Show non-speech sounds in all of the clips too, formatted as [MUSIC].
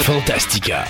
Fantastica.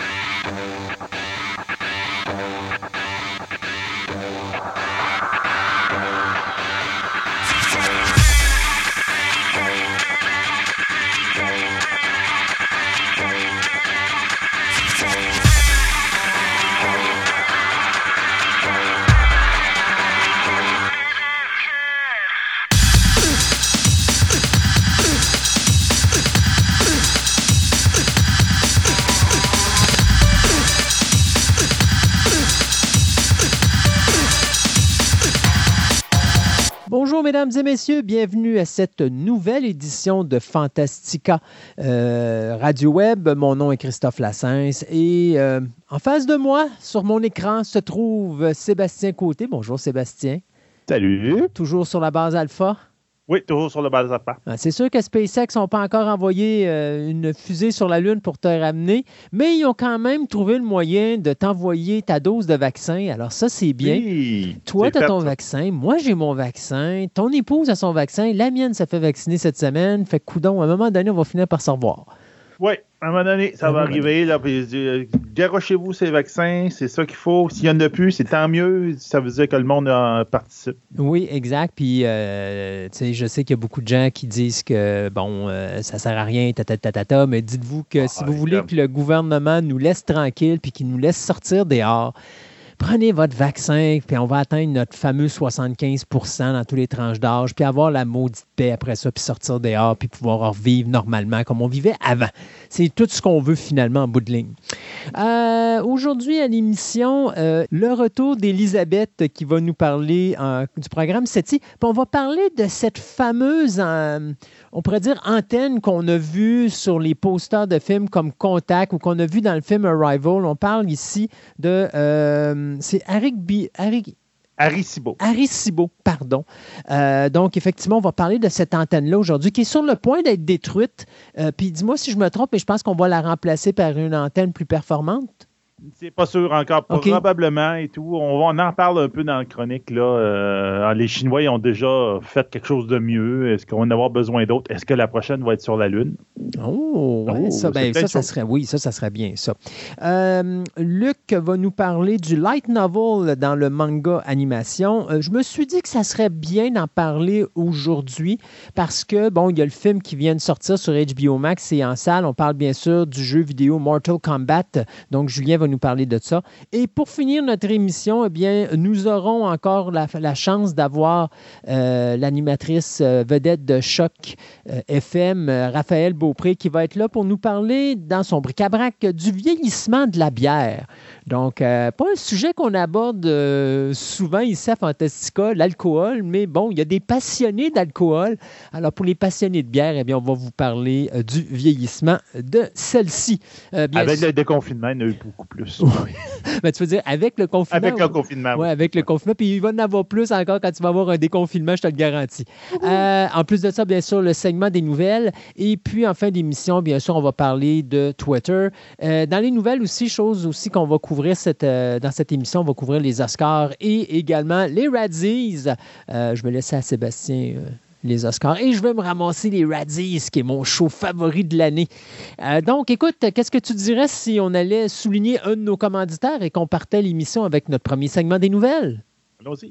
Mesdames et messieurs, bienvenue à cette nouvelle édition de Fantastica euh, Radio Web. Mon nom est Christophe Lassens et euh, en face de moi, sur mon écran, se trouve Sébastien Côté. Bonjour Sébastien. Salut. Toujours sur la base alpha? Oui, toujours sur le bas de Ah, C'est sûr que SpaceX n'ont pas encore envoyé euh, une fusée sur la Lune pour te ramener, mais ils ont quand même trouvé le moyen de t'envoyer ta dose de vaccin. Alors ça, c'est bien. Oui, Toi, tu as fait, ton ça. vaccin. Moi, j'ai mon vaccin. Ton épouse a son vaccin. La mienne s'est fait vacciner cette semaine. Fait coudon, à un moment donné, on va finir par se revoir. Oui, à un moment donné, ça va arriver. Là, puis, euh, garochez-vous ces vaccins, c'est ça qu'il faut. S'il y en a plus, c'est tant mieux. Ça veut dire que le monde en participe. Oui, exact. Puis, euh, tu sais, je sais qu'il y a beaucoup de gens qui disent que, bon, euh, ça sert à rien, ta, ta, ta, ta, ta, mais dites-vous que Ah, si vous voulez que le gouvernement nous laisse tranquille puis qu'il nous laisse sortir dehors, prenez votre vaccin, puis on va atteindre notre fameux 75% dans tous les tranches d'âge, puis avoir la maudite paix après ça, puis sortir dehors, puis pouvoir revivre normalement comme on vivait avant. C'est tout ce qu'on veut finalement en bout de ligne. Euh, Aujourd'hui à l'émission, euh, le retour d'Elisabeth qui va nous parler euh, du programme SETI. On va parler de cette fameuse, on pourrait dire, antenne qu'on a vue sur les posters de films comme Contact ou qu'on a vu dans le film Arrival. On parle ici de... euh, c'est Eric B. Eric, Aricibo. Arecibo, pardon. Euh, donc, effectivement, on va parler de cette antenne-là aujourd'hui qui est sur le point d'être détruite. Euh, Puis dis-moi si je me trompe, mais je pense qu'on va la remplacer par une antenne plus performante. C'est pas sûr encore, probablement et tout. On, en parle un peu dans la chronique. Là. Euh, les Chinois ils ont déjà fait quelque chose de mieux. Est-ce qu'on va en avoir besoin d'autres? Est-ce que la prochaine va être sur la Lune? Oh, ouais, Oh, ça, ben, ça, serait, oui, ça, ça serait bien, ça. Euh, Luc va nous parler du light novel dans le manga animation. Euh, je me suis dit que ça serait bien d'en parler aujourd'hui parce que, bon, il y a le film qui vient de sortir sur HBO Max et en salle. On parle bien sûr du jeu vidéo Mortal Kombat. Donc, Julien va nous parler de ça. Et pour finir notre émission, eh bien, nous aurons encore la, chance d'avoir euh, l'animatrice euh, vedette de Choc euh, FM, Raphaël Beaupré, qui va être là pour nous parler dans son bric-à-brac du vieillissement de la bière. Donc, euh, pas un sujet qu'on aborde euh, souvent ici à Fantastica, l'alcool, mais bon, il y a des passionnés d'alcool. Alors, pour les passionnés de bière, eh bien, on va vous parler euh, du vieillissement de celle-ci. Avec sûr- le déconfinement, il y en a eu beaucoup plus. [LAUGHS] Ben, tu veux dire avec le confinement? Avec le confinement. oui, avec le confinement. Puis il va en avoir plus encore quand tu vas avoir un déconfinement, je te le garantis. En plus de ça, bien sûr, le segment des nouvelles. Et puis, en fin d'émission, bien sûr, on va parler de Twitter. Dans les nouvelles aussi, chose aussi qu'on va couvrir euh, dans cette émission, on va couvrir les Oscars et également les Razzies. Euh, je vais laisser à Sébastien. euh, les Oscars. Et je vais me ramasser les Razzies, qui est mon show favori de l'année. Euh, donc, écoute, qu'est-ce que tu dirais si on allait souligner un de nos commanditaires et qu'on partait l'émission avec notre premier segment des nouvelles? Allons-y.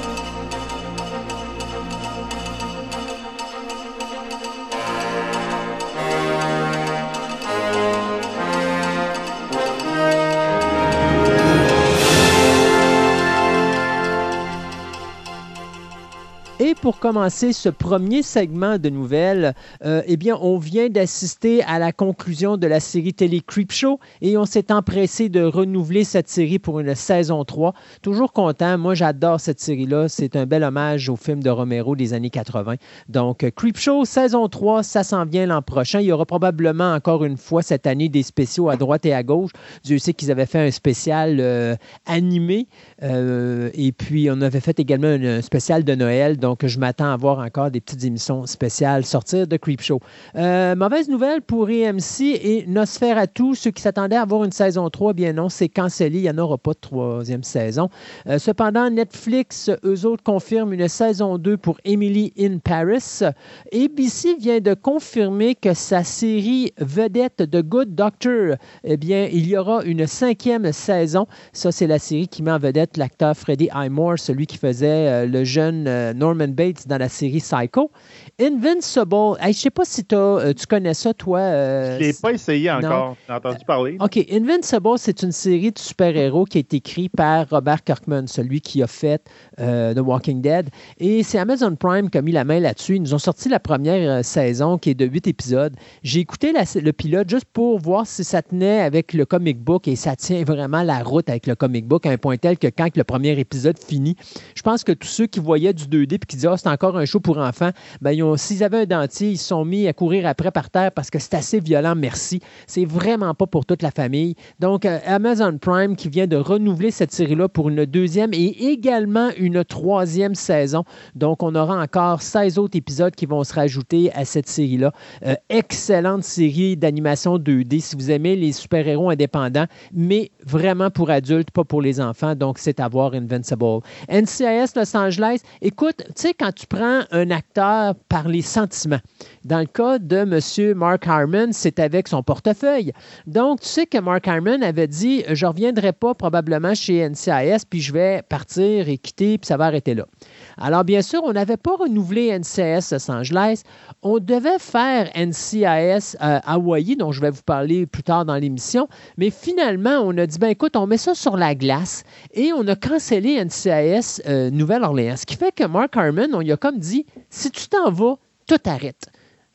Et pour commencer ce premier segment de nouvelles, euh, eh bien, on vient d'assister à la conclusion de la série télé Creepshow et on s'est empressé de renouveler cette série pour une saison 3. Toujours content. Moi, j'adore cette série-là. C'est un bel hommage au film de Romero des années 80. Donc, Creepshow, saison 3, ça s'en vient l'an prochain. Il y aura probablement encore une fois cette année des spéciaux à droite et à gauche. Dieu sait qu'ils avaient fait un spécial euh, animé euh, et puis on avait fait également un spécial de Noël. Donc, donc je m'attends à voir encore des petites émissions spéciales sortir de Creepshow. Euh, mauvaise nouvelle pour EMC et Nosferatu. Ceux qui s'attendaient à avoir une saison 3, bien non, c'est cancellé. Il n'y en aura pas de troisième saison. Euh, cependant, Netflix, eux autres, confirment une saison 2 pour Emily in Paris. ABC vient de confirmer que sa série vedette The Good Doctor, eh bien, il y aura une cinquième saison. Ça, c'est la série qui met en vedette l'acteur Freddie Highmore, celui qui faisait euh, le jeune Norman Bates dans la série Psycho. Invincible, je ne sais pas si euh, tu connais ça, toi. Euh, je ne l'ai pas essayé encore. J'ai entendu parler? OK. Invincible, c'est une série de super-héros qui a été écrite par Robert Kirkman, celui qui a fait euh, The Walking Dead. Et c'est Amazon Prime qui a mis la main là-dessus. Ils nous ont sorti la première saison qui est de huit épisodes. J'ai écouté le pilote juste pour voir si ça tenait avec le comic book et ça tient vraiment la route avec le comic book à un point tel que quand le premier épisode finit, je pense que tous ceux qui voyaient du 2D qui disent Ah, c'est encore un show pour enfants, ben, s'ils avaient un dentier, ils se sont mis à courir après par terre parce que c'est assez violent, merci. C'est vraiment pas pour toute la famille. Donc, euh, Amazon Prime qui vient de renouveler cette série-là pour une deuxième et également une troisième saison. Donc, on aura encore 16 autres épisodes qui vont se rajouter à cette série-là. Euh, excellente série d'animation 2D si vous aimez les super-héros indépendants, mais vraiment pour adultes, pas pour les enfants. Donc, c'est à voir Invincible. NCIS Los Angeles, écoute, tu sais, quand tu prends un acteur par les sentiments, dans le cas de M. Mark Harmon, c'est avec son portefeuille. Donc, tu sais que Mark Harmon avait dit Je reviendrai pas probablement chez NCIS, puis je vais partir et quitter, puis ça va arrêter là. Alors, bien sûr, on n'avait pas renouvelé NCIS Los Angeles. On devait faire NCIS euh, Hawaii, dont je vais vous parler plus tard dans l'émission. Mais finalement, on a dit ben écoute, on met ça sur la glace et on a cancellé NCIS euh, Nouvelle-Orléans. Ce qui fait que Mark Harmon, on lui a comme dit si tu t'en vas, tout arrête.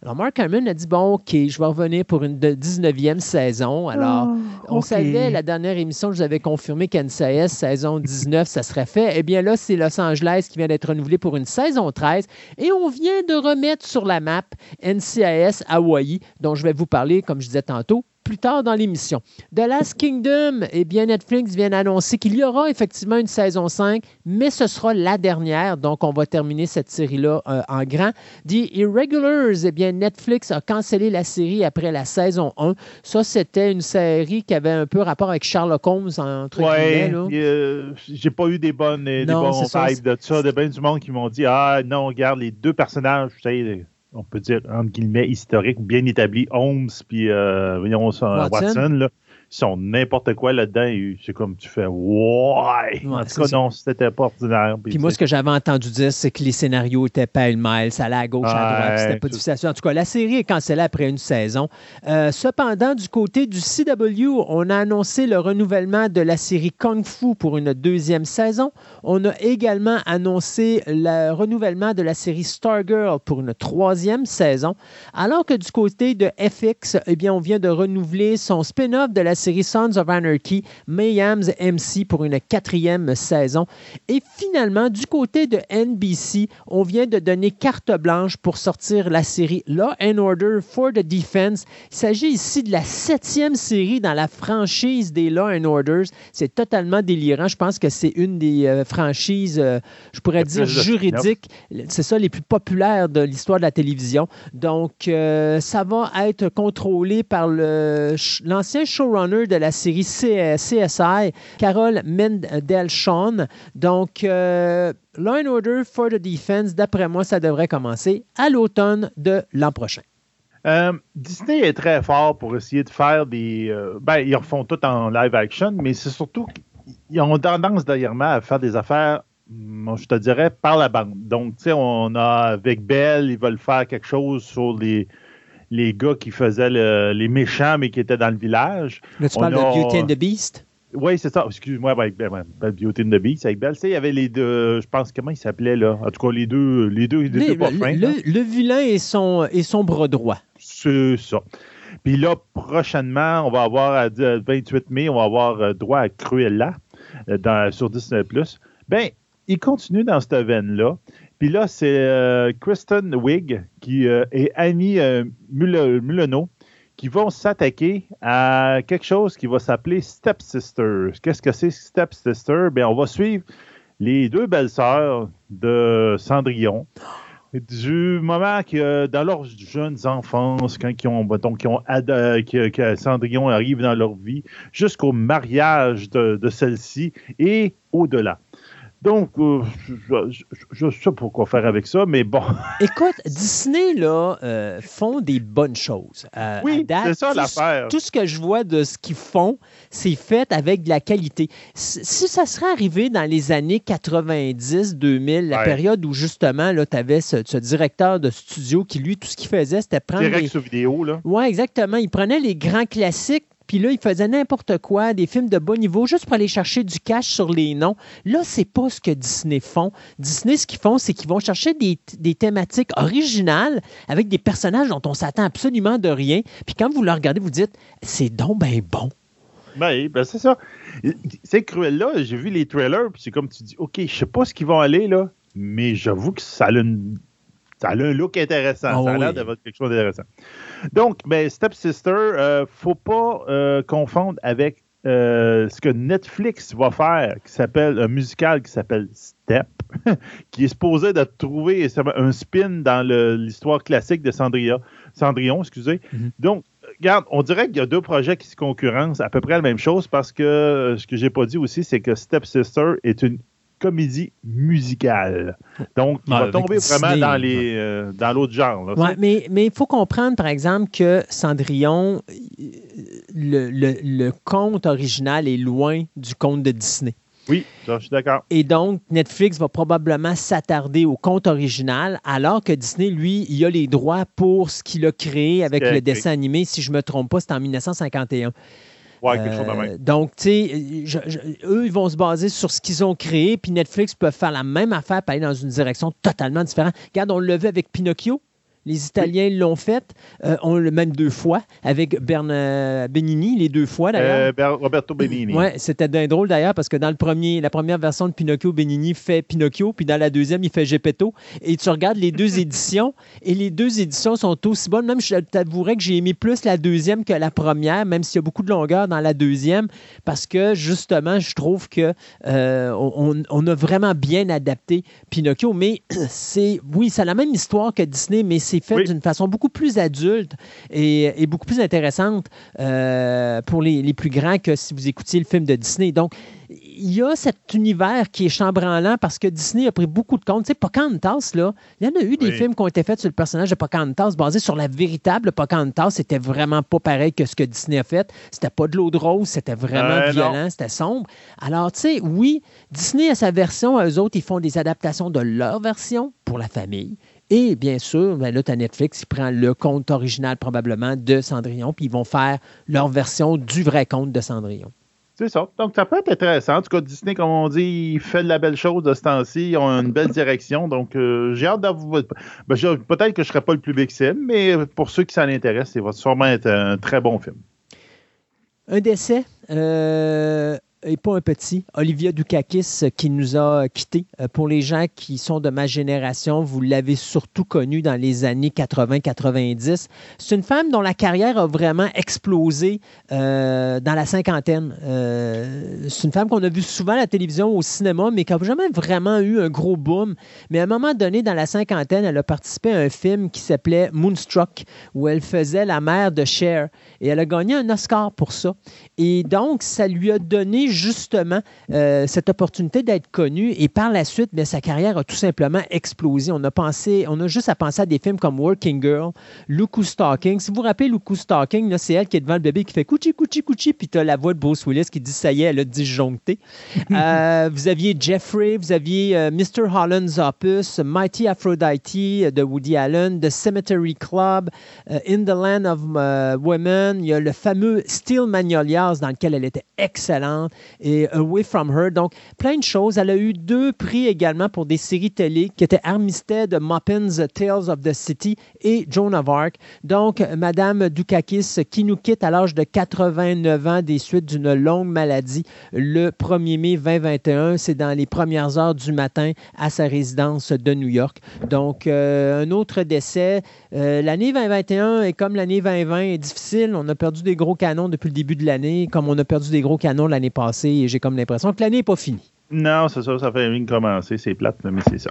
Alors, Mark Hamill a dit Bon, OK, je vais revenir pour une 19e saison. Alors, oh, on savait, la dernière émission, je vous avais confirmé qu'NCIS, saison 19, ça serait fait. Eh bien, là, c'est Los Angeles qui vient d'être renouvelé pour une saison 13. Et on vient de remettre sur la map NCIS Hawaii, dont je vais vous parler, comme je disais tantôt, plus tard dans l'émission. The Last Kingdom, eh bien, Netflix vient d'annoncer qu'il y aura effectivement une saison 5, mais ce sera la dernière. Donc, on va terminer cette série-là euh, en grand. The Irregulars, eh bien, Netflix a cancellé la série après la saison 1. Ça, c'était une série qui avait un peu rapport avec Sherlock Holmes, entre ouais, guillemets. j'ai pas eu des bonnes des bons vibes de ça. De bien du monde qui m'ont dit Ah non, regarde, les deux personnages, tu sais, on peut dire, entre guillemets, historique, bien établi, Holmes, puis euh, voyons, Watson, Watson là, sont n'importe quoi là-dedans. C'est comme tu fais, ouais. en tout cas, non, c'était pas ordinaire. Puis, moi, ce que j'avais entendu dire, c'est que les scénarios étaient pêle-mêle, ça allait à gauche, à droite, c'était pas difficile. En tout cas, la série est cancellée après une saison. Euh, cependant, du côté du CW, on a annoncé le renouvellement de la série Kung Fu pour une deuxième saison. On a également annoncé le renouvellement de la série Stargirl pour une troisième saison. Alors que du côté de FX, eh bien, on vient de renouveler son spin-off de la série Sons of Anarchy, Mayhem's MC pour une quatrième saison. Et finalement, du côté de NBC, on vient de donner carte blanche pour sortir la série Law and Order for the Defense. Il s'agit ici de la septième série dans la franchise des Law and Orders. C'est totalement délirant. Je pense que c'est une des euh, franchises, euh, je pourrais dire, juridiques. C'est ça, les plus populaires de l'histoire de la télévision. Donc, euh, ça va être contrôlé par l'ancien showrunner de la série CSI, Carol Mendelssohn. Donc, euh, Line Order for the Defense, d'après moi, ça devrait commencer à l'automne de l'an prochain. Euh, Disney est très fort pour essayer de faire des. Euh, ben, ils refont tout en live action, mais c'est surtout qu'ils ont tendance d'ailleurs à faire des affaires, je te dirais, par la bande. Donc, tu sais, on a avec Belle, ils veulent faire quelque chose sur les, les gars qui faisaient les méchants, mais qui étaient dans le village. Là, tu parles de Beauty and the Beast? Oui, c'est ça. Excuse-moi, avec Belle Beauty and the Beast, avec Belle. il y avait les deux, je pense, comment ils s'appelaient, là? En tout cas, les deux, les deux, les deux le, le, vilain et son, et son bras droit. C'est ça. Puis là, prochainement, on va avoir, le 28 mai, on va avoir euh, droit à Cruella euh, dans, sur Disney+. Ben, il continue dans cette veine-là. Puis là, c'est euh, Kristen Wiig qui, et Annie Muleno qui vont s'attaquer à quelque chose qui va s'appeler Step Sister. Qu'est-ce que c'est Step Sister? Bien, on va suivre les deux belles-sœurs de Cendrillon. Du moment que dans leurs jeunes enfances, quand ils ont, donc, ont Cendrillon arrive dans leur vie, jusqu'au mariage de celle-ci et au-delà. Donc, euh, je, ne sais pas quoi faire avec ça, mais bon. [LAUGHS] Écoute, Disney, là, euh, font des bonnes choses. Euh, oui, c'est ça l'affaire. Tout ce que je vois de ce qu'ils font, c'est fait avec de la qualité. Si, ça serait arrivé dans les années 90, 2000, la période où justement, tu avais ce, directeur de studio qui, lui, tout ce qu'il faisait, c'était prendre. Direct sur vidéo, là. Oui, exactement. Il prenait les grands classiques puis là, il faisait n'importe quoi, des films de bon niveau, juste pour aller chercher du cash sur les noms. Là, c'est pas ce que Disney font. Disney, ce qu'ils font, c'est qu'ils vont chercher des, thématiques originales avec des personnages dont on s'attend absolument de rien. Puis quand vous le regardez, vous dites, c'est donc ben bon. Ben, ben c'est ça. C'est cruel là. J'ai vu les trailers, puis c'est comme tu dis, OK, je sais pas ce qu'ils vont aller là, mais j'avoue que ça a une ça a un look intéressant. Ah ça a l'air d'avoir quelque chose d'intéressant. Donc, ben, Step Sister, euh, faut pas euh, confondre avec euh, ce que Netflix va faire, qui s'appelle un musical qui s'appelle Step, [LAUGHS] qui est supposé de trouver un spin dans l'histoire classique de Cendrillon. Cendrillon, excusez. Mm-hmm. Donc, regarde, on dirait qu'il y a deux projets qui se concurrencent à peu près la même chose parce que ce que j'ai pas dit aussi, c'est que Step Sister est une comédie musicale. Donc, il va tomber vraiment dans les euh, dans l'autre genre. mais il faut comprendre, par exemple, que Cendrillon, le, le, conte original est loin du conte de Disney. Oui, je suis d'accord. Et donc, Netflix va probablement s'attarder au conte original, alors que Disney, lui, il a les droits pour ce qu'il a créé avec le dessin animé. Si je ne me trompe pas, c'est en 1951. Euh, donc, tu sais, eux, ils vont se baser sur ce qu'ils ont créé, puis Netflix peut faire la même affaire, pour aller dans une direction totalement différente. Regarde, on le vu avec Pinocchio. Les Italiens l'ont fait, euh, on le même deux fois, avec Bernard Benini, les deux fois d'ailleurs. Euh, Roberto Benini. Oui, c'était drôle d'ailleurs parce que dans le premier, la première version de Pinocchio, Benini fait Pinocchio, puis dans la deuxième, il fait Geppetto. Et tu regardes les deux [LAUGHS] éditions, et les deux éditions sont aussi bonnes. Même, je t'avouerais que j'ai aimé plus la deuxième que la première, même s'il y a beaucoup de longueur dans la deuxième, parce que justement, je trouve que euh, on, a vraiment bien adapté Pinocchio. Mais [CLEARS THROAT] c'est, oui, c'est la même histoire que Disney, mais c'est fait d'une façon beaucoup plus adulte et, beaucoup plus intéressante euh, pour les, plus grands que si vous écoutiez le film de Disney. Donc, il y a cet univers qui est chambranlant parce que Disney a pris beaucoup de compte. Tu sais, Pocahontas, là, il y en a eu des films qui ont été faits sur le personnage de Pocahontas basés sur la véritable Pocahontas. C'était vraiment pas pareil que ce que Disney a fait. C'était pas de l'eau de rose, c'était vraiment violent, c'était sombre. Alors, tu sais, oui, Disney a sa version, eux autres, ils font des adaptations de leur version pour la famille. Et bien sûr, ben là, tu as Netflix qui prend le conte original probablement de Cendrillon, puis ils vont faire leur version du vrai conte de Cendrillon. C'est ça. Donc, ça peut être intéressant. En tout cas, Disney, comme on dit, il fait de la belle chose de ce temps-ci. Ils ont une belle direction. Donc, euh, j'ai hâte d'avoir. Ben, peut-être que je ne serai pas le plus victime, mais pour ceux qui s'en intéressent, ça va sûrement être un très bon film. Un décès. Euh, et pas un petit, Olivia Dukakis qui nous a quittés. Euh, pour les gens qui sont de ma génération, vous l'avez surtout connue dans les années 80-90. C'est une femme dont la carrière a vraiment explosé euh, dans la cinquantaine. Euh, c'est une femme qu'on a vue souvent à la télévision, au cinéma, mais qui n'a jamais vraiment eu un gros boom. Mais à un moment donné, dans la cinquantaine, elle a participé à un film qui s'appelait Moonstruck, où elle faisait la mère de Cher. Et elle a gagné un Oscar pour ça. Et donc, ça lui a donné justement euh, cette opportunité d'être connue. Et par la suite, bien, sa carrière a tout simplement explosé. On a pensé, on a juste à penser à des films comme Working Girl, Luku Stalking. Si vous vous rappelez Luku Stalking, c'est elle qui est devant le bébé qui fait couchi, couchi, couchi, puis tu as la voix de Bruce Willis qui dit ça y est, elle a disjoncté. [LAUGHS] euh, vous aviez Jeffrey, vous aviez euh, Mr. Holland's Opus, Mighty Aphrodite de Woody Allen, The Cemetery Club, In the Land of Women. Il y a le fameux Steel Magnolias dans lequel elle était excellente. Et Away From Her. Donc, plein de choses. Elle a eu deux prix également pour des séries télé qui étaient Armistead, Muppins, Tales of the City et Joan of Arc. Donc, Madame Dukakis qui nous quitte à l'âge de 89 ans des suites d'une longue maladie le 1er mai 2021. C'est dans les premières heures du matin à sa résidence de New York. Donc, euh, un autre décès. Euh, l'année 2021 est comme l'année 2020 est difficile. On a perdu des gros canons depuis le début de l'année, comme on a perdu des gros canons l'année passée. Et j'ai comme l'impression que l'année n'est pas finie. Non, c'est ça, ça fait rien commencer, c'est plate, mais c'est ça.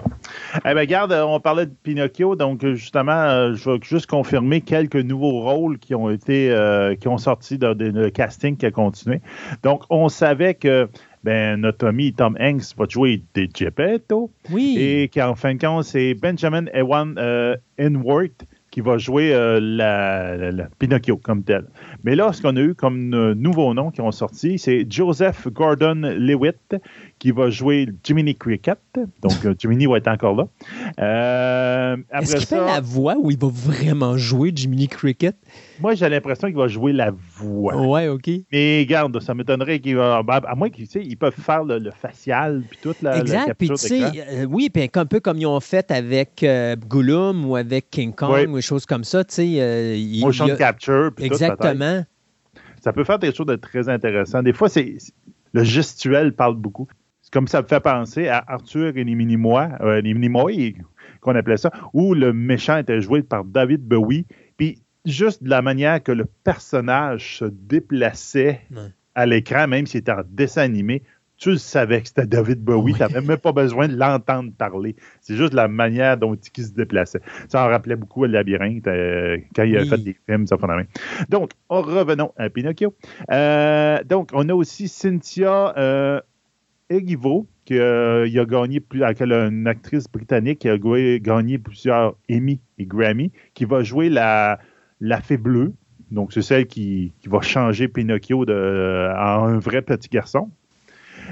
Eh bien, regarde, on parlait de Pinocchio, donc justement, euh, je vais juste confirmer quelques nouveaux rôles qui ont été, qui ont sorti de, le casting qui a continué. Donc, on savait que ben, notre ami Tom Hanks va jouer des Geppetto. Oui. Et qu'en fin de compte, c'est Benjamin Ewan euh, qui va jouer euh, la, Pinocchio comme tel. Mais là, ce qu'on a eu comme euh, nouveau nom qui ont sorti, c'est Joseph Gordon-Lewitt qui va jouer Jiminy Cricket. Donc, Jiminy va être encore là. Est-ce qu'il fait la voix ou il va vraiment jouer Jiminy Cricket? Moi, j'ai l'impression qu'il va jouer la voix. Ouais, OK. Mais regarde, ça m'étonnerait qu'il va. Ben, à moins qu'ils ils peuvent faire le, facial puis toute la, exact, puis tu sais, euh, oui, puis un peu comme ils ont fait avec euh, Gollum ou avec King Kong ou des choses comme ça, tu sais. Euh, Motion capture. Puis Exactement. ça peut faire des choses de très intéressantes. Des fois, c'est le gestuel parle beaucoup. C'est comme ça me fait penser à Arthur et les Minimois, euh, les Minimois qu'on appelait ça, où le méchant était joué par David Bowie. Juste de la manière que le personnage se déplaçait à l'écran, même s'il était en dessin animé, tu le savais que c'était David Bowie. Tu n'avais même pas besoin de l'entendre parler. C'est juste la manière dont il se déplaçait. Ça en rappelait beaucoup le labyrinthe euh, quand il a fait des films, ça Donc, revenons à Pinocchio. Euh, donc, on a aussi Cynthia euh, qui a gagné, une actrice britannique qui a gagné plusieurs Emmy et Grammy, qui va jouer la, la fée bleue. Donc, c'est celle qui, va changer Pinocchio de, en un vrai petit garçon.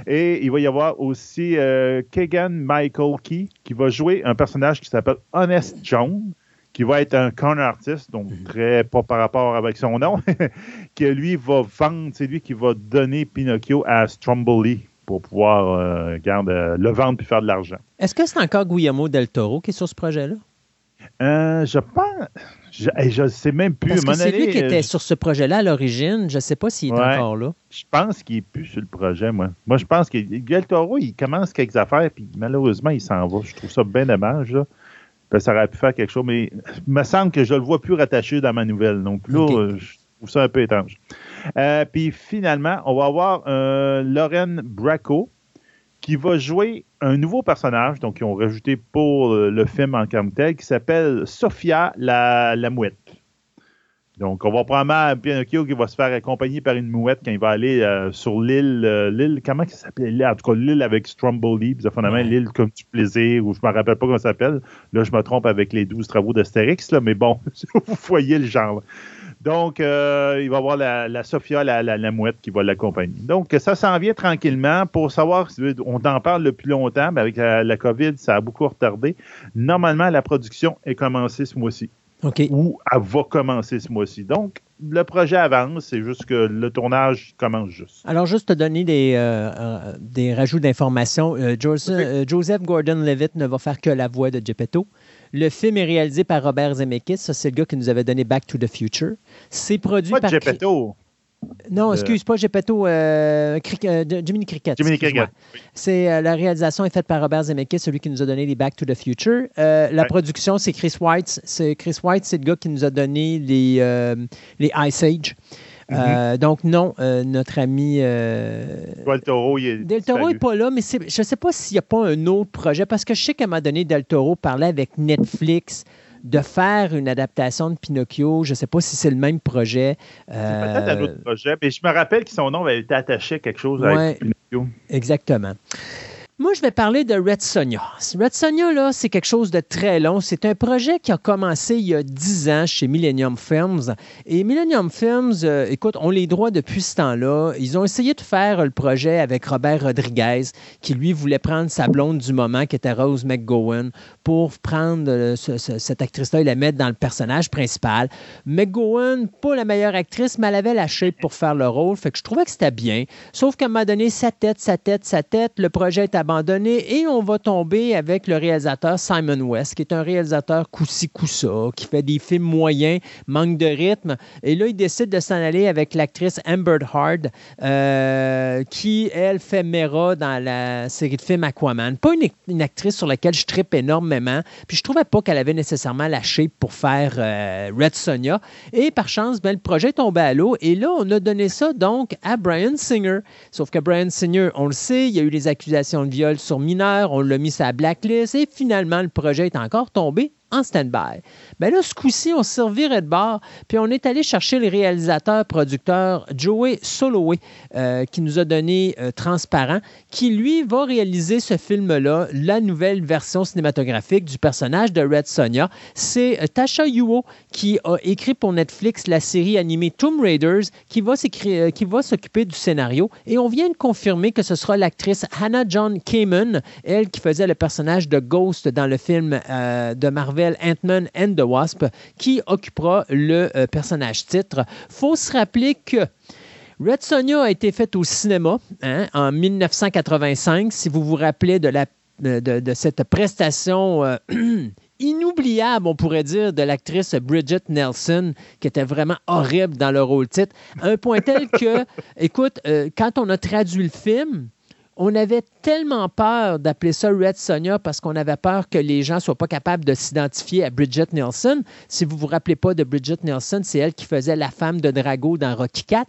Et il va y avoir aussi euh, Kegan Michael Key qui va jouer un personnage qui s'appelle Honest John, qui va être un con artiste, donc mhm. très pas par rapport avec son nom, [LAUGHS] qui lui va vendre, c'est lui qui va donner Pinocchio à Stromboli pour pouvoir euh, euh, le vendre puis faire de l'argent. Est-ce que c'est encore Guillermo del Toro qui est sur ce projet-là? je pense. Je ne sais même plus. Parce que c'est lui qui était sur ce projet-là à l'origine. Je ne sais pas s'il est encore là. Je pense qu'il n'est plus sur le projet, moi. Moi, je pense que Guel Toro, il commence quelques affaires, puis malheureusement, il s'en va. Je trouve ça bien dommage. Là. ça aurait pu faire quelque chose, mais il me semble que je le vois plus rattaché dans ma nouvelle. Donc là, je trouve ça un peu étrange. Euh, puis finalement, on va avoir euh, Lauren Bracco, qui va jouer un nouveau personnage, donc ils ont rajouté pour euh, le film en tant tel, qui s'appelle Sophia la, mouette. Donc, on va probablement Pinocchio qui va se faire accompagner par une mouette quand il va aller euh, sur l'île, euh, l'île, comment ça s'appelle? En tout cas, l'île avec Stromboli, fondamentalement l'île comme du plaisir, ou je ne me rappelle pas comment ça s'appelle. Là, je me trompe avec les douze travaux d'Astérix, mais bon, [LAUGHS] vous voyez le genre. Donc, euh, il va y avoir la, Sophia, la, mouette, qui va l'accompagner. Donc, ça s'en vient tranquillement. Pour savoir, on en parle depuis longtemps, mais avec la, COVID, ça a beaucoup retardé. Normalement, la production est commencée ce mois-ci. OK. Ou elle va commencer ce mois-ci. Donc, le projet avance, c'est juste que le tournage commence juste. Alors, juste te donner des, euh, euh, des rajouts d'informations. Joseph, Joseph Gordon-Levitt ne va faire que la voix de Geppetto. Le film est réalisé par Robert Zemeckis. Ça, c'est le gars qui nous avait donné Back to the Future. C'est produit pas par. Geppetto. Non, excuse pas, Geppetto, euh, euh Jiminy Cricket. Jiminy Cricket. C'est, euh, la réalisation est faite par Robert Zemeckis, celui qui nous a donné les Back to the Future. Euh, la production, c'est Chris White. C'est, Chris White, c'est le gars qui nous a donné les, les Ice Age. Euh, mhm. donc, non, euh, notre ami. Euh, Del Toro, il est. Del Toro n'est pas là, mais je ne sais pas s'il n'y a pas un autre projet, parce que je sais qu'à un moment donné, Del Toro parlait avec Netflix de faire une adaptation de Pinocchio. Je ne sais pas si c'est le même projet. C'est peut-être un autre projet, mais je me rappelle que son nom avait été attaché à quelque chose avec Pinocchio. Exactement. Moi, je vais parler de Red Sonia. Red Sonia, là, c'est quelque chose de très long. C'est un projet qui a commencé il y a 10 ans chez Millennium Films. Et Millennium Films, euh, écoute, ont les droits depuis ce temps-là. Ils ont essayé de faire le projet avec Robert Rodriguez, qui lui voulait prendre sa blonde du moment, qui était Rose McGowan, pour prendre euh, cette actrice-là et la mettre dans le personnage principal. McGowan, pas la meilleure actrice, mais elle avait la pour faire le rôle. Fait que je trouvais que c'était bien. Sauf qu'à un moment donné, sa tête, sa tête, sa tête, le projet est abandonné et on va tomber avec le réalisateur Simon West, qui est un réalisateur coussi coussa, qui fait des films moyens, manque de rythme. Et là, il décide de s'en aller avec l'actrice Amber Hard, euh, qui, elle, fait Mera dans la série de films Aquaman. Pas une, actrice sur laquelle je tripe énormément. Puis je trouvais pas qu'elle avait nécessairement la shape pour faire euh, Red Sonia. Et par chance, ben, le projet est tombé à l'eau. Et là, on a donné ça donc à Brian Singer. Sauf que Brian Singer, on le sait, il y a eu les accusations de viol sur mineurs, on l'a mis la blacklist et finalement, le projet est encore tombé en stand-by. Bien là, ce coup-ci, on servirait de bord, puis on est allé chercher le réalisateur, producteur Joey Soloway, euh, qui nous a donné euh, Transparent, qui lui va réaliser ce film-là, la nouvelle version cinématographique du personnage de Red Sonia. C'est euh, Tasha Yuo qui a écrit pour Netflix la série animée Tomb Raiders, qui va s'occuper du scénario. Et on vient de confirmer que ce sera l'actrice Hannah John Kamen, elle qui faisait le personnage de Ghost dans le film de Marvel Ant-Man and the Wasp, qui occupera le euh, personnage titre. faut se rappeler que Red Sonia a été faite au cinéma hein, en 1985, si vous vous rappelez de, la, cette prestation euh, [CLEARS THROAT] inoubliable, on pourrait dire, de l'actrice Bridget Nelson, qui était vraiment horrible dans le rôle titre, un point tel que, [LAUGHS] écoute, euh, quand on a traduit le film, on avait tellement peur d'appeler ça Red Sonia parce qu'on avait peur que les gens ne soient pas capables de s'identifier à Bridget Nielsen. Si vous ne vous rappelez pas de Bridget Nielsen, c'est elle qui faisait la femme de Drago dans Rocky IV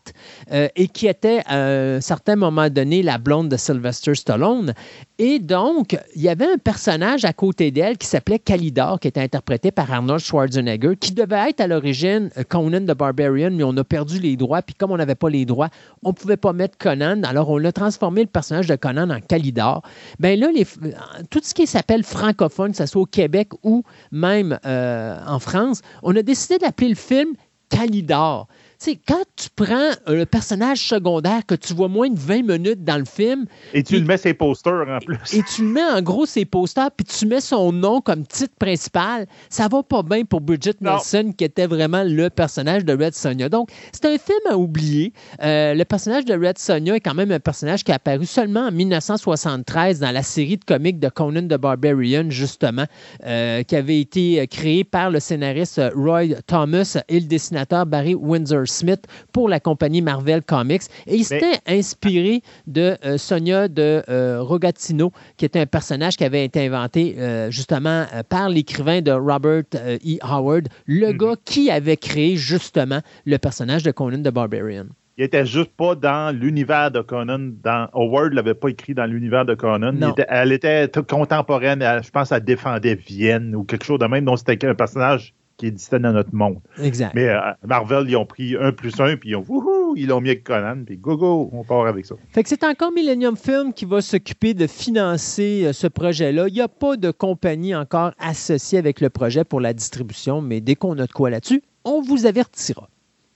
euh, et qui était à un certain moment donné la blonde de Sylvester Stallone. Et donc, il y avait un personnage à côté d'elle qui s'appelait Calidor, qui était interprété par Arnold Schwarzenegger, qui devait être à l'origine euh, Conan the Barbarian, mais on a perdu les droits. Puis comme on n'avait pas les droits, on ne pouvait pas mettre Conan. Alors, on a transformé le personnage de Conan en Calidor. Bien là, tout ce qui s'appelle francophone, que ce soit au Québec ou même euh, en France, on a décidé d'appeler le film Calidor quand tu prends euh, le personnage secondaire que tu vois moins de 20 minutes dans le film. Et tu le mets ses posters en plus. Et tu le mets en gros ses posters, puis tu mets son nom comme titre principal. Ça va pas bien pour Bridget Nelson, qui était vraiment le personnage de Red Sonja. Donc, c'est un film à oublier. Euh, le personnage de Red Sonja est quand même un personnage qui a apparu seulement en 1973 dans la série de comics de Conan the Barbarian, justement, euh, qui avait été créé par le scénariste Roy Thomas et le dessinateur Barry Windsor Smith pour la compagnie Marvel Comics. Et il s'était inspiré de euh, Sonia de euh, Rogatino, qui était un personnage qui avait été inventé euh, justement par l'écrivain de Robert E. Howard, le mhm. gars qui avait créé justement le personnage de Conan the Barbarian il était juste pas dans l'univers de Conan. Dans, Howard ne l'avait pas écrit dans l'univers de Conan. elle était contemporaine. je pense qu'elle défendait Vienne ou quelque chose de même. Donc, c'était un personnage qui existait dans notre monde. Exact. Mais euh, Marvel, ils ont pris un plus un, puis ils ont wouhou, ils l'ont mis avec Conan, puis go go, on part avec ça. Fait que c'est encore Millennium Film qui va s'occuper de financer euh, ce projet-là. Il n'y a pas de compagnie encore associée avec le projet pour la distribution, mais dès qu'on a de quoi là-dessus, on vous avertira.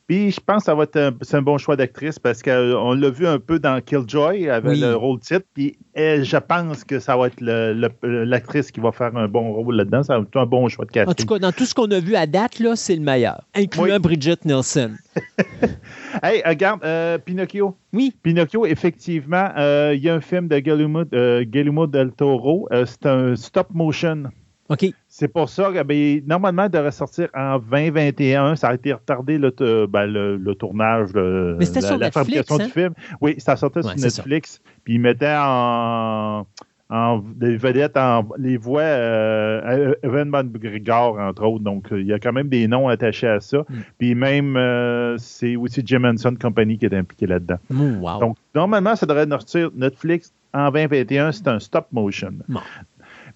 Puis je pense que ça va être un, un bon choix d'actrice parce qu'on l'a vu un peu dans Killjoy avec le rôle titre. Puis je pense que ça va être l'actrice qui va faire un bon rôle là-dedans. Ça va être un bon choix de casting. En tout cas, dans tout ce qu'on a vu à date, là, c'est le meilleur, incluant Bridget Nielsen. [LAUGHS] hey, regarde, euh, Pinocchio. Oui. Pinocchio, effectivement, euh, il y a un film de Guillermo, euh, del Toro. c'est un stop motion. OK. C'est pour ça que ben, normalement, il devrait sortir en 2021. Ça a été retardé le, ben, le, tournage, de la, fabrication du hein? film. Oui, ça sortait sur Netflix. Puis ils mettaient en, en des vedettes, en, les voix euh, Evan McGregor, entre autres. Donc, il y a quand même des noms attachés à ça. Mm. Puis même, euh, c'est aussi Jim Henson Company qui est impliqué là-dedans. Mm, wow. Donc, normalement, ça devrait sortir Netflix en 2021. C'est un stop motion.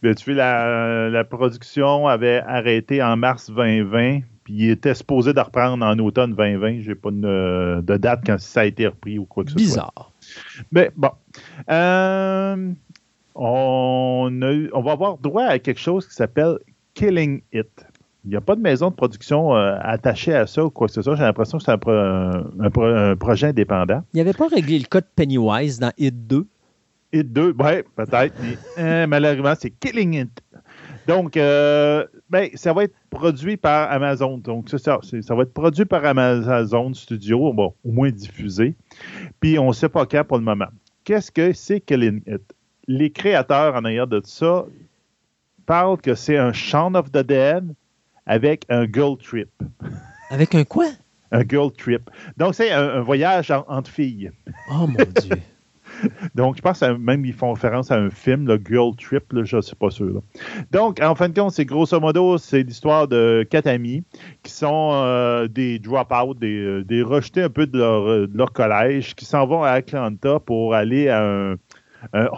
Ben, tu la, production avait arrêté en mars 2020, puis il était supposé de reprendre en automne 2020. J'ai pas de, date quand ça a été repris ou quoi que ce soit. Bizarre. Mais bon. Euh, on, on va avoir droit à quelque chose qui s'appelle Killing It. Il n'y a pas de maison de production euh, attachée à ça ou quoi que ce soit. J'ai l'impression que c'est un, projet indépendant. Il n'y avait pas réglé le code Pennywise dans It 2? It 2, oui, peut-être. mais [LAUGHS] euh, malheureusement, c'est Killing It. Donc, euh, ben, ça va être produit par Amazon. Donc, ça, ça va être produit par Amazon Studio, bon, au moins diffusé. Puis, on ne sait pas quand pour le moment. Qu'est-ce que c'est Killing It? Les créateurs en arrière de ça parlent que c'est un Shaun of the Dead avec un girl trip. Avec un quoi? Un girl trip. Donc, c'est un, voyage entre filles. Oh mon Dieu. [LAUGHS] Donc, je pense même ils font référence à un film, le Girl Trip, je ne suis pas sûr. Donc, en fin de compte, c'est grosso modo, c'est l'histoire de quatre amis qui sont euh, des drop-out, des, des, rejetés un peu de leur, collège, qui s'en vont à Atlanta pour aller à un,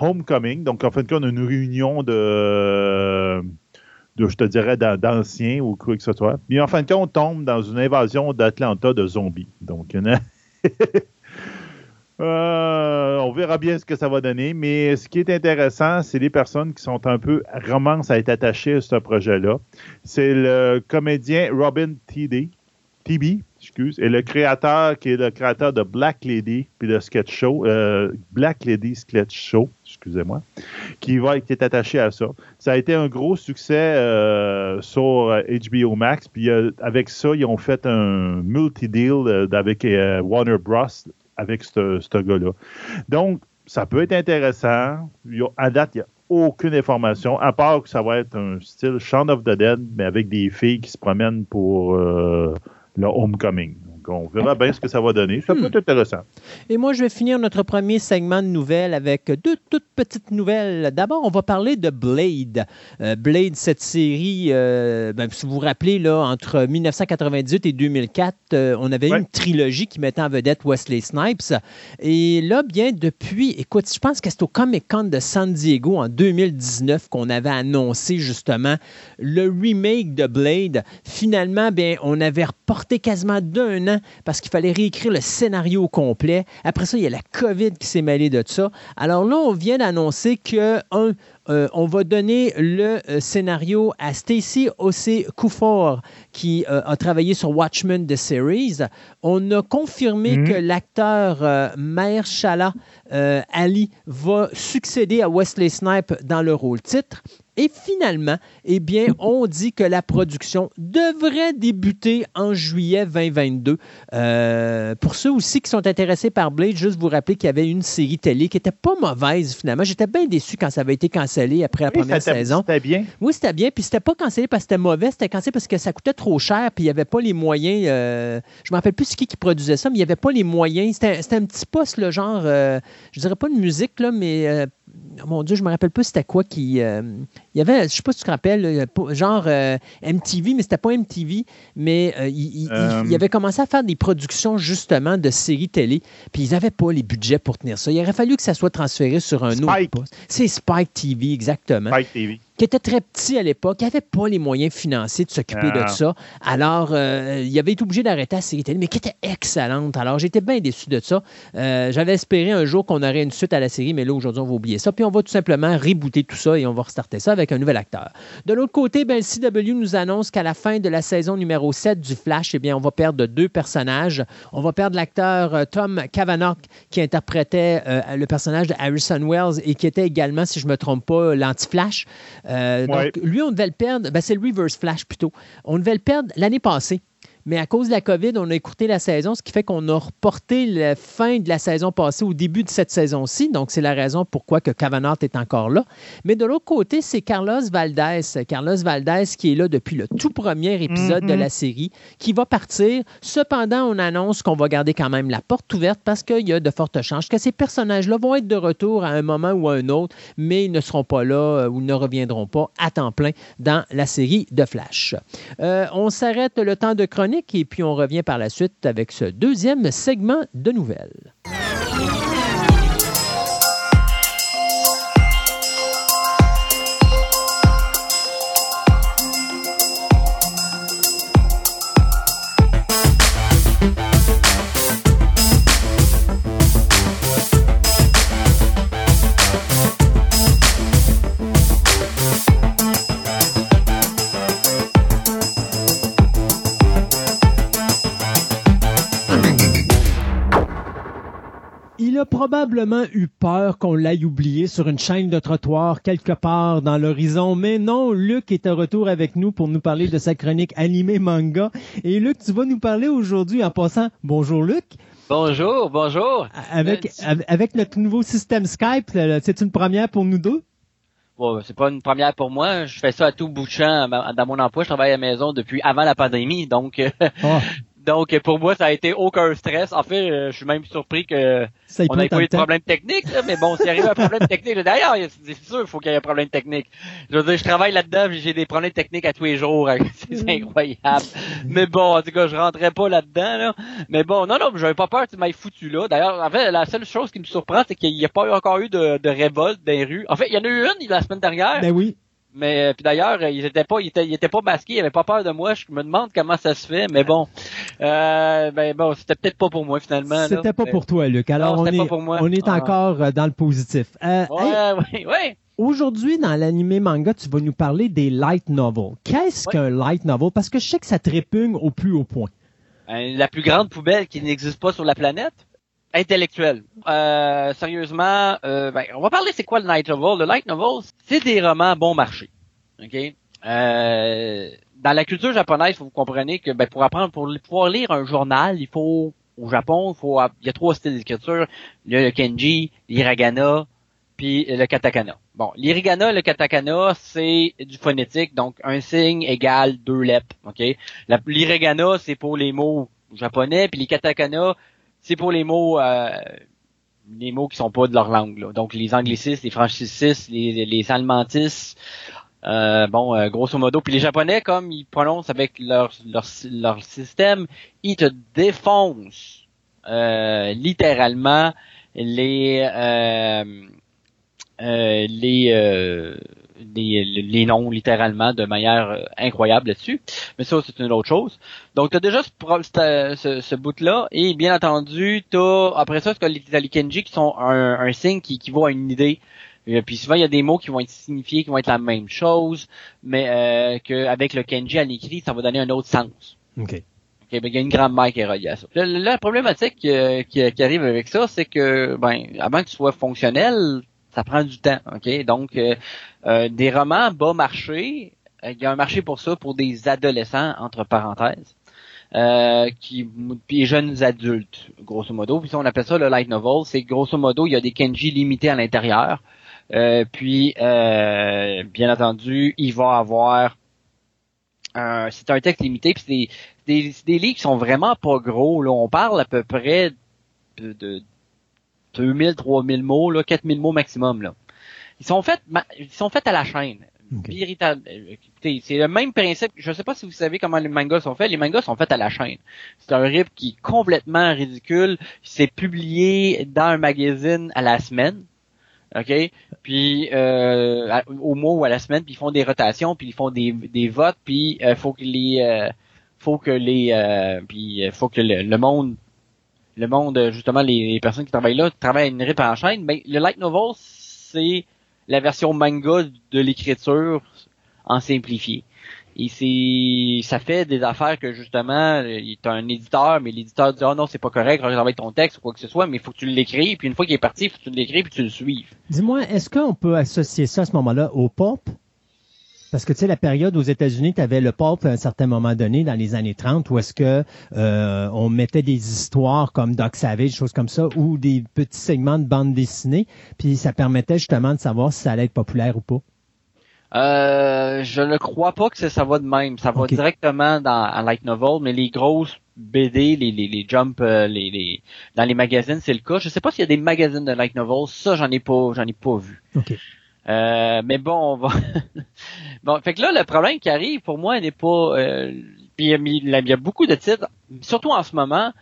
homecoming. Donc, en fin de compte, une réunion de je te dirais, d'anciens ou quoi que ce soit. Mais en fin de compte, on tombe dans une invasion d'Atlanta de zombies. Donc, il y en a [LAUGHS] Euh, on verra bien ce que ça va donner, mais ce qui est intéressant, c'est les personnes qui sont un peu romances à être attachées à ce projet-là. C'est le comédien Robin. TB, et le créateur qui est le créateur de Black Lady puis le sketch show, euh, Black Lady Sketch Show, excusez-moi, qui va est attaché à ça. Ça a été un gros succès euh, sur HBO Max, puis avec ça ils ont fait un multi-deal avec Warner Bros avec ce, gars-là. Donc, ça peut être intéressant. à date, il n'y a aucune information, à part que ça va être un style Shaun of the Dead, mais avec des filles qui se promènent pour euh, le homecoming on verra bien ce que ça va donner. Ça peut hmm. être intéressant. Et moi, je vais finir notre premier segment de nouvelles avec deux toutes petites nouvelles. D'abord, on va parler de Blade. Euh, Blade, cette série, euh, ben, si vous vous rappelez, là, entre 1998 et 2004, euh, on avait une trilogie qui mettait en vedette Wesley Snipes. Et là, bien, depuis, écoute, je pense que c'est au Comic Con de San Diego en 2019 qu'on avait annoncé justement le remake de Blade. Finalement, bien, on avait reporté quasiment d'un an parce qu'il fallait réécrire le scénario au complet. Après ça, il y a la COVID qui s'est mêlée de ça. Alors là, on vient d'annoncer que, euh, on va donner le euh, scénario à Stacy Ossé Koufor, qui euh, a travaillé sur Watchmen The Series. On a confirmé mhm. que l'acteur Mahershala Ali va succéder à Wesley Snipe dans le rôle titre. Et finalement, eh bien, [LAUGHS] on dit que la production devrait débuter en juillet 2022. Euh, pour ceux aussi qui sont intéressés par Blade, juste vous rappeler qu'il y avait une série télé qui n'était pas mauvaise finalement. J'étais bien déçu quand ça avait été cancellé après la première saison. C'était bien. Oui, c'était bien. Puis c'était pas cancellé parce que c'était mauvais, c'était cancellé parce que ça coûtait trop cher. Puis il n'y avait pas les moyens. Euh, je me rappelle plus qui qui produisait ça, mais il n'y avait pas les moyens. C'était un petit poste, le genre, euh, je dirais pas de musique, là, mais oh mon Dieu, je me rappelle pas c'était quoi qui. Euh, il y avait, je sais pas si tu te rappelles, genre euh, MTV, mais c'était pas MTV, mais euh, il, il, avait commencé à faire des productions justement de séries télé, puis ils n'avaient pas les budgets pour tenir ça. Il aurait fallu que ça soit transféré sur un autre poste. C'est Spike TV, exactement. Spike TV qui était très petit à l'époque, qui n'avait pas les moyens financiers de s'occuper de ah. ça. Alors, euh, il avait été obligé d'arrêter la série télé, mais qui était excellente. Alors, j'étais bien déçu de ça. Euh, j'avais espéré un jour qu'on aurait une suite à la série, mais là, aujourd'hui, on va oublier ça. Puis, on va tout simplement rebooter tout ça et on va restarter ça avec un nouvel acteur. De l'autre côté, ben, le CW nous annonce qu'à la fin de la saison numéro 7 du Flash, eh bien, on va perdre deux personnages. On va perdre l'acteur euh, Tom Cavanaugh qui interprétait le personnage de Harrison Wells et qui était également, si je ne me trompe pas, l'anti-Flash. Euh, donc, lui, on devait le perdre. Ben, c'est le reverse flash plutôt. On devait le perdre l'année passée. Mais à cause de la COVID, on a écouté la saison, ce qui fait qu'on a reporté la fin de la saison passée au début de cette saison-ci. Donc, c'est la raison pourquoi que Cavanaugh est encore là. Mais de l'autre côté, c'est Carlos Valdez. Carlos Valdez qui est là depuis le tout premier épisode de mm-hmm. la série, qui va partir. Cependant, on annonce qu'on va garder quand même la porte ouverte parce qu'il y a de fortes chances que ces personnages-là vont être de retour à un moment ou à un autre, mais ils ne seront pas là euh, ou ne reviendront pas à temps plein dans la série de Flash. Euh, on s'arrête le temps de chronique et puis on revient par la suite avec ce deuxième segment de nouvelles. Probablement eu peur qu'on l'aille oublié sur une chaîne de trottoir quelque part dans l'horizon, mais non, Luc est de retour avec nous pour nous parler de sa chronique animée manga. Et Luc, tu vas nous parler aujourd'hui en passant. Bonjour Luc. Bonjour, bonjour. Avec, euh, avec notre nouveau système Skype, c'est une première pour nous deux? Bon, c'est pas une première pour moi. Je fais ça à tout bout de champ dans mon emploi. Je travaille à la maison depuis avant la pandémie, donc oh. [LAUGHS] Donc pour moi, ça a été aucun stress. En fait, euh, je suis même surpris que on n'ait pas eu de problème technique. mais bon, s'il arrive un problème technique, d'ailleurs, c'est sûr, il faut qu'il y ait un problème technique. Je veux dire, je travaille là-dedans, j'ai des problèmes techniques à tous les jours. [LAUGHS] c'est mm. incroyable. mais bon, en tout cas, je rentrais pas là-dedans. Là. Mais bon, non, non, j'avais pas peur que tu m'aies foutu là. D'ailleurs, en fait, la seule chose qui me surprend, c'est qu'il n'y a pas encore eu de, de révolte dans les rues. En fait, il y en a eu une la semaine dernière. Ben oui. Mais euh, puis d'ailleurs, ils étaient pas, ils étaient, pas masqués, ils avaient pas peur de moi. Je me demande comment ça se fait, mais bon, euh, ben bon, c'était peut-être pas pour moi finalement. C'était pas pour toi, Luc. Alors on est, on est ah. encore euh, dans le positif. Euh, [LAUGHS] ouais, ouais, Aujourd'hui, dans l'animé manga, tu vas nous parler des light novels. Qu'est-ce qu'un light novel? Parce que je sais que ça te répugne au plus haut point. la plus grande poubelle qui n'existe pas sur la planète? Intellectuel. Euh, sérieusement, euh, ben, on va parler c'est quoi le light novel? Le light novel, c'est des romans bon marché. Ok? Euh, dans la culture japonaise, vous comprenez que ben, pour apprendre, pour pouvoir lire un journal, il faut au Japon, il faut, il y a trois styles d'écriture. Il y a le kenji, l'hiragana, puis le katakana. Bon, l'hiragana, le katakana, c'est du phonétique, donc un signe égale deux lettres. Ok? L'hiragana, c'est pour les mots japonais, puis les katakana, c'est pour les mots euh, les mots qui sont pas de leur langue. Là. Donc les anglicistes, les francisistes, les, les euh, bon, euh, grosso modo. Puis les Japonais, comme ils prononcent avec leur, leur, leur système, ils te défoncent euh, littéralement les les les, noms littéralement de manière euh, incroyable là-dessus. Mais ça, c'est une autre chose. Donc, tu as déjà ce, ce, ce bout-là. Et bien entendu, tu après ça, tu as les, Kenji qui sont un, un signe qui équivaut à une idée. Et puis souvent, il y a des mots qui vont être signifiés, qui vont être la même chose, mais euh, qu'avec le Kenji à l'écrit, ça va donner un autre sens. OK. Okay, ben, il y a une grammaire qui est reliée à ça. La, problématique euh, qui, qui, arrive avec ça, c'est que ben avant que tu sois fonctionnel, ça prend du temps. Ok, donc euh, euh, des romans bas marché, euh, il y a un marché pour ça pour des adolescents entre parenthèses. Euh, qui puis jeunes adultes grosso modo puis on appelle ça le light novel c'est grosso modo il y a des kenji limités à l'intérieur euh, puis euh, bien entendu il va avoir c'est un texte limité puis c'est des, des, des livres qui sont vraiment pas gros là on parle à peu près de, de 2000, 3000 mots, là, 4000 mots maximum, là. Ils sont faits, ils sont faits à la chaîne. c'est le même principe. Je sais pas si vous savez comment les mangas sont faits. Les mangas sont faits à la chaîne. C'est un rythme qui est complètement ridicule. C'est publié dans un magazine à la semaine. OK? Puis euh, au mois ou à la semaine, puis ils font des rotations, puis ils font des, des votes, puis euh, faut que les euh, faut que les euh, puis faut que le monde le monde, justement, les, personnes qui travaillent là travaillent à une rip en chaîne, mais le light novel, c'est la version manga de l'écriture en simplifié. Et c'est, ça fait des affaires que justement, il est un éditeur, mais l'éditeur dit, oh non, c'est pas correct, avec ton texte ou quoi que ce soit, mais faut que tu l'écris, puis une fois qu'il est parti, faut que tu l'écris, puis tu le suives. Dis-moi, est-ce qu'on peut associer ça à ce moment-là au pop? Parce que tu sais, la période aux États-Unis, tu avais le pulp à un certain moment donné, dans les années 30, où est-ce que euh, on mettait des histoires comme Doc Savage, choses comme ça, ou des petits segments de bande dessinée, puis ça permettait justement de savoir si ça allait être populaire ou pas. Euh, je ne crois pas que ça va de même. Ça va directement dans Light Novel, mais les grosses BD, les, les, les jump, euh, les, les, dans les magazines, c'est le cas. Je sais pas s'il y a des magazines de Light Novel. Ça, j'en ai pas, j'en ai pas vu. Okay. Euh, mais bon, on va. [LAUGHS] bon, fait que là, le problème qui arrive pour moi n'est pas. Euh, il, y a, beaucoup de titres, surtout en ce moment,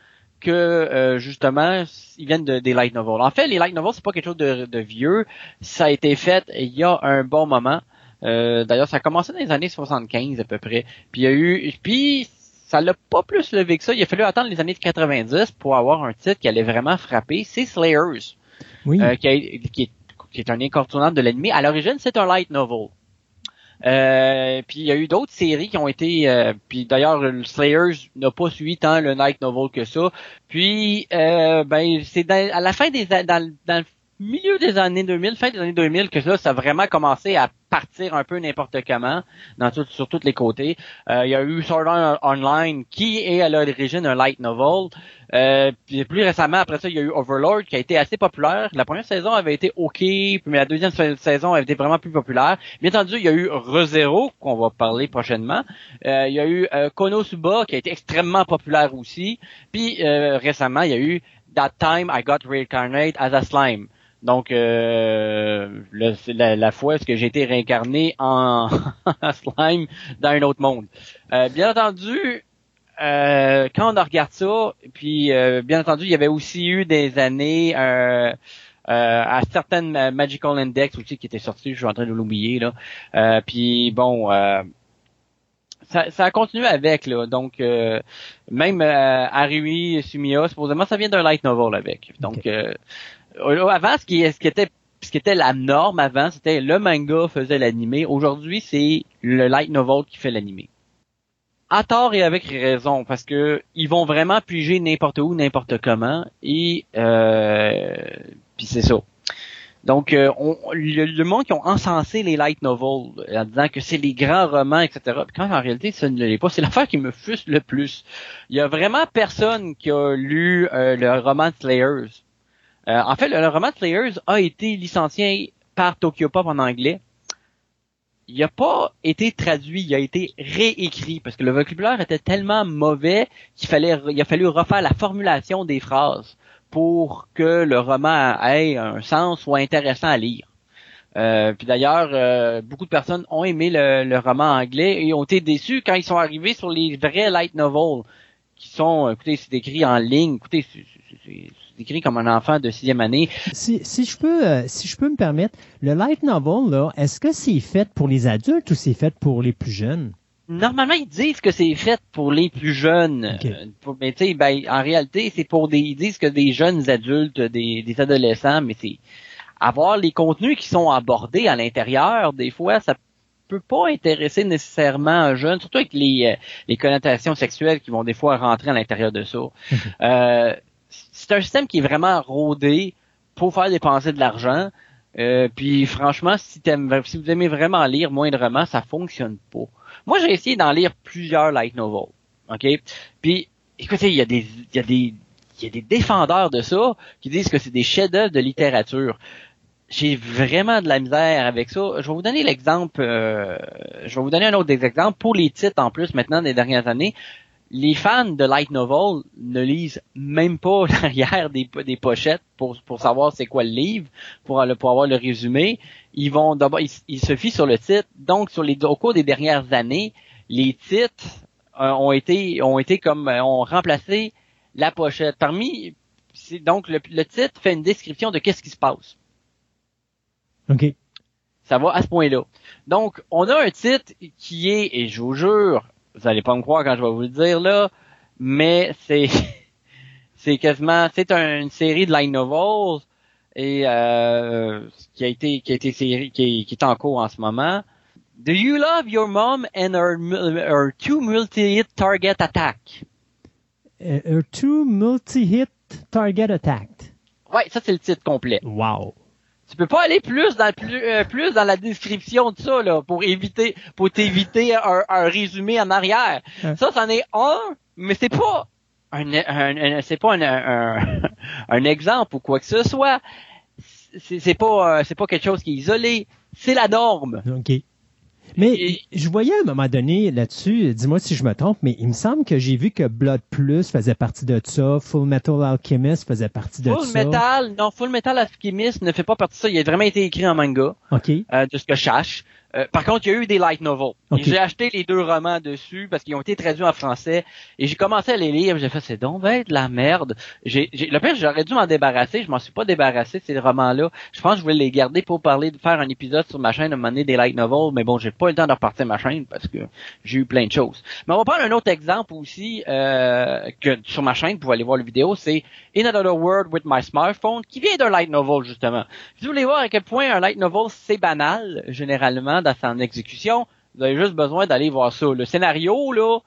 que euh, justement ils viennent de, des light novels. En fait, les light novels c'est pas quelque chose de, de, vieux. Ça a été fait il y a un bon moment. Euh, D'ailleurs, ça a commencé dans les années 75 à peu près. Puis il y a eu, puis ça l'a pas plus levé que ça. Il a fallu attendre les années 90 pour avoir un titre qui allait vraiment frapper. C'est Slayers. Oui. Euh, qui, a, qui est qui est un incontournable de l'ennemi. À l'origine, c'est un light novel. Euh, puis il y a eu d'autres séries qui ont été, euh, puis d'ailleurs le Slayers n'a pas suivi tant le Night Novel que ça. Puis euh, ben c'est à la fin des dans, dans milieu des années 2000, fin des années 2000, que ça, ça a vraiment commencé à partir un peu n'importe comment dans tout, sur tous les côtés. Euh, il y a eu Sword Art Online qui est à l'origine un light novel. Euh, puis plus récemment, après ça, il y a eu Overlord qui a été assez populaire. La première saison avait été OK, puis la deuxième saison avait été vraiment plus populaire. Bien entendu, il y a eu ReZero, qu'on va parler prochainement. Euh, il y a eu euh, Konosuba qui a été extrêmement populaire aussi. Puis récemment, il y a eu That Time I Got Reincarnated as a Slime. Donc, euh, la, la, fois est-ce que j'ai été réincarné [LAUGHS] en slime dans un autre monde. Euh, bien entendu, euh, quand on regarde ça, puis euh, bien entendu, il y avait aussi eu des années euh, à certaines Magical Index aussi qui étaient sorties, je suis en train de l'oublier là. puis bon, ça, ça, a continué avec là. Donc même Harui Sumiya, supposément ça vient d'un light novel avec. Donc euh, avant, ce qui, ce qui était ce qui était la norme avant, c'était le manga faisait l'animé. Aujourd'hui, c'est le light novel qui fait l'animé. À tort et avec raison, parce que ils vont vraiment piger n'importe où, n'importe comment, et euh, puis c'est ça. Donc, euh, on, le, monde qui ont encensé les light novels en disant que c'est les grands romans, etc. quand en réalité, ce ne l'est pas. C'est l'affaire qui me fusse le plus. Il y a vraiment personne qui a lu euh, le roman Slayers. Euh, en fait, le, roman Slayers a été licencié par Tokyo Pop en anglais. Il n'a pas été traduit, il a été réécrit parce que le vocabulaire était tellement mauvais qu'il fallait, il a fallu refaire la formulation des phrases pour que le roman ait un sens soit intéressant à lire. Euh, puis d'ailleurs, euh, beaucoup de personnes ont aimé le, le, roman anglais et ont été déçus quand ils sont arrivés sur les vrais light novels qui sont, écoutez, c'est écrit en ligne, écoutez, c'est écrit comme un enfant de sixième année. Si, si je peux, euh, si je peux me permettre, le light novel là, est-ce que c'est fait pour les adultes ou c'est fait pour les plus jeunes? Normalement, ils disent que c'est fait pour les plus jeunes. Euh, mais tu sais, ben, en réalité, c'est pour des, ils disent que des jeunes adultes, des, des adolescents, mais c'est avoir les contenus qui sont abordés à l'intérieur, des fois, ça peut pas intéresser nécessairement un jeune, surtout avec les, euh, les connotations sexuelles qui vont des fois rentrer à l'intérieur de ça. euh, c'est un système qui est vraiment rodé pour faire dépenser de l'argent. Euh, puis franchement, si, vous aimez vraiment lire moindrement, ça fonctionne pas. Moi, j'ai essayé d'en lire plusieurs light novels. OK? Puis, écoutez, il y a des. Il y a des il y a des défendeurs de ça qui disent que c'est des chefs-d'œuvre de littérature. J'ai vraiment de la misère avec ça. Je vais vous donner l'exemple. Euh, je vais vous donner un autre exemple pour les titres en plus maintenant des dernières années les fans de light novel ne lisent même pas [LAUGHS] l'arrière des, des pochettes pour, pour savoir c'est quoi le livre, pour, pour avoir le résumé. Ils vont d'abord, ils, se fient sur le titre. Donc, sur les, au cours des dernières années, les titres euh, ont été, ont été comme, euh, ont remplacé la pochette. Parmi, donc le, le, titre fait une description de qu'est-ce qui se passe. OK. Ça va à ce point-là. Donc, on a un titre qui est, et je vous jure, vous allez pas me croire quand je vais vous le dire là, mais c'est [LAUGHS] c'est quasiment c'est une série de line novels et euh, qui a été qui a été série qui est, en cours en ce moment. Do you love your mom and her, her two multi-hit target attack? Uh, her two multi-hit target attack. Ouais, ça c'est le titre complet. Wow tu peux pas aller plus dans plus, euh, plus dans la description de ça là pour éviter pour t'éviter un, un, résumé en arrière. Ça, c'en est un, mais c'est pas un, un, c'est pas un, [LAUGHS] un, exemple ou quoi que ce soit. C'est pas euh, c'est pas quelque chose qui est isolé. C'est la norme. Ok. Mais je voyais à un moment donné là-dessus, dis-moi si je me trompe, mais il me semble que j'ai vu que Blood Plus faisait partie de ça, Full Metal Alchemist faisait partie de ça. Full Metal, non, Full Metal Alchemist ne fait pas partie de ça. Il a vraiment été écrit en manga. OK. Euh, de ce que je. Euh, par contre, il y a eu des light novels. J'ai acheté les deux romans dessus parce qu'ils ont été traduits en français et j'ai commencé à les lire. J'ai fait c'est donc ben de la merde. J'ai, le pire, j'aurais dû m'en débarrasser. Je m'en suis pas débarrassé ces romans-là. Je pense que je voulais les garder pour parler de faire un épisode sur ma chaîne, de mener des light novels. Mais bon, j'ai pas eu le temps de repartir ma chaîne parce que j'ai eu plein de choses. Mais on va prendre un autre exemple aussi euh, que sur ma chaîne. Pour aller voir la vidéo, c'est In Another World with My Smartphone, qui vient d'un light novel justement. Si vous voulez voir à quel point un light novel c'est banal généralement dans son exécution, Vous avez juste besoin d'aller voir ça. Le scénario, là,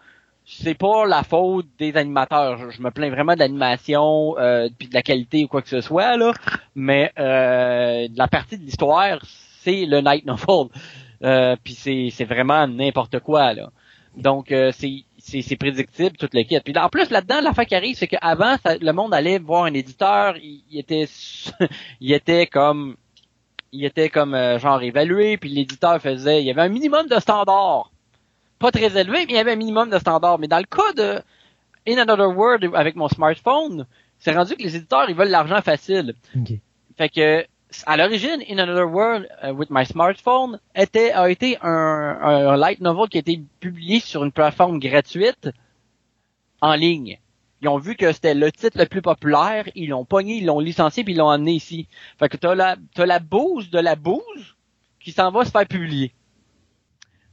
c'est pas la faute des animateurs. Je, me plains vraiment de l'animation, euh, puis de la qualité ou quoi que ce soit, là. Mais euh, la partie de l'histoire, c'est le Night Novel. Euh, puis c'est, c'est vraiment n'importe quoi, là. Donc, euh, c'est c'est prédictible, toute l'équipe. Puis en plus, là-dedans, l'affaire qui arrive, c'est qu'avant, le monde allait voir un éditeur, il, était [LAUGHS] il était comme il était comme euh, genre évalué, puis l'éditeur faisait, il y avait un minimum de standards. Pas très élevé, mais il y avait un minimum de standards. Mais dans le cas de In Another World avec mon smartphone, c'est rendu que les éditeurs, ils veulent l'argent facile. Fait que à l'origine, In Another World uh, with My Smartphone était a été un, un, light novel qui a été publié sur une plateforme gratuite en ligne. Ils ont vu que c'était le titre le plus populaire, ils l'ont pogné, ils l'ont licencié puis ils l'ont amené ici. Fait que t'as la t'as la bouse de la bouse qui s'en va se faire publier.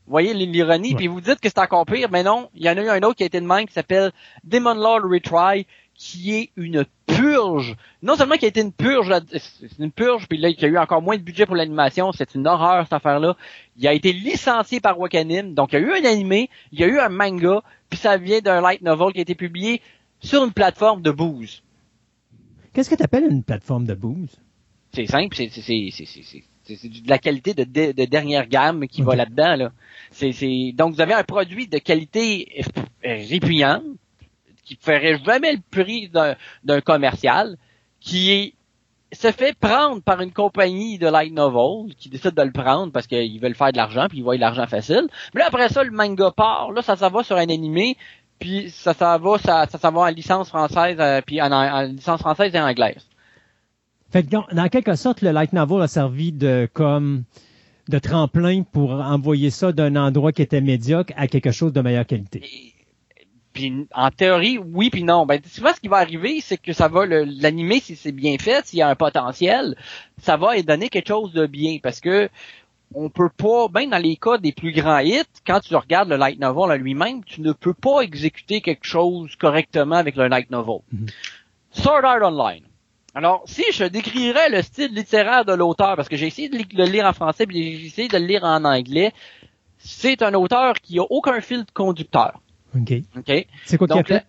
Vous voyez l'ironie, puis vous dites que c'est encore pire, mais non, il y en a eu un autre qui a été de même qui s'appelle Demon Lord Retry, qui est une purge. Non seulement qui a été une purge, c'est une purge, puis là, il y a eu encore moins de budget pour l'animation, c'est une horreur cette affaire-là. Il a été licencié par Wakanim, donc il y a eu un animé, il y a eu un manga, puis ça vient d'un light novel qui a été publié sur une plateforme de booze. Qu'est-ce que tu appelles une plateforme de booze? C'est simple, c'est c'est de la qualité de, de, dernière gamme qui va là-dedans. Là. C'est, Donc, vous avez un produit de qualité répuyante qui ferait jamais le prix d'un commercial, qui est se fait prendre par une compagnie de light novel qui décide de le prendre parce qu'ils veulent faire de l'argent puis ils voient l'argent facile. Mais là après ça le manga part, là ça ça va sur un animé puis ça ça va ça ça, va en licence française euh, puis en, licence française et anglaise. Fait que dans, quelque sorte le light novel a servi de comme de tremplin pour envoyer ça d'un endroit qui était médiocre à quelque chose de meilleure qualité. Puis en théorie, oui puis non. Ben souvent ce qui va arriver, c'est que ça va l'animer si c'est bien fait, s'il y a un potentiel, ça va donner quelque chose de bien parce que on peut pas, même dans les cas des plus grands hits, quand tu regardes le light novel à lui-même, tu ne peux pas exécuter quelque chose correctement avec le light novel. Mm-hmm. Sword Art Online. Alors, si je décrirais le style littéraire de l'auteur, parce que j'ai essayé de le lire en français, puis j'ai essayé de le lire en anglais, c'est un auteur qui a aucun fil conducteur. OK. OK? C'est quoi qu'il a fait?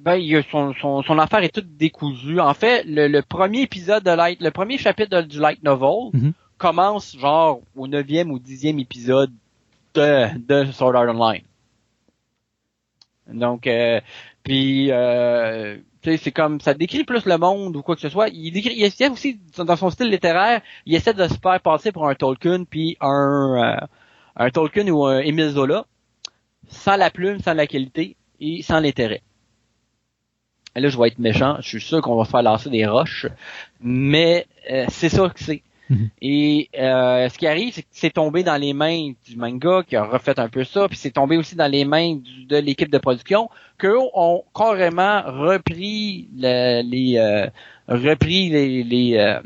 Ben, il son, son, son, affaire est toute décousue. En fait, le, premier épisode de Light, le premier chapitre du Light Novel mm-hmm. Commence genre au neuvième ou dixième épisode de, de Sword Art Online. Donc, euh, puis, euh, c'est comme ça décrit plus le monde ou quoi que ce soit. Il décrit, il essaie aussi dans son style littéraire, il essaie de se faire passer pour un Tolkien puis un euh, un Tolkien ou un Émile Zola sans la plume, sans la qualité et sans l'intérêt. Là, je vais être méchant. Je suis sûr qu'on va faire lancer des roches, mais euh, c'est ça que c'est. Mhm. Et euh, ce qui arrive, c'est que c'est tombé dans les mains du manga qui a refait un peu ça, puis c'est tombé aussi dans les mains de l'équipe de production, qu'eux ont carrément repris les euh, repris les, les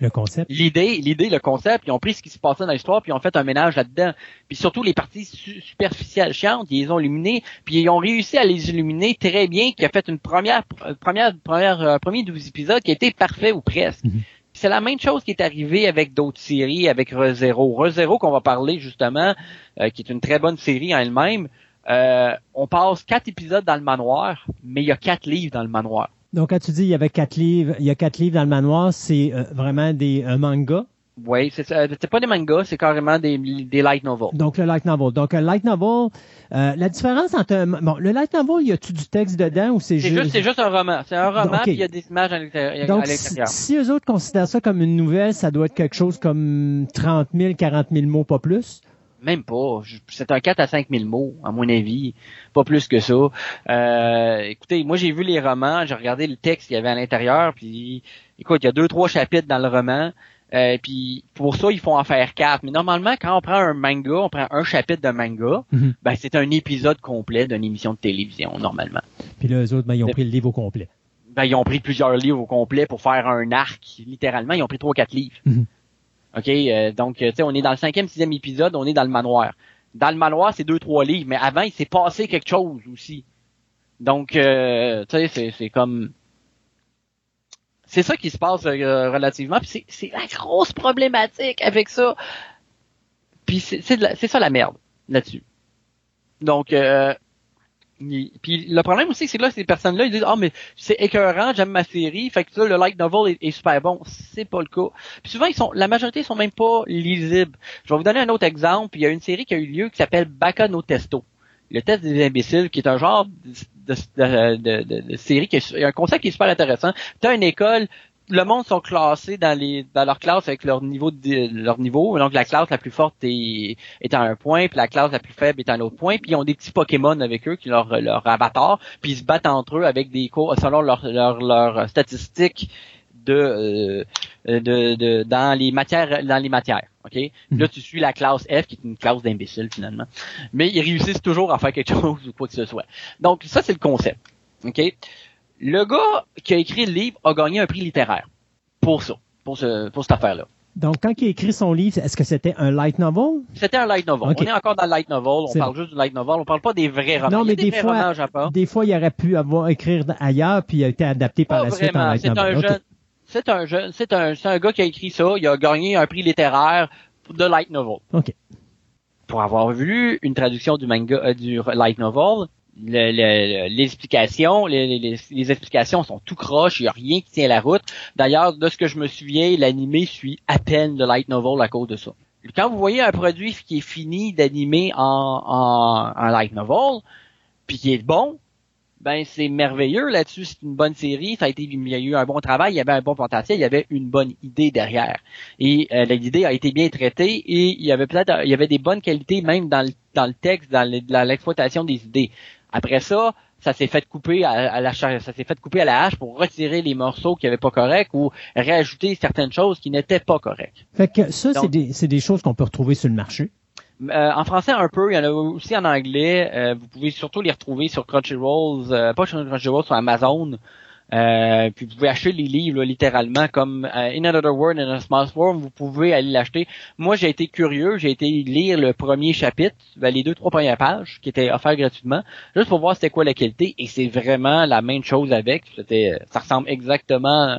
le concept. L'idée, l'idée, le concept, ils ont pris ce qui se passait dans l'histoire, puis ils ont fait un ménage là-dedans. Puis surtout les parties superficielles chiantes, ils les ont illuminées, puis ils ont réussi à les illuminer très bien, qui a fait une première, première, première, euh, premier 12 épisodes qui a été parfait ou presque. Mhm. C'est la même chose qui est arrivée avec d'autres séries, avec ReZero. ReZero qu'on va parler justement, euh, qui est une très bonne série en elle-même. Euh, on passe quatre épisodes dans le manoir, mais il y a quatre livres dans le manoir. Donc, quand tu dis il y avait quatre livres, il y a quatre livres dans le manoir, c'est euh, vraiment des mangas? Oui, c'est c'est pas des mangas, c'est carrément des, des light novels. Donc le light novel. Donc un light novel, euh, la différence entre un, bon, le light novel, y a-tu du texte dedans ou c'est juste c'est juste un roman, c'est un roman puis il y a des images à l'intérieur. Donc si, si eux autres considèrent ça comme une nouvelle, ça doit être quelque chose comme 30 000, 40 000 mots, pas plus? Même pas. C'est un 4 à 5 000 mots, à mon avis. Pas plus que ça. Euh, écoutez, moi, j'ai vu les romans, j'ai regardé le texte qu'il y avait à l'intérieur, puis écoute, il y a deux, trois chapitres dans le roman. Euh, puis pour ça, ils font en faire quatre. Mais normalement, quand on prend un manga, on prend un chapitre de manga, mhm. ben c'est un épisode complet d'une émission de télévision, normalement. Puis là, eux autres, ben, ils ont pris le livre au complet. Ben, ils ont pris plusieurs livres au complet pour faire un arc. Littéralement, ils ont pris trois, quatre livres. Mhm. OK? Euh, donc, tu sais, on est dans le cinquième, sixième épisode, on est dans le manoir. Dans le manoir, c'est deux, trois livres, mais avant, il s'est passé quelque chose aussi. Donc, euh, tu sais, c'est comme... C'est ça qui se passe relativement. Puis c'est la grosse problématique avec ça. Puis c'est ça la merde là-dessus. Donc euh, puis le problème aussi, c'est que là, ces personnes-là, ils disent Ah, mais c'est écœurant, j'aime ma série, fait que ça, le light novel est, super bon. C'est pas le cas. Puis souvent, ils sont. La majorité sont même pas lisibles. Je vais vous donner un autre exemple. Il y a une série qui a eu lieu qui s'appelle Baka no Testo. Le test des imbéciles, qui est un genre de, de, de, série qui est un concept qui est super intéressant. Tu as une école le monde sont classés dans les dans leur classe avec leur niveau de, leur niveau. Donc la classe la plus forte est, est à un point, puis la classe la plus faible est à un autre point. Puis ils ont des petits Pokémon avec eux qui leur leur avatar, puis ils se battent entre eux avec des cours selon leurs leur, leur statistiques de, euh, de, de dans les matières dans les matières. OK? Là, tu suis la classe F, qui est une classe d'imbécile, finalement. Mais ils réussissent toujours à faire quelque [LAUGHS] chose ou quoi que ce soit. Donc, ça, c'est le concept. OK? Le gars qui a écrit le livre a gagné un prix littéraire pour ça, pour, ce, pour cette affaire-là. Donc, quand il a écrit son livre, est-ce que c'était un light novel? C'était un light novel. On est encore dans le light novel. On parle juste du light novel. On parle pas des vrais romans. Non, mais des, fois, des fois, il aurait pu avoir écrire ailleurs puis il a été adapté par la suite en light novel. C'est un jeune, c'est un, c'est un gars qui a écrit ça. Il a gagné un prix littéraire de light novel. OK. Pour avoir vu une traduction du manga, euh, du light novel, les explications, les, explications sont tout croches, il n'y a rien qui tient la route. D'ailleurs, de ce que je me souviens, l'animé suit à peine le light novel à cause de ça. Quand vous voyez un produit qui est fini d'animer en, en, light novel, puis qui est bon, ben c'est merveilleux là-dessus, c'est une bonne série, ça a été il y a eu un bon travail, il y avait un bon potentiel, il y avait une bonne idée derrière. Et euh, l'idée a été bien traitée et il y avait peut-être il y avait des bonnes qualités même dans le, dans le texte, dans l'exploitation des idées. Après ça, ça s'est fait couper à, la ça s'est fait couper à la hache pour retirer les morceaux qui n'avaient pas corrects ou rajouter certaines choses qui n'étaient pas correctes. Fait que ça, c'est des, des, choses qu'on peut retrouver sur le marché. Euh, en français un peu, il y en a aussi en anglais. Euh, vous pouvez surtout les retrouver sur Crunchyroll, euh, pas sur Crunchyroll, sur Amazon. Euh, puis vous pouvez acheter les livres littéralement comme euh, In Another World in a Small Form, vous pouvez aller l'acheter. Moi j'ai été curieux, j'ai été lire le premier chapitre, ben, les deux trois premières pages qui étaient offertes gratuitement, juste pour voir c'était quoi la qualité et c'est vraiment la même chose avec. C'était, ça ressemble exactement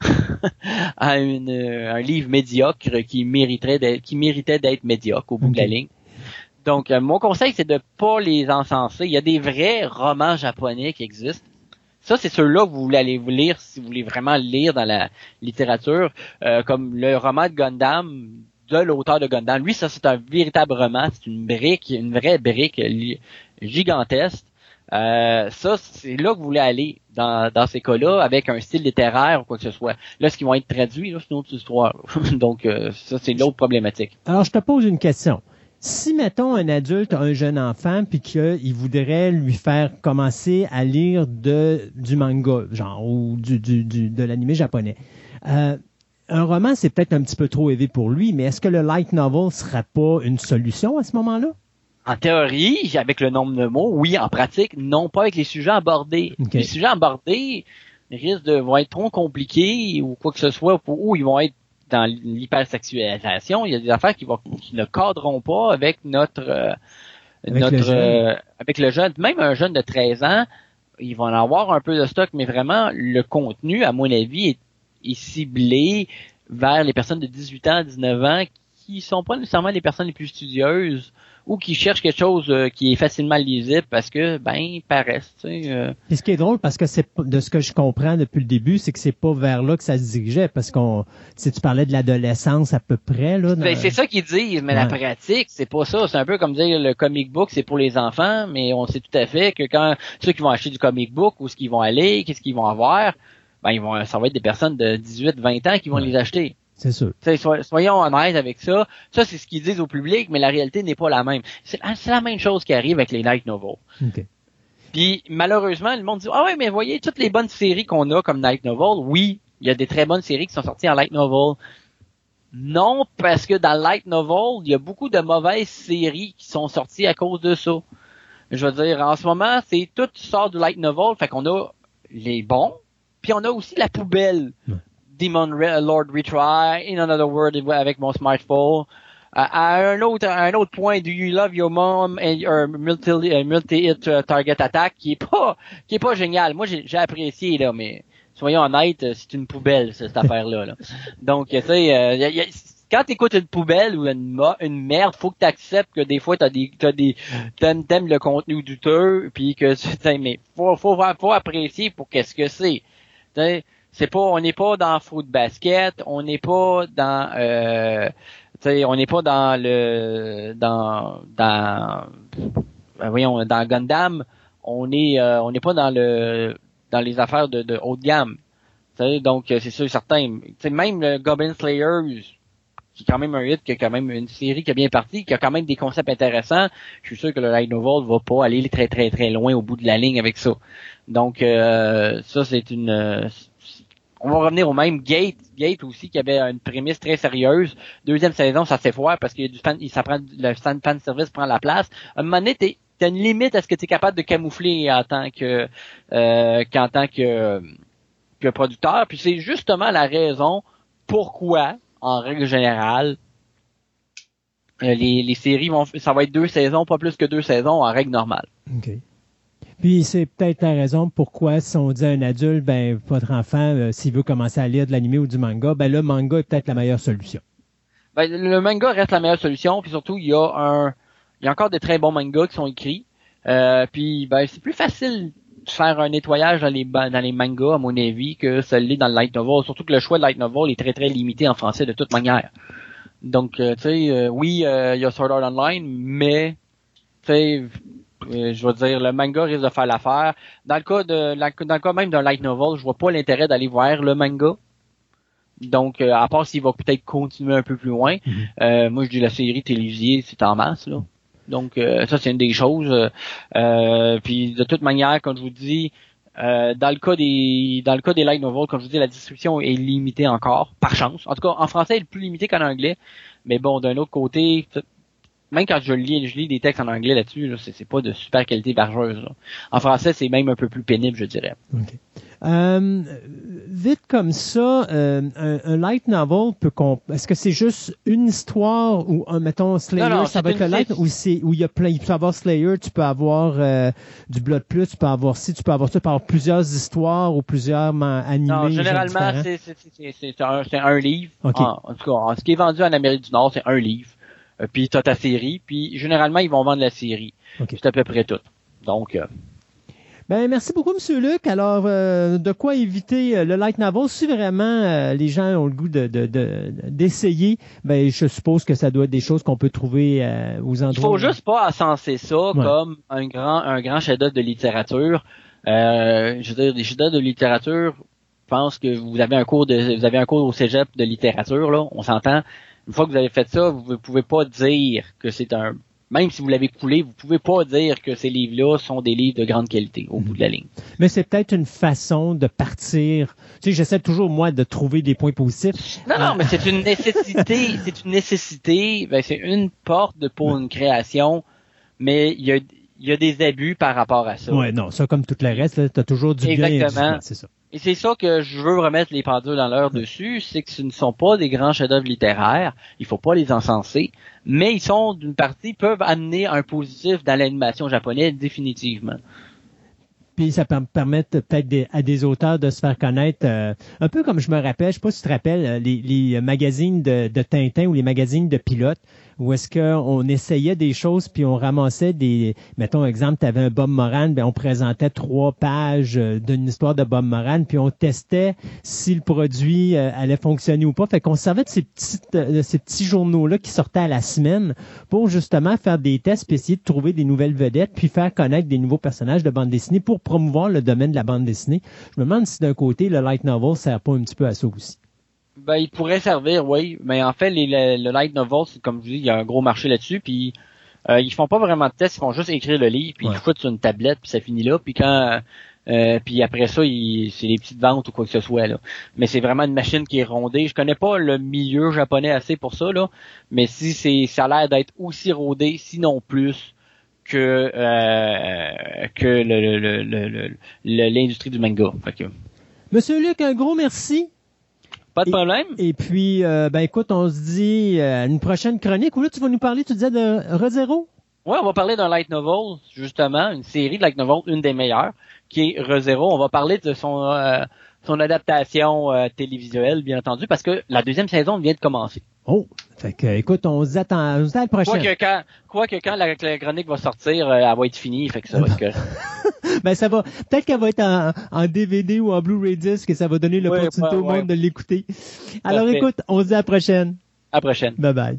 [LAUGHS] à une, euh, un livre médiocre qui mériterait d'être, qui méritait d'être médiocre au bout de la ligne. Donc, mon conseil, c'est de pas les encenser. Il y a des vrais romans japonais qui existent. Ça, c'est ceux-là que vous voulez aller vous lire si vous voulez vraiment lire dans la littérature, euh, comme le roman de Gundam de l'auteur de Gundam. Lui, ça, c'est un véritable roman. C'est une brique, une vraie brique gigantesque. Euh, ça, c'est là que vous voulez aller dans, dans ces cas-là, avec un style littéraire ou quoi que ce soit. Là, ce qui vont être traduits, c'est une autre histoire. [LAUGHS] Donc, euh, ça, c'est l'autre problématique. Alors, je te pose une question si, mettons, un adulte a un jeune enfant puis qu'il voudrait lui faire commencer à lire de, du manga, genre, ou du, du, du de l'animé japonais, euh, un roman, c'est peut-être un petit peu trop élevé pour lui, mais est-ce que le light novel serait pas une solution à ce moment-là? En théorie, avec le nombre de mots, oui. En pratique, non pas avec les sujets abordés. Les sujets abordés risquent de vont être trop compliqués ou quoi que ce soit, ou ils vont être dans l'hypersexualisation, il y a des affaires qui, vont, qui ne cadreront pas avec notre euh, avec, notre, le euh, avec le jeune. Même un jeune de 13 ans, ils vont en avoir un peu de stock, mais vraiment le contenu, à mon avis, est, est ciblé vers les personnes de 18 ans, 19 ans, qui sont pas nécessairement les personnes les plus studieuses ou qui cherchent quelque chose euh, qui est facilement lisible parce que ben ils paraissent. Tu sais, euh. ce qui est drôle parce que c'est de ce que je comprends depuis le début, c'est que c'est pas vers là que ça se dirigeait parce qu'on si tu parlais de l'adolescence à peu près là. Ben, c'est ça qu'ils disent, mais la pratique c'est pas ça. C'est un peu comme dire le comic book c'est pour les enfants, mais on sait tout à fait que quand ceux qui vont acheter du comic book où ce qu'ils vont aller, qu'est-ce qu'ils vont avoir, ben ils vont ça va être des personnes de 18, 20 ans qui vont les acheter. C'est sûr. soyons honnêtes avec ça. Ça, c'est ce qu'ils disent au public, mais la réalité n'est pas la même. C'est la même chose qui arrive avec les Night Novels. Puis malheureusement, le monde dit Ah ouais, mais voyez toutes les bonnes séries qu'on a comme Night Novel. Oui, il y a des très bonnes séries qui sont sorties en Light Novel. Non, parce que dans Light Novel, il y a beaucoup de mauvaises séries qui sont sorties à cause de ça. Je veux dire, en ce moment, c'est tout sort du Light Novel, fait qu'on a les bons, puis on a aussi la poubelle. Demon Lord Retry, In Another Word avec mon smartphone. à un autre, un autre point, Do You Love Your Mom and Your Multi, uh, multi Hit uh, Target Attack, qui est pas, qui est pas génial. Moi, j'ai apprécié là, mais soyons honnêtes, c'est une poubelle cette affaire-là. Là. [LAUGHS] Donc, tu sais, euh, quand t'écoutes une poubelle ou une, une merde, faut que tu acceptes que des fois t'as des t'as des t'aimes, t'aimes le contenu douteux, puis que tu mais faut faut faut apprécier pour qu'est-ce que c'est. C'est pas on n'est pas dans foot basket, on n'est pas dans euh, on n'est pas dans le dans dans ben voyons dans Gundam, on est euh, on n'est pas dans le dans les affaires de, de haut de gamme. donc euh, c'est sûr certain. T'sais, même le Goblin Slayer qui est quand même un hit, qui a quand même une série qui a bien parti, qui a quand même des concepts intéressants. Je suis sûr que le light novel va pas aller très très très loin au bout de la ligne avec ça. Donc euh, ça c'est une on va revenir au même Gate, Gate aussi qui avait une prémisse très sérieuse. Deuxième saison, ça s'est foire parce que du fan, ça prend le fan service prend la place. À un moment donné, t'as une limite à ce que tu es capable de camoufler en tant que euh, qu'en tant que, producteur. Puis c'est justement la raison pourquoi en règle générale, euh, les, séries vont, ça va être deux saisons, pas plus que deux saisons en règle normale. Puis c'est peut-être la raison pourquoi si on dit à un adulte, ben votre enfant, euh, s'il veut commencer à lire de l'animé ou du manga, ben le manga est peut-être la meilleure solution. Ben, le manga reste la meilleure solution, puis surtout il y a un, il y a encore de très bons mangas qui sont écrits. Euh, puis ben c'est plus facile faire un nettoyage dans les dans les mangas à mon avis que celui dans le light novel. Surtout que le choix de light novel est très très limité en français de toute manière. Donc euh, tu sais, euh, oui, il y a Sword Art Online, mais tu sais, je veux dire, le manga risque de faire l'affaire. Dans le cas de dans le cas même d'un light novel, je vois pas l'intérêt d'aller voir le manga. Donc, à part s'il va peut-être continuer un peu plus loin, mm-hmm. moi je dis la série télévisée, c'est en masse là. Donc euh, ça c'est une des choses. Euh, puis de toute manière, comme je vous dis, euh, dans le cas des dans le cas des light novels, comme je vous dis, la distribution est limitée encore, par chance. En tout cas, en français, elle est plus limitée qu'en anglais. Mais bon, d'un autre côté, même quand je lis, je lis des textes en anglais là-dessus, là, c'est, pas de super qualité bargeuse. En français, c'est même un peu plus pénible, je dirais. Euh, vite comme ça, euh, un, light novel peut est-ce que c'est juste une histoire ou un mettons Slayer, ça va être le light ou c'est où il y a plein, il peut avoir Slayer, tu peux avoir euh, du Blood Plus, tu peux avoir si, tu peux avoir ça, tu peux avoir plusieurs histoires ou plusieurs animés. Non, généralement c'est, c'est, un, un, livre. En, en, tout cas, ce qui est vendu en Amérique du Nord, c'est un livre. Puis tu as ta série, puis généralement ils vont vendre la série. C'est à peu près tout. Donc ben, merci beaucoup, Monsieur Luc. Alors, euh, de quoi éviter euh, le light novel si vraiment euh, les gens ont le goût de, d'essayer? ben, je suppose que ça doit être des choses qu'on peut trouver aux endroits. Il faut juste pas ascenser ça comme un grand, un grand chef-d'œuvre de littérature. je veux dire, des chefs-d'œuvre de littérature. Je pense que vous avez un cours de, vous avez un cours au cégep de littérature là. On s'entend. Une fois que vous avez fait ça, vous ne pouvez pas dire que c'est un même si vous l'avez coulé, vous pouvez pas dire que ces livres-là sont des livres de grande qualité au bout de la ligne. Mais c'est peut-être une façon de partir. Tu sais, j'essaie toujours moi de trouver des points positifs. Non, non, mais c'est une nécessité. c'est une nécessité. Ben, c'est une porte pour une création, mais il y a, y a des abus par rapport à ça. Ouais, non, ça comme tout le reste, tu as toujours du bien et du c'est ça. Et c'est ça que je veux remettre les pendules dans l'heure dessus, c'est que ce ne sont pas des grands chefs-d'œuvre littéraires, il faut pas les encenser, mais ils sont d'une partie peuvent amener un positif dans l'animation japonaise définitivement. Puis ça peut permettre peut-être à des auteurs de se faire connaître, euh, un peu comme je me rappelle, je sais pas si tu te rappelles, euh, les, magazines de, de Tintin ou les magazines de pilotes où est-ce qu'on essayait des choses puis on ramassait des, mettons exemple, tu avais un Bob Moran, ben on présentait trois pages euh, d'une histoire de Bob Moran puis on testait si le produit euh, allait fonctionner ou pas. Fait qu'on servait de ces, petites, euh, ces petits journaux-là qui sortaient à la semaine pour justement faire des tests puis essayer de trouver des nouvelles vedettes puis faire connaître des nouveaux personnages de bande dessinée pour promouvoir le domaine de la bande dessinée. Je me demande si d'un côté le light novel sert pas un petit peu à ça aussi. Ben, il pourrait servir, oui. Mais en fait, les, le, light novel, c'est comme je dis, il y a un gros marché là-dessus. Puis euh, ils font pas vraiment de tests, ils font juste écrire le livre, puis ils le foutent sur une tablette, puis ça finit là. Puis quand, euh, puis après ça, c'est des petites ventes ou quoi que ce soit là. Mais c'est vraiment une machine qui est rondée. Je connais pas le milieu japonais assez pour ça là, mais si c'est, ça a l'air d'être aussi rodé, sinon plus que euh, que le, l'industrie du manga. Monsieur Luc, un gros merci. Pas de problème. Et, puis, euh, ben écoute, on se dit euh, une prochaine chronique où là, tu vas nous parler, tu disais de ReZero? Ouais, on va parler d'un light novel, justement, une série de light novel, une des meilleures, qui est ReZero. On va parler de son euh, son adaptation télévisuelle, bien entendu, parce que la deuxième saison vient de commencer. Oh, fait que, écoute, on se attend, on se attend à la prochaine. Quoi que quand, quoi que quand la, la chronique va sortir, euh, elle va être finie, fait que ça va être que... [LAUGHS] ben ça va. Peut-être qu'elle va être en, en, DVD ou en Blu-ray disc et ça va donner l'opportunité au monde de l'écouter. Alors écoute, on se dit à la prochaine. À la prochaine. Bye bye.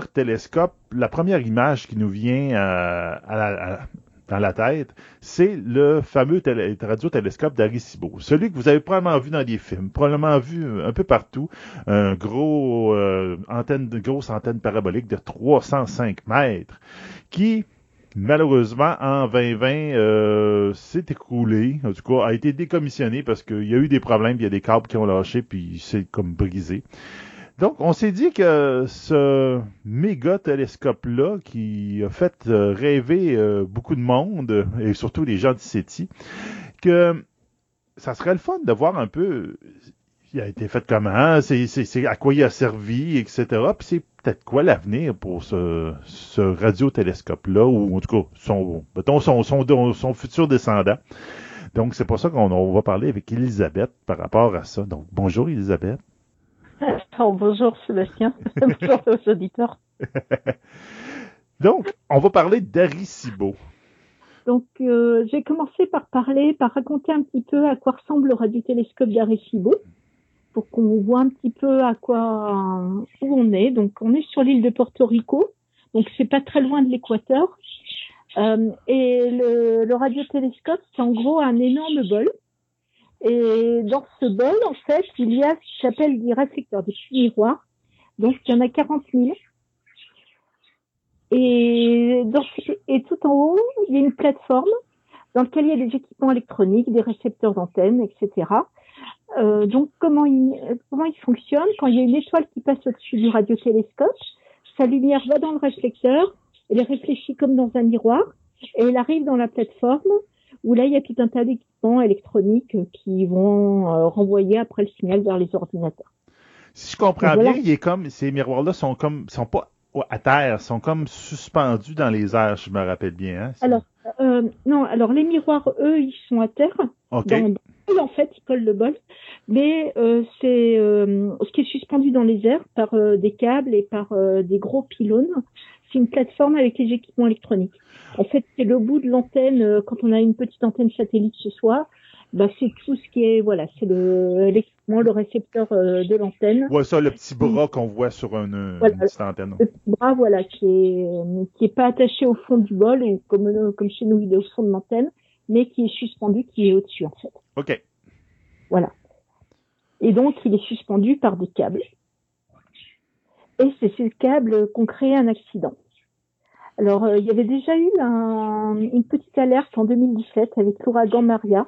Méga télescope, la première image qui nous vient euh, à, dans la tête, c'est le fameux radiotélescope d'Arecibo. Celui que vous avez probablement vu dans des films, probablement vu un peu partout. Euh, de grosse antenne parabolique de 305 mètres qui malheureusement, en 2020, euh, s'est écroulé. En tout cas, a été décommissionné parce qu'il y a eu des problèmes, il y a des câbles qui ont lâché, puis c'est comme brisé. Donc, on s'est dit que ce méga télescope-là, qui a fait euh, rêver euh, beaucoup de monde, et surtout les gens d'Iceti, que ça serait le fun de voir un peu il a été fait comment, c'est, à quoi il a servi, etc. Puis c'est peut-être quoi l'avenir pour ce, ce radiotélescope-là, ou en tout cas, son, son, son, son futur descendant. Donc, c'est pour ça qu'on va parler avec Elisabeth par rapport à ça. Donc, bonjour Elisabeth. [LAUGHS] Oh, bonjour Sébastien. [LAUGHS] bonjour aux auditeurs. [LAUGHS] Donc, on va parler d'Aricibo. Donc, euh, j'ai commencé par parler, par raconter un petit peu à quoi ressemble le radiotélescope d'Arecibo, pour qu'on voit un petit peu à quoi où on est. Donc, on est sur l'île de Porto Rico, donc c'est pas très loin de l'équateur. Euh, et le, le radiotélescope, c'est en gros un énorme bol et dans ce bol, en fait, il y a ce qui s'appelle des réflecteurs, des miroirs. Donc, il y en a 40 000. Et, dans, et tout en haut, il y a une plateforme dans laquelle il y a des équipements électroniques, des récepteurs d'antennes, etc. Euh, donc, comment il, comment il fonctionne? Quand il y a une étoile qui passe au-dessus du radiotélescope, sa lumière va dans le réflecteur, elle est réfléchie comme dans un miroir, et elle arrive dans la plateforme où là, il y a tout un tas d'équipements électroniques qui vont euh, renvoyer après le signal vers les ordinateurs. Si je comprends bien, il est comme, ces miroirs-là sont comme, sont pas à terre, sont comme suspendus dans les airs, je me rappelle bien. Hein, alors, euh, non, alors les miroirs, eux, ils sont à terre. OK. en fait, ils collent le bol. Mais euh, c'est euh, ce qui est suspendu dans les airs par euh, des câbles et par euh, des gros pylônes. C'est une plateforme avec les équipements électroniques. En fait, c'est le bout de l'antenne, euh, quand on a une petite antenne satellite ce soir, bah, c'est tout ce qui est, voilà, c'est le, l'équipement, le récepteur euh, de l'antenne. Ouais, ça, le petit bras qu'on voit sur une, petite antenne. Le petit bras, voilà, qui est, qui est pas attaché au fond du bol, ou comme, euh, comme chez nous, il est au fond de l'antenne, mais qui est suspendu, qui est au-dessus, en fait. OK. Voilà. Et donc, il est suspendu par des câbles. Et c'est ces câbles qu'on crée un accident. Alors, euh, il y avait déjà eu une petite alerte en 2017 avec l'ouragan Maria,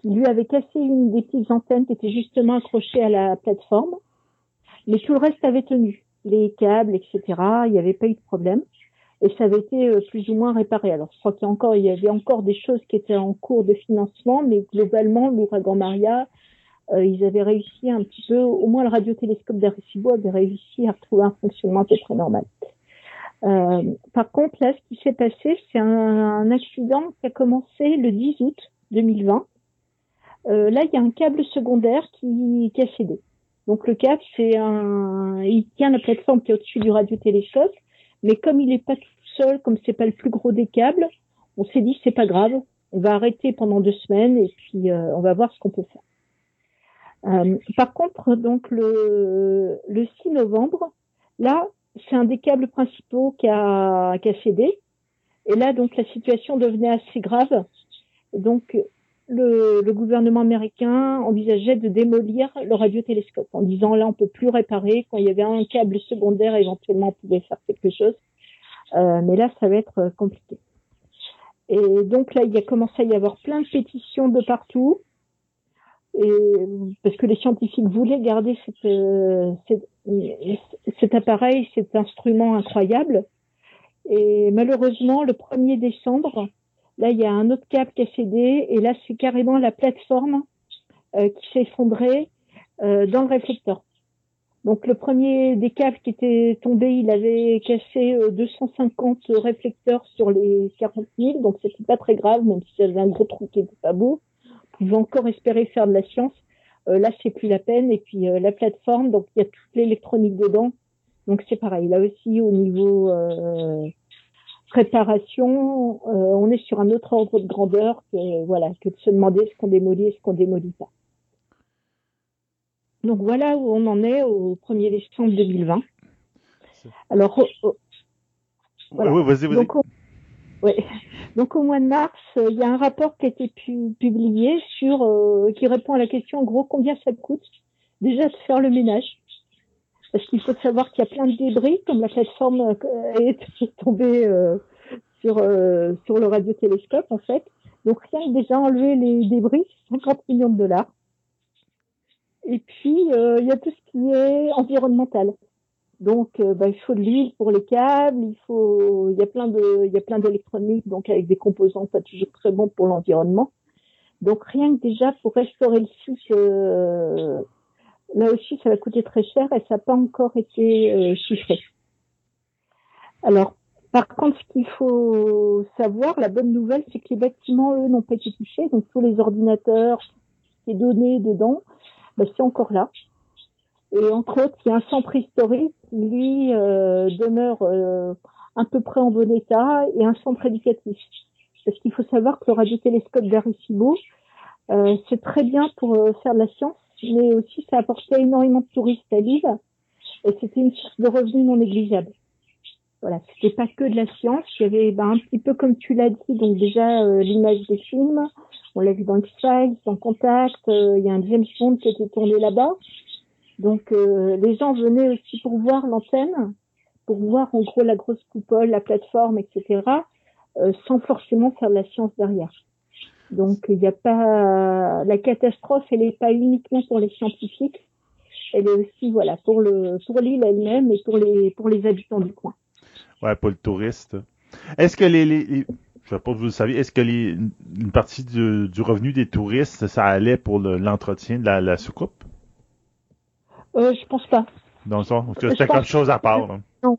qui lui avait cassé une des petites antennes qui était justement accrochée à la plateforme, mais tout le reste avait tenu, les câbles, etc. Il n'y avait pas eu de problème, et ça avait été euh, plus ou moins réparé. Alors, je crois qu'il y, encore, il y avait encore des choses qui étaient en cours de financement, mais globalement, l'ouragan Maria, euh, ils avaient réussi un petit peu, au moins le radiotélescope d'Arecibo avait réussi à retrouver un fonctionnement à peu normal. Euh, par contre, là, ce qui s'est passé, c'est un, accident qui a commencé le 10 août 2020. Euh, là, il y a un câble secondaire qui, qui a cédé. Donc le câble, c'est un, il tient la plateforme qui est au-dessus du radiotélescope, mais comme il n'est pas tout seul, comme c'est pas le plus gros des câbles, on s'est dit c'est pas grave, on va arrêter pendant deux semaines et puis euh, on va voir ce qu'on peut faire. Euh, par contre, donc le, le 6 novembre, là, c'est un des câbles principaux qui a, cédé. Et là, donc, la situation devenait assez grave. Donc, le, gouvernement américain envisageait de démolir le radiotélescope en disant là, on peut plus réparer. Quand il y avait un câble secondaire, éventuellement, on pouvait faire quelque chose. Euh, mais là, ça va être compliqué. Et donc là, il a commencé à y avoir plein de pétitions de partout. parce que les scientifiques voulaient garder cette, cet appareil, cet instrument incroyable. Et malheureusement, le 1er décembre, là, il y a un autre câble qui a cédé, et là, c'est carrément la plateforme euh, qui s'est effondrée euh, dans le réflecteur. Donc le premier des câbles qui était tombé, il avait cassé 250 euh, réflecteurs sur les 40 000, donc c'était pas très grave, même si avait un gros trou qui était pas beau. On pouvait encore espérer faire de la science. Euh, là, c'est plus la peine. Et puis la plateforme, donc il y a toute l'électronique dedans. Donc c'est pareil. Là aussi, au niveau préparation, on est sur un autre ordre de grandeur que voilà que de se demander ce qu'on démolit et ce qu'on démolit pas. Donc voilà où on en est au 1er décembre 2020. Alors, vas-y. Donc, Donc au mois de mars, euh, il y a un rapport qui a été publié sur euh, qui répond à la question en gros combien ça coûte déjà de faire le ménage? Parce qu'il faut savoir qu'il y a plein de débris, comme la plateforme euh, est [LAUGHS] tombée sur sur le radiotélescope en fait. Donc rien que déjà enlever les débris, 50 millions de dollars. Et puis, euh, il y a tout ce qui est environnemental. Donc, euh, bah, il faut de l'huile pour les câbles, il faut, il y a plein de, il y a plein d'électronique, donc avec des composants pas toujours très bons pour l'environnement. Donc, rien que déjà pour restaurer le site, euh, là aussi, ça va coûter très cher et ça n'a pas encore été chiffré. Alors, par contre, ce qu'il faut savoir, la bonne nouvelle, c'est que les bâtiments, eux, n'ont pas été touchés. Donc, tous les ordinateurs, les données dedans, bah, c'est encore là. Et entre autres, il y a un centre historique qui, lui, euh, demeure euh, à peu près en bon état et un centre éducatif. Parce qu'il faut savoir que le radiotélescope d'Arecibo, euh, c'est très bien pour euh, faire de la science, mais aussi ça apportait énormément de touristes à l'île et c'était une source de revenus non négligeable. Voilà, c'était pas que de la science, il y avait ben, un petit peu comme tu l'as dit, donc déjà l'image des films, on l'a vu dans X-Files, dans Contact, euh, il y a un James Bond qui a été tourné là-bas. Donc euh, les gens venaient aussi pour voir l'antenne, pour voir en gros la grosse coupole, la plateforme, etc., euh, sans forcément faire de la science derrière. Donc il n'y a pas la catastrophe, elle n'est pas uniquement pour les scientifiques, elle est aussi voilà pour le pour l'île elle-même et pour les pour les habitants du coin. Ouais, pour le touriste. Est-ce que les, les, je sais pas si vous le savez, est-ce que les, une partie du, revenu des touristes, ça allait pour l'entretien de la, soucoupe? Euh, je pense pas. Donc, c'était quelque chose à part. Non.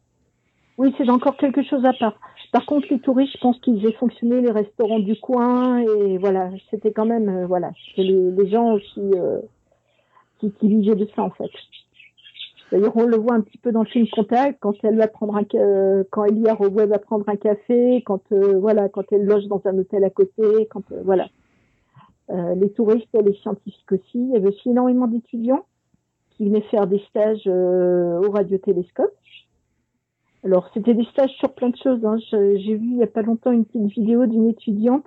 Oui, c'est encore quelque chose à part. Par contre, les touristes, je pense qu'ils faisaient fonctionner les restaurants du coin et voilà, c'était quand même, euh, voilà, les, les gens aussi euh, qui, qui vivaient de ça en fait. D'ailleurs, on le voit un petit peu dans le film Contact, quand elle va prendre un, quand Elia Rowe va prendre un café, quand euh, voilà, quand elle loge dans un hôtel à côté, quand euh, voilà. Euh, les touristes et les scientifiques aussi. Il y avait aussi énormément d'étudiants qui venaient faire des stages au radiotélescope. Alors, c'était des stages sur plein de choses. Hein. J'ai vu il y a pas longtemps une petite vidéo d'une étudiante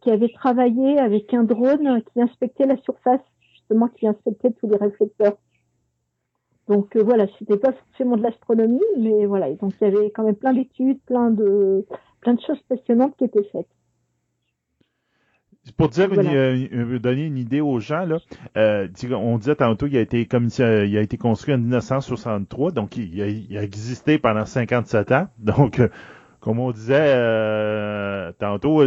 qui avait travaillé avec un drone qui inspectait la surface, justement, qui inspectait tous les réflecteurs. Donc euh, voilà, c'était pas forcément de l'astronomie, mais voilà, donc il y avait quand même plein d'études, plein de plein de choses passionnantes qui étaient faites. Pour dire euh, donner une idée aux gens, là, euh, on disait tantôt qu'il a été comme il a été construit en 1963, donc il, a, existé pendant 57 ans. [LAUGHS] Donc, comme on disait tantôt,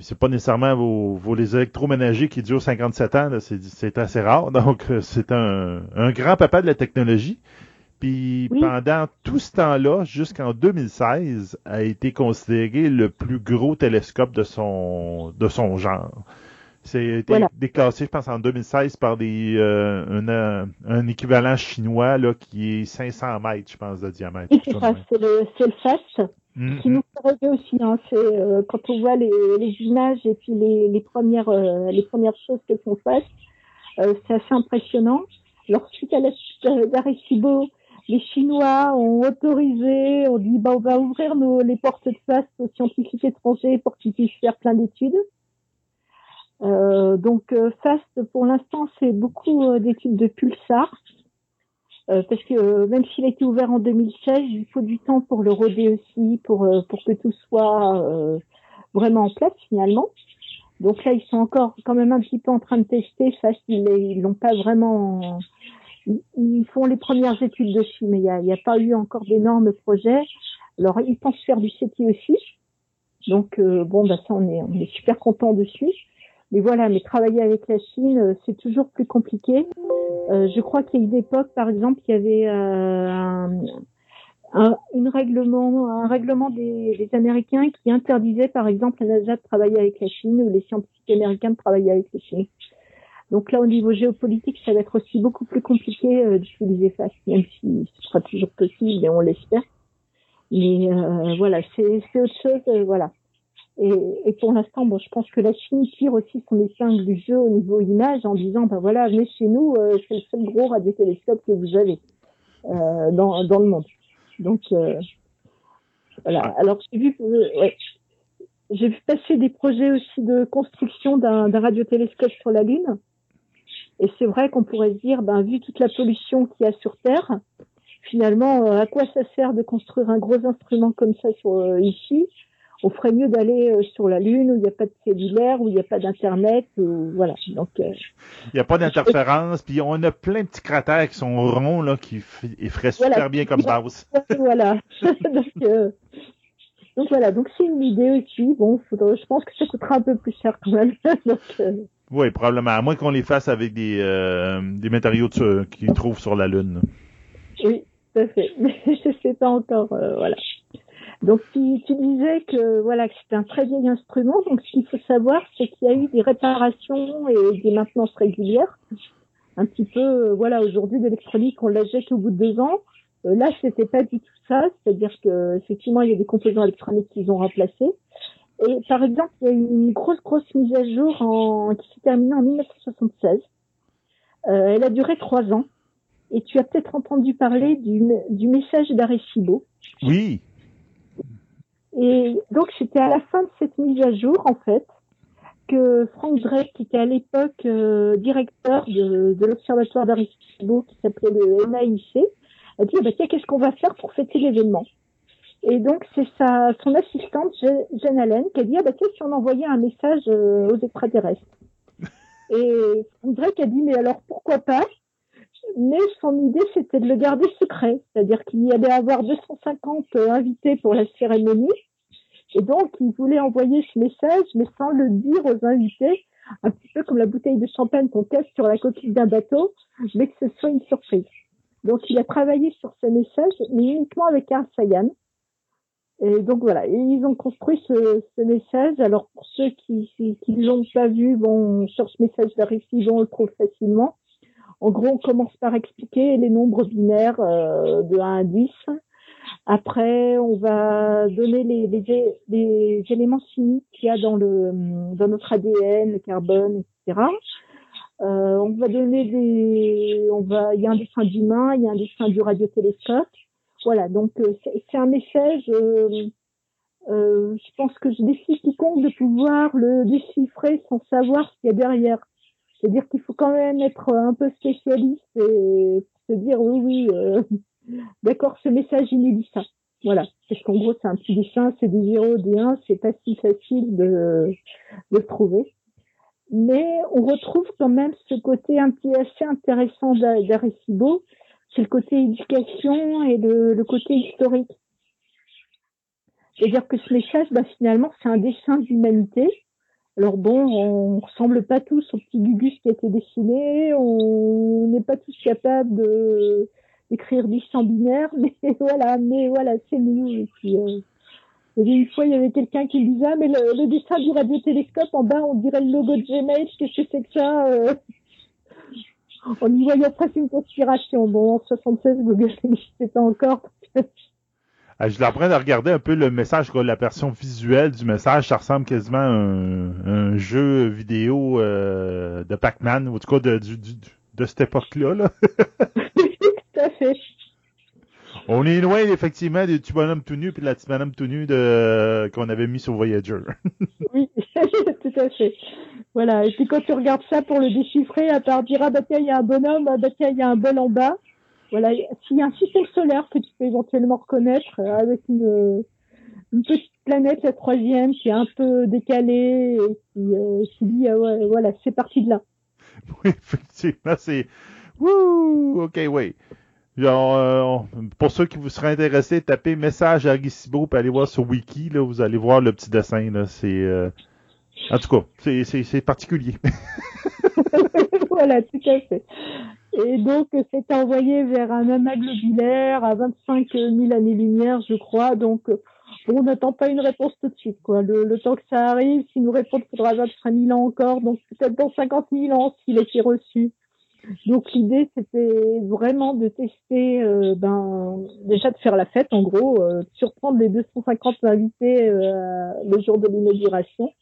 c'est pas nécessairement vos, vos les électroménagers qui durent 57 ans, c'est assez rare. [LAUGHS] Donc, euh, c'est un, un, grand papa de la technologie. Puis pendant tout ce temps-là, jusqu'en 2016, a été considéré le plus gros télescope de son de son genre. C'est été déclassé, je pense, en 2016 par des euh, un, euh, un, équivalent chinois là, qui est 500 mètres, je pense, de diamètre. C'est le, le FAST. Mm-hmm. qui nous fait aussi, hein, c'est euh, quand on voit les, les, images et puis les, les premières euh, les premières choses que font euh, c'est assez impressionnant. Alors suite à d'Arecibo, les Chinois ont autorisé, on dit bah on va ouvrir nos, les portes de face aux scientifiques étrangers pour qu'ils puissent faire plein d'études. donc FAST pour l'instant c'est beaucoup d'études de pulsars euh, parce que euh, même s'il a été ouvert en 2016, il faut du temps pour le roder aussi, pour euh, pour que tout soit vraiment en place finalement. Donc là, ils sont encore quand même un petit peu en train de tester. Ça, ils l'ont pas vraiment. Ils font les premières études dessus, mais il n'y a, pas eu encore d'énormes projets. Alors, ils pensent faire du CETI aussi. Donc, euh, bon, bah ça, on est, on est super content dessus. Mais voilà, mais travailler avec la Chine, euh, c'est toujours plus compliqué. Euh, je crois qu'il y a une époque, par exemple, il y avait euh, un, un, règlement, un règlement des, des, Américains qui interdisait, par exemple, à NASA de travailler avec la Chine ou les scientifiques américains de travailler avec la Chine. Donc là, au niveau géopolitique, ça va être aussi beaucoup plus compliqué euh, d'utiliser FAST, même si ce sera toujours possible et on l'espère. Mais euh, voilà, c'est autre chose, euh, voilà. Et, et, pour l'instant, bon, je pense que la Chine tire aussi son épingle du jeu au niveau image en disant, ben voilà, venez chez nous, euh, c'est le seul gros radiotélescope que vous avez euh, dans, dans le monde. Donc euh, voilà. Alors j'ai vu, ouais, j'ai vu passer des projets aussi de construction d'un radiotélescope sur la Lune. Et c'est vrai qu'on pourrait se dire, ben vu toute la pollution qu'il y a sur Terre, finalement, à quoi ça sert de construire un gros instrument comme ça sur, ici? On ferait mieux d'aller euh, sur la Lune où il n'y a pas de cellulaire, où il n'y a pas d'Internet, voilà. Donc, euh, il n'y a pas d'interférence, puis on a plein de petits cratères qui sont ronds, là, qui feraient super bien comme base. [LAUGHS] Voilà. [LAUGHS] donc, euh, donc, voilà, donc c'est une idée aussi. Bon, faudrait, je pense que ça coûtera un peu plus cher quand même. [LAUGHS] donc, oui, probablement. À moins qu'on les fasse avec des, des matériaux qu'ils trouvent sur la Lune. Oui, tout fait. Mais [LAUGHS] je ne sais pas encore. voilà. Donc tu, disais que voilà que un très vieil instrument. Donc ce qu'il faut savoir, c'est qu'il y a eu des réparations et des maintenances régulières. Un petit peu, euh, voilà, aujourd'hui l'électronique on la jette au bout de deux ans. Euh, là, c'était pas du tout ça. C'est-à-dire que effectivement, il y a des composants électroniques qu'ils ont remplacés. Et par exemple, il y a eu une grosse grosse mise à jour en, qui s'est terminée en 1976. Euh, elle a duré trois ans. Et tu as peut-être entendu parler du, du message d'Arecibo. Oui, et donc, c'était à la fin de cette mise à jour, en fait, que Frank Drake, qui était à l'époque euh, directeur de, de l'Observatoire d'Arecibo, qui s'appelait le NAIC, a dit, ah bah, tiens, qu'est-ce qu'on va faire pour fêter l'événement? Et donc, c'est sa, son assistante, Jen Allen, qui a dit, ah bah, tiens, si on envoyait un message euh, aux extraterrestres. [LAUGHS] Et Drake a dit, mais alors, pourquoi pas? Mais son idée, c'était de le garder secret. C'est-à-dire qu'il y allait avoir 250 euh, invités pour la cérémonie. Et donc, il voulait envoyer ce message, mais sans le dire aux invités, un petit peu comme la bouteille de champagne qu'on casse sur la coquille d'un bateau, mais que ce soit une surprise. Donc, il a travaillé sur ce message, mais uniquement avec un. Et donc voilà, ils ont construit ce, ce message. Alors pour ceux qui qui, l'ont pas vu, bon, sur ce message d'arrivée, on le trouve facilement. En gros, on commence par expliquer les nombres binaires euh, de 1 à 10. Après, on va donner les, les, les éléments chimiques qu'il y a dans, le, dans notre ADN, le carbone, etc. Euh, on va donner des, on va, il y a un dessin d'humain, il y a un dessin du radiotélescope. Voilà, donc euh, c'est un message. Euh, euh, je pense que je décide quiconque de pouvoir le déchiffrer sans savoir ce qu'il y a derrière. C'est-à-dire qu'il faut quand même être un peu spécialiste et se dire oui, oui, [LAUGHS] d'accord, ce message, il nous dit ça. Voilà. Parce qu'en gros, c'est un petit dessin, c'est des 0, des 1, c'est pas si facile de, de le trouver. Mais on retrouve quand même ce côté un petit assez intéressant d'Arecibo, c'est le côté éducation et le, côté historique. C'est-à-dire que ce message, bah, finalement, c'est un dessin d'humanité alors bon, on ressemble pas tous au petit Gugus qui a été dessiné, on n'est pas tous capables d'écrire du champ binaire, [LAUGHS] mais voilà, mais voilà, c'est nous. Et euh, une fois, il y avait quelqu'un qui disait, ah, mais le, dessin du radiotélescope, en bas, on dirait le logo de Gmail, qu'est-ce que c'est que ça euh... On y voyait presque une conspiration. Bon, en 76, Google n'existait pas encore. Euh, je l'apprends à regarder un peu le message, la version visuelle du message. Ça ressemble quasiment à un, jeu vidéo euh, de Pac-Man, ou en tout cas de, de, de, cette époque-là. Là. [LAUGHS] tout à fait. On est loin, effectivement, du petit bonhomme tout nu puis de la petite bonhomme tout nu de, qu'on avait mis sur Voyager. [LAUGHS] oui, [LAUGHS] tout à fait. Voilà. Et puis quand tu regardes ça pour le déchiffrer, à part dire, ah bah tiens, il y a un bonhomme, ah bah tiens, il y a un bol en bas. Voilà, s'il y a un système solaire que tu peux éventuellement reconnaître euh, avec une, une petite planète, la troisième, qui est un peu décalée et qui, euh, dit ah voilà, c'est parti de là. Oui, [LAUGHS] effectivement, c'est Wouh! OK, oui. Genre, euh, pour ceux qui vous seraient intéressés, tapez message à Arisibo et allez voir sur Wiki, là, vous allez voir le petit dessin. Là, c'est, euh, En tout cas, c'est, c'est, particulier. [LAUGHS] voilà, tout à fait. Et donc, c'est envoyé vers un amas globulaire à 25 000 années-lumière, je crois. Donc, on n'attend pas une réponse tout de suite. Quoi. Le, temps que ça arrive, s'il nous répond, il faudra 25 000 ans encore. Donc, peut-être dans 50 000 ans, s'il a été reçu. Donc l'idée c'était vraiment de tester, euh, ben déjà de faire la fête en gros, euh, surprendre les 250 invités euh, le jour de l'inauguration.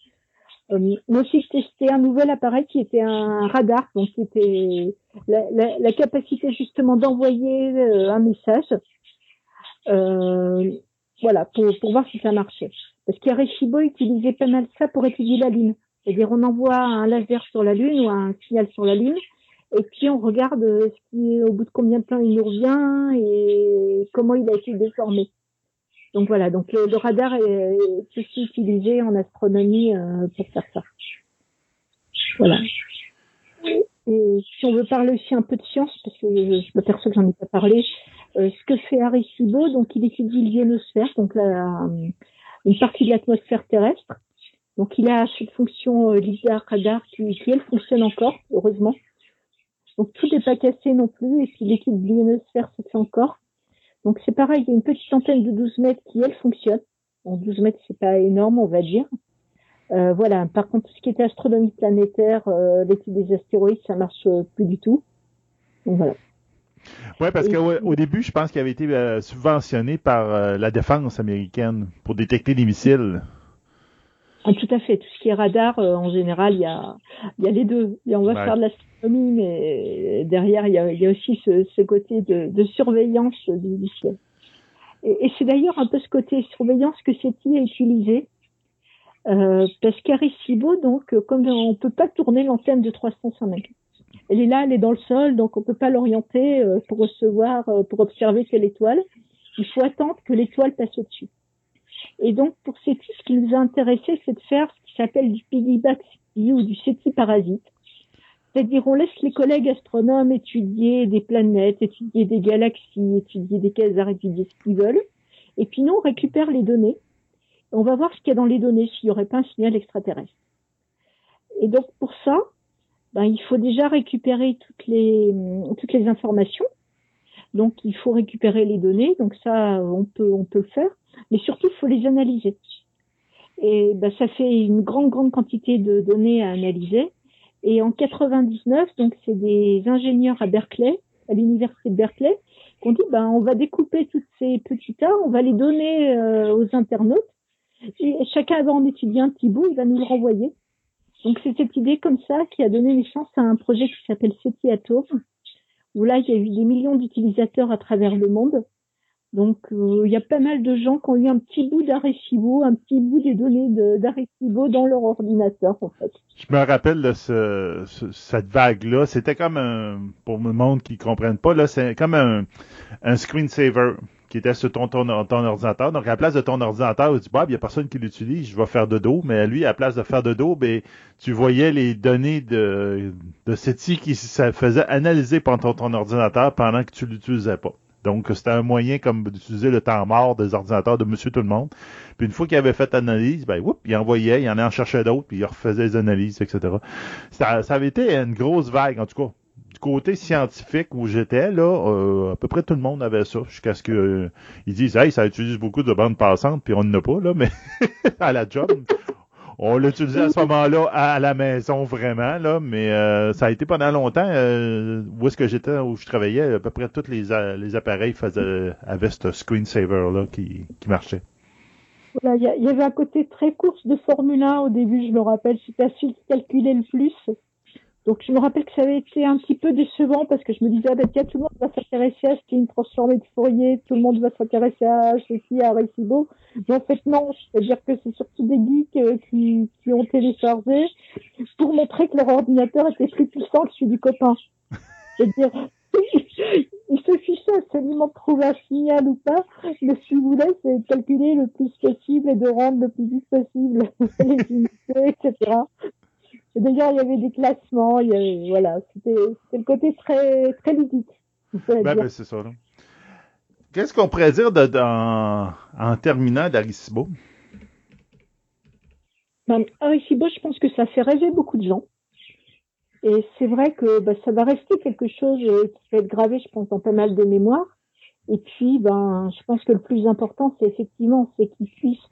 Mais aussi tester un nouvel appareil qui était un radar, donc qui était la, la, capacité justement d'envoyer un message. voilà, pour, pour voir si ça marchait. Parce qu'Arecibo utilisait pas mal ça pour étudier la Lune. C'est-à-dire on envoie un laser sur la Lune ou un signal sur la Lune et puis on regarde ce qui, au bout de combien de temps il nous revient et comment il a été déformé. Donc voilà, donc le, radar est, aussi utilisé en astronomie euh, pour faire ça. Voilà. Et si on veut parler aussi un peu de science, parce que je m'aperçois que j'en ai pas parlé, euh, ce que fait Arecibo, donc il étudie l'ionosphère, donc la, une partie de l'atmosphère terrestre. Donc il a cette fonction euh, LIDAR, radar qui, qui elle fonctionne encore, heureusement. Donc tout n'est pas cassé non plus, et puis l'équipe de l'ionosphère se fait encore. Donc c'est pareil, il y a une petite antenne de 12 mètres qui, elle, fonctionne. En 12 mètres, c'est pas énorme, on va dire. Euh, voilà. Par contre, tout ce qui était astronomie planétaire, euh, l'étude des astéroïdes, ça marche euh, plus du tout. Donc voilà. Oui, parce qu'au début, je pense qu'il avait été euh, subventionné par la défense américaine pour détecter des missiles. Ah, tout à fait. Tout ce qui est radar, euh, en général, il y a, y a les deux. Et on va faire de l'astronomie, mais derrière, il y a, y a aussi ce, ce côté de, de, surveillance du, ciel. Et, et c'est d'ailleurs un peu ce côté surveillance que SETI a utilisé. Euh, parce qu'Arecibo, donc, comme on peut pas tourner l'antenne de 305 elle est là, elle est dans le sol, donc on peut pas l'orienter euh, pour recevoir, euh, pour observer quelle étoile. Il faut attendre que l'étoile passe au-dessus. Et donc, pour CETI, ce qui nous a intéressé, c'est de faire ce qui s'appelle du piggyback ou du CETI parasite. C'est-à-dire, on laisse les collègues astronomes étudier des planètes, étudier des galaxies, étudier des quasars, étudier ce qu'ils veulent. Et puis, nous, on récupère les données. On va voir ce qu'il y a dans les données, s'il n'y aurait pas un signal extraterrestre. Et donc, pour ça, ben, il faut déjà récupérer toutes les, toutes les informations. Donc, il faut récupérer les données. Donc, ça, on peut, on peut le faire mais surtout, il faut les analyser. Et ben, ça fait une grande, grande quantité de données à analyser. Et en 99, donc c'est des ingénieurs à Berkeley, à l'université de Berkeley, qui ont dit ben on va découper toutes ces petits tas, on va les donner euh, aux internautes. Et chacun va en étudier un petit bout, il va nous le renvoyer. Donc c'est cette idée comme ça qui a donné naissance à un projet qui s'appelle SETI Atom, où là il y a eu des millions d'utilisateurs à travers le monde. Donc, euh, il y a pas mal de gens qui ont eu un petit bout d'Arecibo, un petit bout des données d'Arecibo dans leur ordinateur, en fait. Je me rappelle de ce, cette vague-là. C'était comme un, pour le monde qui ne comprenne pas, là, c'est comme un, un screensaver qui était sur ton, ordinateur. Donc, à la place de ton ordinateur, tu dis, bah, il n'y a personne qui l'utilise, je vais faire de dos. Mais lui, à la place de faire de dos, ben, tu voyais les données de, de qui se faisaient analyser par ton, ordinateur pendant que tu l'utilisais pas. Donc, c'était un moyen comme d'utiliser le temps mort des ordinateurs de monsieur tout le monde. Puis une fois qu'il avait fait l'analyse, ben, whoop, il envoyait, il en en cherchait d'autres, puis il refaisait les analyses, etc. Ça avait été une grosse vague, en tout cas. Côté scientifique où j'étais, là, euh, à peu près tout le monde avait ça, jusqu'à ce qu'ils euh, disent, hey, ça utilise beaucoup de bandes passantes, puis on n'en a pas, là, mais [LAUGHS] à la job, on l'utilisait à ce moment-là à la maison vraiment, là, mais euh, ça a été pendant longtemps où est-ce que j'étais, où je travaillais, à peu près tous les, les appareils faisaient, avaient ce screensaver-là qui, qui marchait. Il y, avait un côté très course de Formule 1 au début, je me rappelle, c'était celui qui calculait le plus. Donc je me rappelle que ça avait été un petit peu décevant parce que je me disais, ah ben tiens, tout le monde va s'intéresser à ce qui est une transformée de Fourier, tout le monde va s'intéresser à ceci, à Recibo. Mais en fait, non, c'est-à-dire que c'est surtout des geeks euh, qui, qui ont téléchargé pour montrer que leur ordinateur était plus puissant que celui du copain. C'est-à-dire, [LAUGHS] il se fichait absolument de trouver un signal ou pas. Mais ce qu'il voulait, c'est calculer le plus possible et de rendre le plus vite possible [LAUGHS] les unités, etc. Et d'ailleurs, il y avait des classements, il y avait, voilà, c'était le côté très, très ludique. Ben, ben, c'est ça. Qu'est-ce qu'on pourrait dire de, en, en, terminant d'Aricibo? Ben, Aricibo, je pense que ça fait rêver beaucoup de gens. Et c'est vrai que ben, ça va rester quelque chose euh, qui va être gravé, je pense, dans pas mal de mémoires. Et puis, ben, je pense que le plus important, c'est effectivement, c'est qu'ils puissent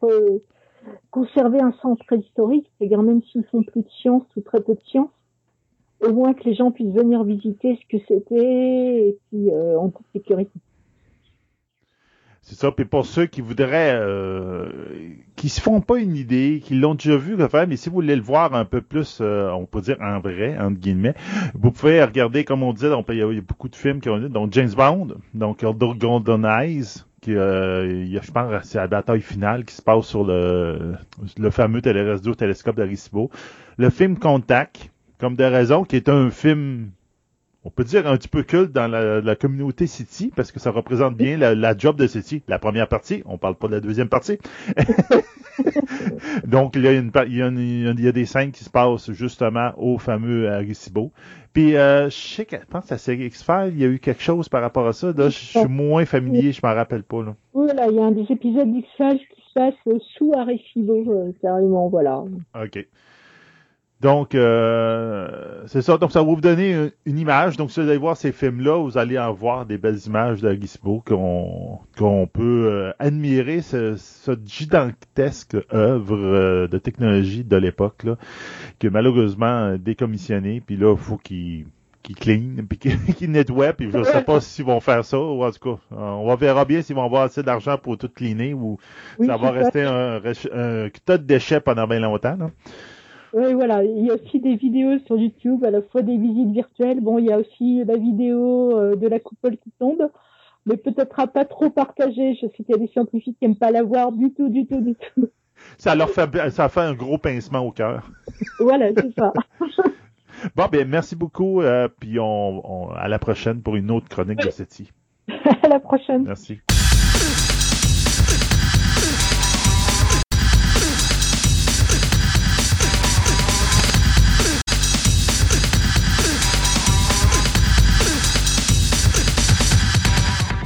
conserver un sens préhistorique, c'est-à-dire même s'ils font plus de science ou très peu de science, au moins que les gens puissent venir visiter ce que c'était et puis euh, en toute sécurité. C'est ça. Puis pour ceux qui voudraient, euh, qui se font pas une idée, qui l'ont déjà vu, mais si vous voulez le voir un peu plus, euh, on peut dire en vrai, entre guillemets, vous pouvez regarder, comme on dit, il y a beaucoup de films qui ont dit, donc James Bond, donc Golden Eyes, qui, euh, je pense, c'est la bataille finale qui se passe sur le, le fameux télé télescope d'Arecibo. Le film Contact, comme de raison, qui est un film on peut dire un petit peu culte dans la, communauté City parce que ça représente bien la, job de City. La première partie, on parle pas de la deuxième partie. [LAUGHS] Donc, il y, a une, il, y a des scènes qui se passent justement au fameux Arecibo. Puis, euh, je sais que, je pense que la série X-Files, il y a eu quelque chose par rapport à ça. Là, je suis moins familier, je m'en rappelle pas. Là. Oui, là, il y a un des épisodes d'X-Files qui se passe sous Arecibo, euh, carrément, voilà. OK. Donc, euh, c'est ça. Donc, ça va vous donner une, image. Donc, si vous allez voir ces films-là, vous allez en voir des belles images de Gizmo qu'on qu'on peut euh, admirer ce, gigantesque œuvre euh, de technologie de l'époque, là, qui est malheureusement décommissionné. Puis là, il faut qu'il qui clean, [LAUGHS] puis qui, nettoie, puis je sais pas [LAUGHS] s'ils vont faire ça, ou en tout cas, on verra bien s'ils vont avoir assez d'argent pour tout cleaner, ou ça va rester un, un, tas de déchets pendant bien longtemps. Là. Oui, voilà. Il y a aussi des vidéos sur YouTube, à la fois des visites virtuelles. Bon, il y a aussi la vidéo euh, de la coupole qui tombe, mais peut-être pas trop partagée. Je sais qu'il y a des scientifiques qui n'aiment pas la voir du tout, du tout, du tout. Ça leur fait, ça fait un gros pincement au cœur. voilà, c'est ça. [LAUGHS] bon, bien, merci beaucoup, euh, puis on, à la prochaine pour une autre chronique de SETI. [LAUGHS] à la prochaine. Merci.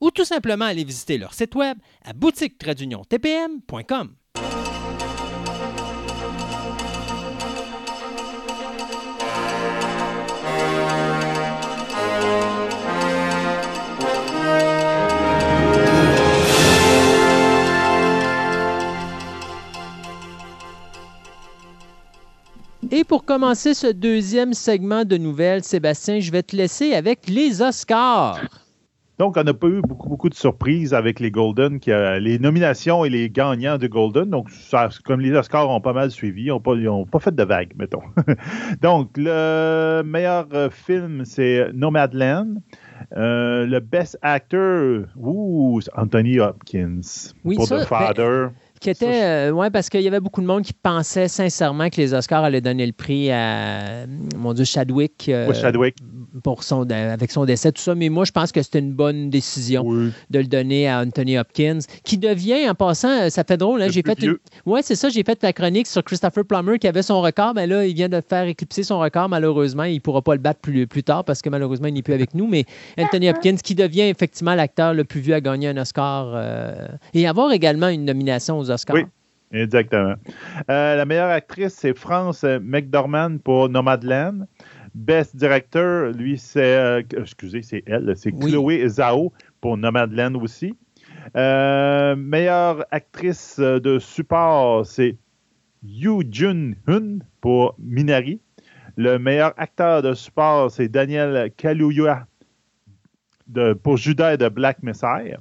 ou tout simplement aller visiter leur site web à boutique-tpm.com. Et pour commencer ce deuxième segment de nouvelles, Sébastien, je vais te laisser avec les Oscars. Donc, on n'a pas eu beaucoup, beaucoup de surprises avec les Golden, qui a, les nominations et les gagnants de Golden. Donc, ça, comme les Oscars ont pas mal suivi, ils n'ont pas, pas, fait de vagues, mettons. [LAUGHS] donc, le meilleur euh, film, c'est Nomadland. Euh, le best actor, ouh, Anthony Hopkins oui, pour The Father. Qui était, euh, ouais, parce qu'il y avait beaucoup de monde qui pensait sincèrement que les Oscars allaient donner le prix à, mon Dieu, Chadwick. Euh, Chadwick. Pour son, avec son décès, tout ça. Mais moi, je pense que c'était une bonne décision de le donner à Anthony Hopkins, qui devient, en passant, euh, ça fait drôle, hein, j'ai fait une... Ouais, c'est ça, j'ai fait la chronique sur Christopher Plummer qui avait son record, mais là, il vient de faire éclipser son record, malheureusement. Il ne pourra pas le battre plus, plus tard parce que malheureusement, il n'est plus avec nous. Mais Anthony Hopkins, qui devient effectivement l'acteur le plus vu à gagner un Oscar et avoir également une nomination aux oui, exactement. Euh, la meilleure actrice, c'est France McDormand pour Nomadland. Best Director, lui, c'est. Euh, excusez, c'est elle, c'est Chloé Zhao pour Nomadland aussi. Euh, meilleure actrice de support, c'est Yu Jun-hun pour Minari. Le meilleur acteur de support, c'est Daniel Kaluuya pour Judas de Black Messiah.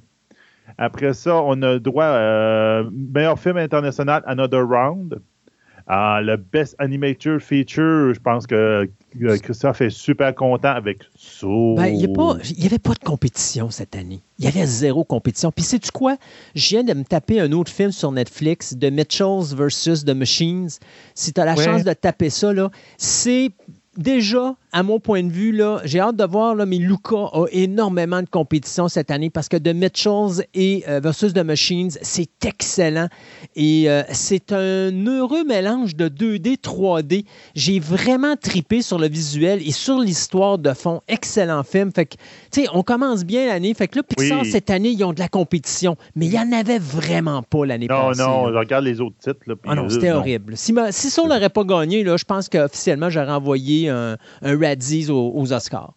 Après ça, on a droit à meilleur film international, Another Round. Ah, le Best Animator Feature, je pense que Christophe est super content avec Soul. Ben, il n'y avait pas de compétition cette année. Il y avait zéro compétition. Puis sais-tu quoi? Je viens de me taper un autre film sur Netflix, The Mitchells versus The Machines. Si tu as la chance de taper ça, c'est déjà, à mon point de vue, là, j'ai hâte de voir, là, mais Luca a énormément de compétition cette année parce que The Mitchells et euh, versus The Machines, c'est excellent. Et euh, c'est un heureux mélange de 2D, 3D. J'ai vraiment tripé sur le visuel et sur l'histoire de fond. Excellent film. Fait que, tu sais, on commence bien l'année. Fait que là, Pixar, cette année, ils ont de la compétition. Mais il n'y en avait vraiment pas l'année passée. Non, non, regarde les autres titres. Là, ah non, c'était horrible. Si, si ça, n'aurait pas gagné, là, je pense qu'officiellement, j'aurais envoyé un, un aux, Oscars.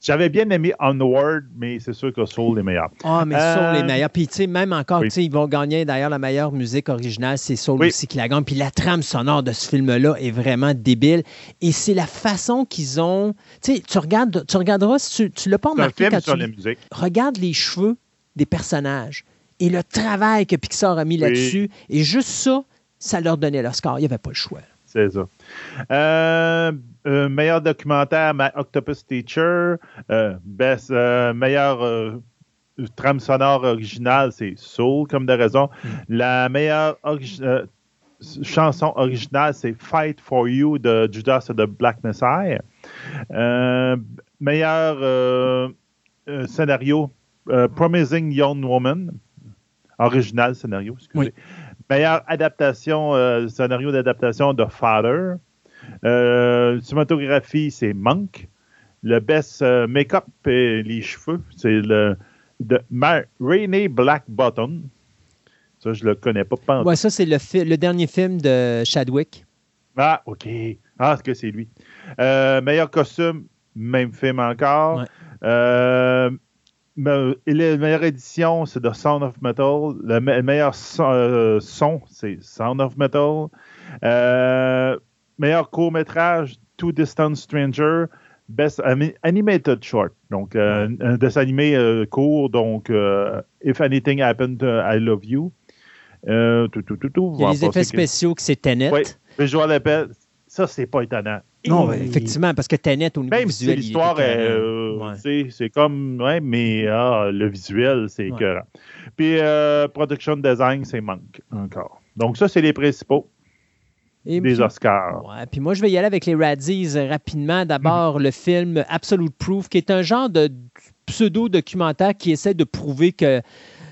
J'avais bien aimé Onward, mais c'est sûr que Soul est meilleur. Ah, mais Soul est euh, meilleur. Puis, tu sais, même encore, tu sais, ils vont gagner d'ailleurs la meilleure musique originale, c'est Soul aussi qui la gagne. Puis la trame sonore de ce film-là est vraiment débile. Et c'est la façon qu'ils ont. Tu sais, tu regardes, tu regarderas, si tu, tu l'as pas remarqué quand tu. La musique. Regarde les cheveux des personnages et le travail que Pixar a mis là-dessus. Et juste ça, ça leur donnait leur score. Il n'y avait pas le choix. C'est ça. Euh, euh, meilleur documentaire, Octopus Teacher. Euh, best, meilleur trame sonore originale, c'est Soul, comme de raison. Hmm. La meilleure chanson originale, c'est Fight for You de Judas and the Black Messiah. meilleur scénario, Promising Young Woman. Original scénario, excusez. Meilleure adaptation, euh, scénario d'adaptation de Father. Euh, cinématographie, c'est Monk. Le best euh, make-up et les cheveux, c'est le de Rainy Black Button. Ça, je le connais pas. ouais, ça, c'est le, le, dernier film de Chadwick. Ah, OK. Ah, est-ce que c'est lui? Euh, meilleur costume, même film encore. Ouais. La meilleure édition, c'est The Sound of Metal. Le, meilleur euh, son, c'est Sound of Metal. Euh, meilleur court-métrage, Two Distant Stranger. Best Animated Short. Donc, euh, un dessin animé court. Donc, If Anything Happened, I Love You. tout, tout, tout, Il y a les effets spéciaux que c'est Tenet. Oui, mais je vois l'appel. Ça, c'est pas étonnant. Non, effectivement, parce que Tenet, au niveau Même visuel, si l'histoire, euh, c'est comme, ouais, mais ah, le visuel, c'est écœurant. Puis, euh, production design, c'est manque encore. Donc, ça, c'est les principaux. Des Oscars. Ouais, puis moi, je vais y aller avec les Razzies rapidement. D'abord, le film Absolute Proof, qui est un genre de pseudo-documentaire qui essaie de prouver que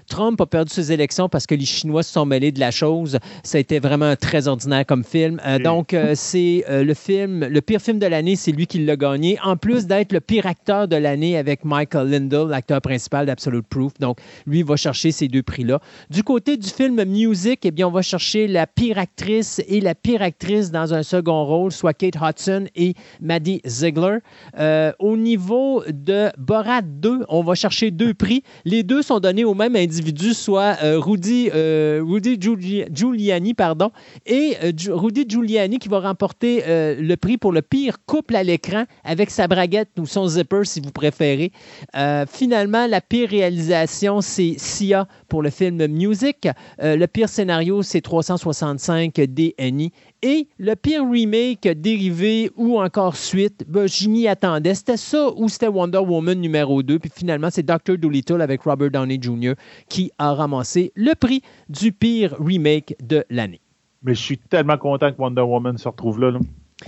Trump a perdu ses élections parce que les Chinois se sont mêlés de la chose. Ça a été vraiment très ordinaire comme film. Euh, donc, euh, c'est euh, le film, le pire film de l'année, c'est lui qui l'a gagné. En plus d'être le pire acteur de l'année avec Michael Lindell, l'acteur principal d'Absolute Proof. Donc, lui va chercher ces deux prix-là. Du côté du film Music, eh bien, on va chercher la pire actrice et la pire actrice dans un second rôle, soit Kate Hudson et Maddie Ziegler. au niveau de Borat 2, on va chercher deux prix. Les deux sont donnés au même individu individus, soit euh, Rudy, euh, Giuliani et euh, Rudy Giuliani qui va remporter le prix pour le pire couple à l'écran avec sa braguette ou son zipper si vous préférez. finalement, la pire réalisation, c'est Sia pour le film Music. le pire scénario, c'est 365 DNI. Et le pire remake dérivé ou encore suite, ben, j'y m'y attendais. C'était ça ou c'était Wonder Woman numéro 2. Puis finalement, c'est Dr. Dolittle avec Robert Downey Jr. qui a ramassé le prix du pire remake de l'année. Mais je suis tellement content que Wonder Woman se retrouve là.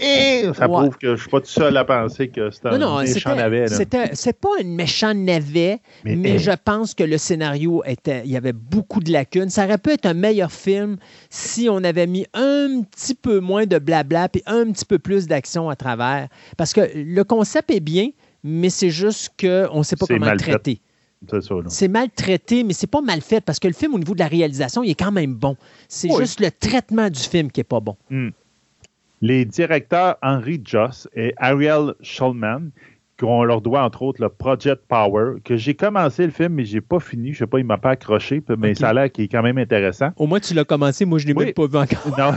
Et ça prouve que je ne suis pas tout seul à penser que c'est un méchant navet. C'est pas un méchant navet, mais, je pense que le scénario était. Il y avait beaucoup de lacunes. Ça aurait pu être un meilleur film si on avait mis un petit peu moins de blabla et un petit peu plus d'action à travers. Parce que le concept est bien, mais c'est juste qu'on ne sait pas comment le traiter. C'est mal traité, mais c'est pas mal fait parce que le film, au niveau de la réalisation, il est quand même bon. C'est juste le traitement du film qui est pas bon. Hmm les directeurs Henry Joss et Ariel Schulman qu'on leur doit, entre autres, le Project Power, que j'ai commencé le film, mais j'ai pas fini. Je sais pas, il m'a pas accroché, mais ça a l'air qu'il est quand même intéressant. Au moins, tu l'as commencé, moi, je l'ai même pas vu encore. [LAUGHS] non,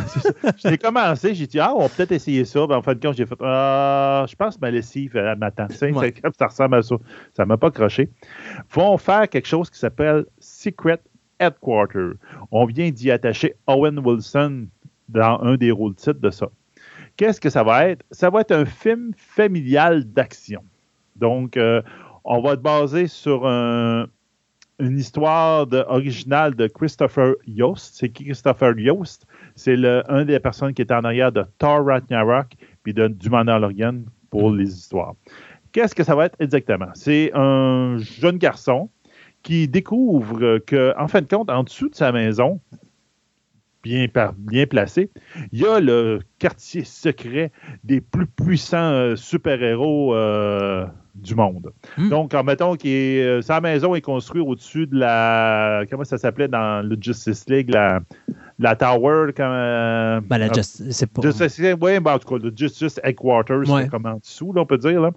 J'ai commencé, j'ai dit, ah, on va peut-être essayer ça. Ben, en fin de compte, j'ai fait, ah, je pense que ma lessive, elle m'attend. Ça ressemble à ça. Ça m'a pas accroché. Vont faire quelque chose qui s'appelle Secret Headquarter. On vient d'y attacher Owen Wilson dans un des rôles titres de ça. Qu'est-ce que ça va être? Ça va être un film familial d'action. Donc, euh, on va être basé sur une histoire originale de Christopher Yost. C'est qui Christopher Yost? C'est un des personnes qui est en arrière de Thor Ragnarok puis de Du Mandalorian pour les histoires. Qu'est-ce que ça va être exactement? C'est un jeune garçon qui découvre que, en fin de compte, en dessous de sa maison, bien, bien placé, il y a le quartier secret des plus puissants euh, super-héros euh, du monde. Hmm. Donc, en mettons que euh, sa maison est construite au-dessus de la. Comment ça s'appelait dans le Justice League La, la Tower. Comme, ben, la Justice, c'est pas. oui, ben, en tout cas, le Justice Headquarters, c'est comme en dessous, là, on peut dire. Là.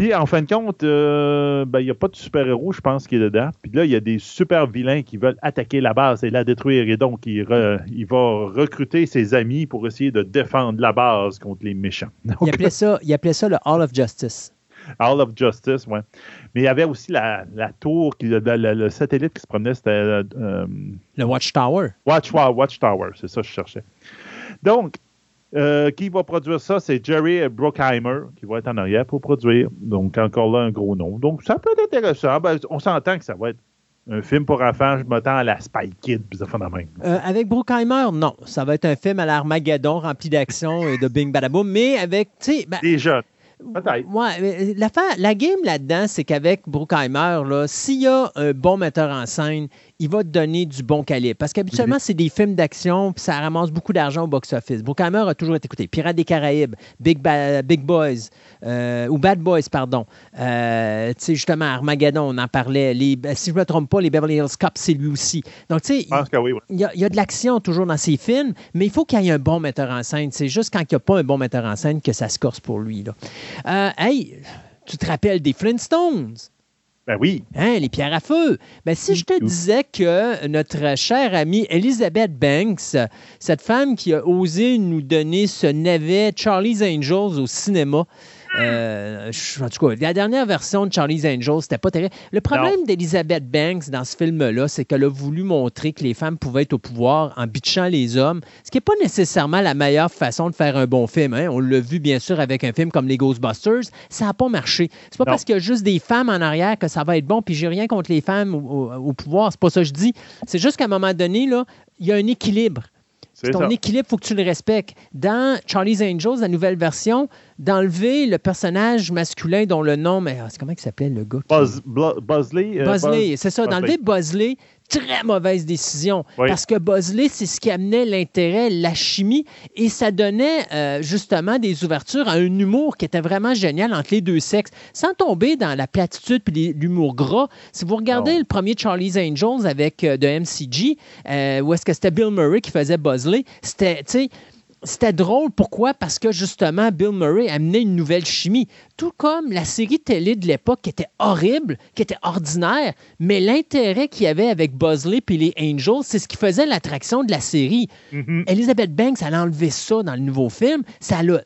Puis, en fin de compte, euh, ben, il n'y a pas de super-héros, je pense, qui est dedans. Puis là, il y a des super-vilains qui veulent attaquer la base et la détruire. Et donc, il, va recruter ses amis pour essayer de défendre la base contre les méchants. [LAUGHS] il, appelait ça, il appelait ça le Hall of Justice. Hall of Justice, oui. Mais il y avait aussi la, tour, qui, le, satellite qui se promenait, c'était... Euh, le Watchtower. Watch, Watchtower, c'est ça que je cherchais. Donc, euh, qui va produire ça? C'est Jerry Bruckheimer qui va être en arrière pour produire. Donc, encore là, un gros nom. Donc, ça peut être intéressant. Ben, on s'entend que ça va être un film pour enfants. Je m'attends à la Spy Kid, puis ça fait même. Euh, avec Bruckheimer, non. Ça va être un film à l'Armageddon rempli d'action et de bing badaboum, mais avec, tu sais... Ben, Des jeunes. Peut-être. Ouais, la, la game là-dedans, c'est qu'avec Bruckheimer, s'il y a un bon metteur en scène, il va te donner du bon calibre. Parce qu'habituellement, mhm. c'est des films d'action, puis ça ramasse beaucoup d'argent au box-office. Bruckheimer a toujours été écouté. Pirates des Caraïbes, Big, Big Boys, euh, ou Bad Boys, pardon. Euh, tu sais, justement, Armageddon, on en parlait. Les, ben, si je ne me trompe pas, les Beverly Hills Cop, c'est lui aussi. Donc, tu sais, il y, a de l'action toujours dans ses films, mais il faut qu'il y ait un bon metteur en scène. C'est juste quand il n'y a pas un bon metteur en scène que ça se corse pour lui. Là. Euh, hey, tu te rappelles des Flintstones? Ben oui. Hein, les pierres à feu. Ben, si je te disais que notre chère amie Elizabeth Banks, cette femme qui a osé nous donner ce navet Charlie's Angels au cinéma, euh, en tout cas, la dernière version de Charlie's Angels, c'était pas terrible. Le problème d'Elizabeth Banks dans ce film-là, c'est qu'elle a voulu montrer que les femmes pouvaient être au pouvoir en bitchant les hommes, ce qui n'est pas nécessairement la meilleure façon de faire un bon film. Hein. On l'a vu bien sûr avec un film comme les Ghostbusters, ça n'a pas marché. C'est pas parce qu'il y a juste des femmes en arrière que ça va être bon, puis j'ai rien contre les femmes au, au pouvoir, c'est pas ça que je dis. C'est juste qu'à un moment donné, là, il y a un équilibre. Ton équilibre, il faut que tu le respectes. Dans Charlie's Angels, la nouvelle version, d'enlever le personnage masculin dont le nom, mais ah, comment il s'appelait le gars? Buzz, Buzzley. Euh, c'est ça. D'enlever Buzzley, très mauvaise décision. Parce que Bosley, c'est ce qui amenait l'intérêt, la chimie, et ça donnait euh, justement des ouvertures à un humour qui était vraiment génial entre les deux sexes, sans tomber dans la platitude et l'humour gras. Si vous regardez le premier Charlie's Angels avec euh, de MCG, euh, où est-ce que c'était Bill Murray qui faisait Bosley, c'était, tu sais, c'était drôle. Pourquoi? Parce que justement, Bill Murray amenait une nouvelle chimie. Tout comme la série télé de l'époque qui était horrible, qui était ordinaire, mais l'intérêt qu'il y avait avec Bosley et les Angels, c'est ce qui faisait l'attraction de la série. Mm-hmm. Elizabeth Banks, elle a enlevé ça dans le nouveau film. Ça l'a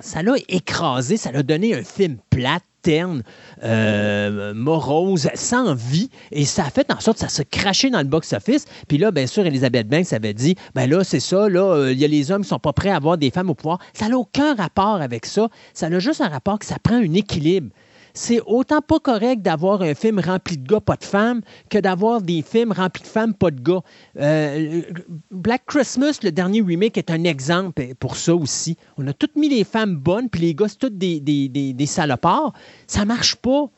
ça l'a écrasé, ça l'a donné un film plate, terne, euh, morose, sans vie, et ça a fait en sorte que ça se crachait dans le box-office. Puis là, bien sûr, Elisabeth Banks avait dit, ben là, c'est ça, là, euh, il y a les hommes qui sont pas prêts à avoir des femmes au pouvoir. Ça n'a aucun rapport avec ça. Ça a juste un rapport que ça prend un équilibre c'est autant pas correct d'avoir un film rempli de gars, pas de femmes, que d'avoir des films remplis de femmes, pas de gars. Euh, Black Christmas, le dernier remake, est un exemple pour ça aussi. On a toutes mis les femmes bonnes, puis les gars, c'est toutes des, des, des, salopards. Ça marche pas.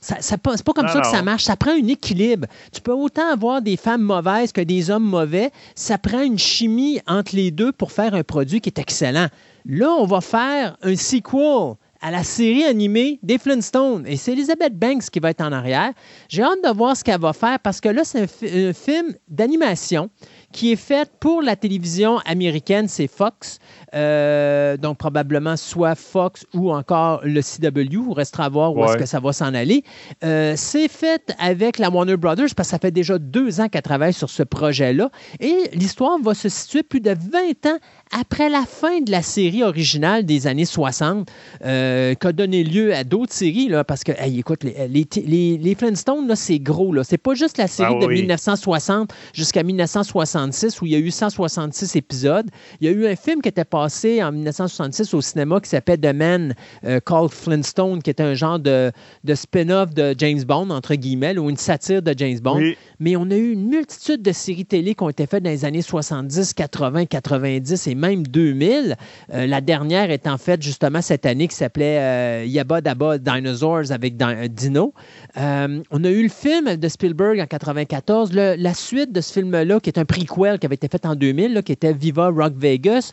Ça, c'est pas comme ça que ça marche. Ça prend un équilibre. Tu peux autant avoir des femmes mauvaises que des hommes mauvais. Ça prend une chimie entre les deux pour faire un produit qui est excellent. Là, on va faire un sequel à la série animée des Flintstones. Et c'est Elizabeth Banks qui va être en arrière. J'ai hâte de voir ce qu'elle va faire parce que là, c'est un, film d'animation qui est faite pour la télévision américaine, c'est Fox. Euh, donc, probablement soit Fox ou encore le CW. Restera à voir où est-ce que ça va s'en aller. Euh, c'est fait avec la Warner Brothers parce que ça fait déjà deux ans qu'elle travaille sur ce projet-là. Et l'histoire va se situer plus de 20 ans après la fin de la série originale des années 60, euh, qui a donné lieu à d'autres séries, là, parce que, écoute, les, les, les, Flintstones, c'est gros. Là. C'est pas juste la série ah de 1960 jusqu'à 1966 où il y a eu 166 épisodes. Il y a eu un film qui était passé en 1966 au cinéma qui s'appelle The Man euh, Called Flintstone, qui était un genre de, de spin-off de James Bond, entre guillemets, ou une satire de James Bond. Mais on a eu une multitude de séries télé qui ont été faites dans les années 70, 80, 90 et même 2000. Euh, la dernière est en fait justement cette année qui s'appelait euh, Yabba Dabba Dinosaurs avec Dino. Euh, on a eu le film de Spielberg en 94, la suite de ce film-là qui est un prequel qui avait été fait en 2000, qui était Viva Rock Vegas.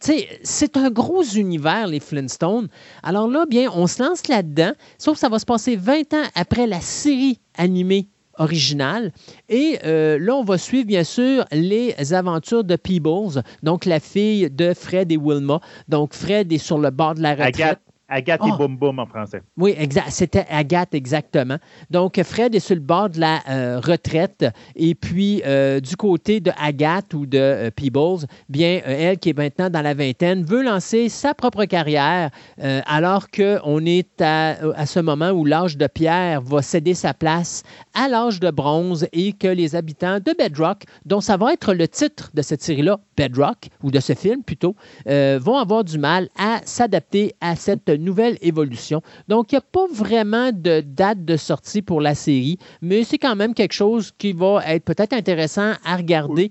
c'est un gros univers, les Flintstones. Alors là, bien, on se lance là-dedans, sauf que ça va se passer 20 ans après la série animée original. Et euh, là, on va suivre, bien sûr, les aventures de Peebles, donc la fille de Fred et Wilma. Donc, Fred est sur le bord de la retraite. Et ah! Boum Boum en français. Oui, exact. C'était Agathe, exactement. Donc, Fred est sur le bord de la euh, retraite. Et puis, euh, du côté de Agathe ou de euh, Peebles, bien, elle qui est maintenant dans la vingtaine, veut lancer sa propre carrière alors qu'on est à, à, ce moment où l'âge de pierre va céder sa place à l'âge de bronze et que les habitants de Bedrock, dont ça va être le titre de cette série-là, Bedrock, ou de ce film plutôt, vont avoir du mal à s'adapter à cette nouvelle évolution. Donc, il n'y a pas vraiment de date de sortie pour la série, mais c'est quand même quelque chose qui va être peut-être intéressant à regarder.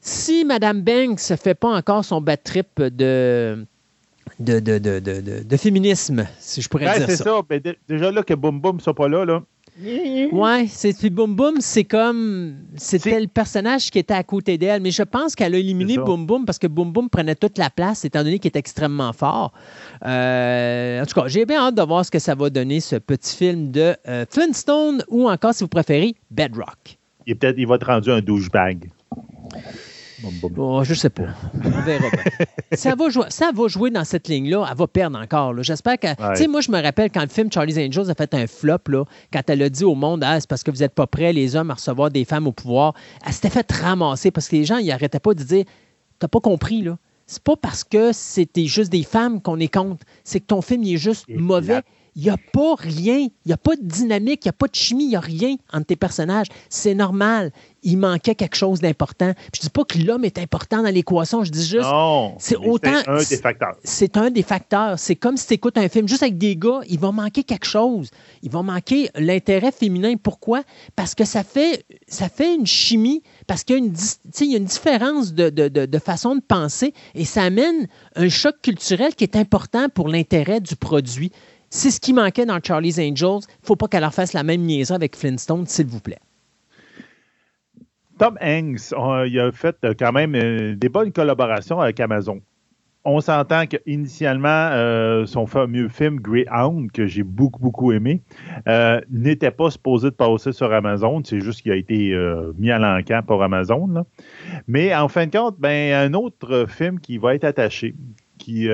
Si Mme Banks ne fait pas encore son bad trip de, de, de, féminisme, si je pourrais dire ça. C'est ça. Ben, déjà là que Boom Boom ne soit pas là, là Ouais, c'est puis Boom Boom, c'est comme c'était le personnage qui était à côté d'elle, mais je pense qu'elle a éliminé Boom Boom parce que Boom Boom prenait toute la place étant donné qu'il est extrêmement fort. Euh, en tout cas, j'ai bien hâte de voir ce que ça va donner ce petit film de euh, Flintstone ou encore si vous préférez Bedrock. Il peut-être il va être rendu un douchebag. Oh, je sais pas. On verra [LAUGHS] ça, va jouer, ça va jouer dans cette ligne-là. Elle va perdre encore. J'espère que. Tu sais, moi, je me rappelle quand le film Charlie's Angels a fait un flop, là, quand elle a dit au monde ah, c'est parce que vous n'êtes pas prêts, les hommes, à recevoir des femmes au pouvoir. Elle s'était fait ramasser parce que les gens, ils n'arrêtaient pas de dire T'as pas compris, là. C'est pas parce que c'était juste des femmes qu'on est contre. C'est que ton film, il est juste mauvais il n'y a pas rien, il n'y a pas de dynamique, il n'y a pas de chimie, il n'y a rien entre tes personnages. C'est normal. Il manquait quelque chose d'important. Je ne dis pas que l'homme est important dans l'équation, je dis juste. C'est autant. C'est un des facteurs. C'est un des facteurs. C'est comme si tu écoutes un film juste avec des gars, il va manquer quelque chose. Il va manquer l'intérêt féminin. Pourquoi? Parce que ça fait, ça fait une chimie, parce qu'il y a une, y a une différence de, de, de façon de penser et ça amène un choc culturel qui est important pour l'intérêt du produit. C'est ce qui manquait dans Charlie's Angels. Il ne faut pas qu'elle leur fasse la même niaiserie avec Flintstone, s'il vous plaît. Tom Hanks, il a fait euh, quand même euh, des bonnes collaborations avec Amazon. On s'entend qu'initialement, euh, son fameux film Greyhound, que j'ai beaucoup, beaucoup aimé, n'était pas supposé de passer sur Amazon. C'est juste qu'il a été mis à l'encan pour Amazon. Mais en fin de compte, ben, un autre film qui va être attaché, qui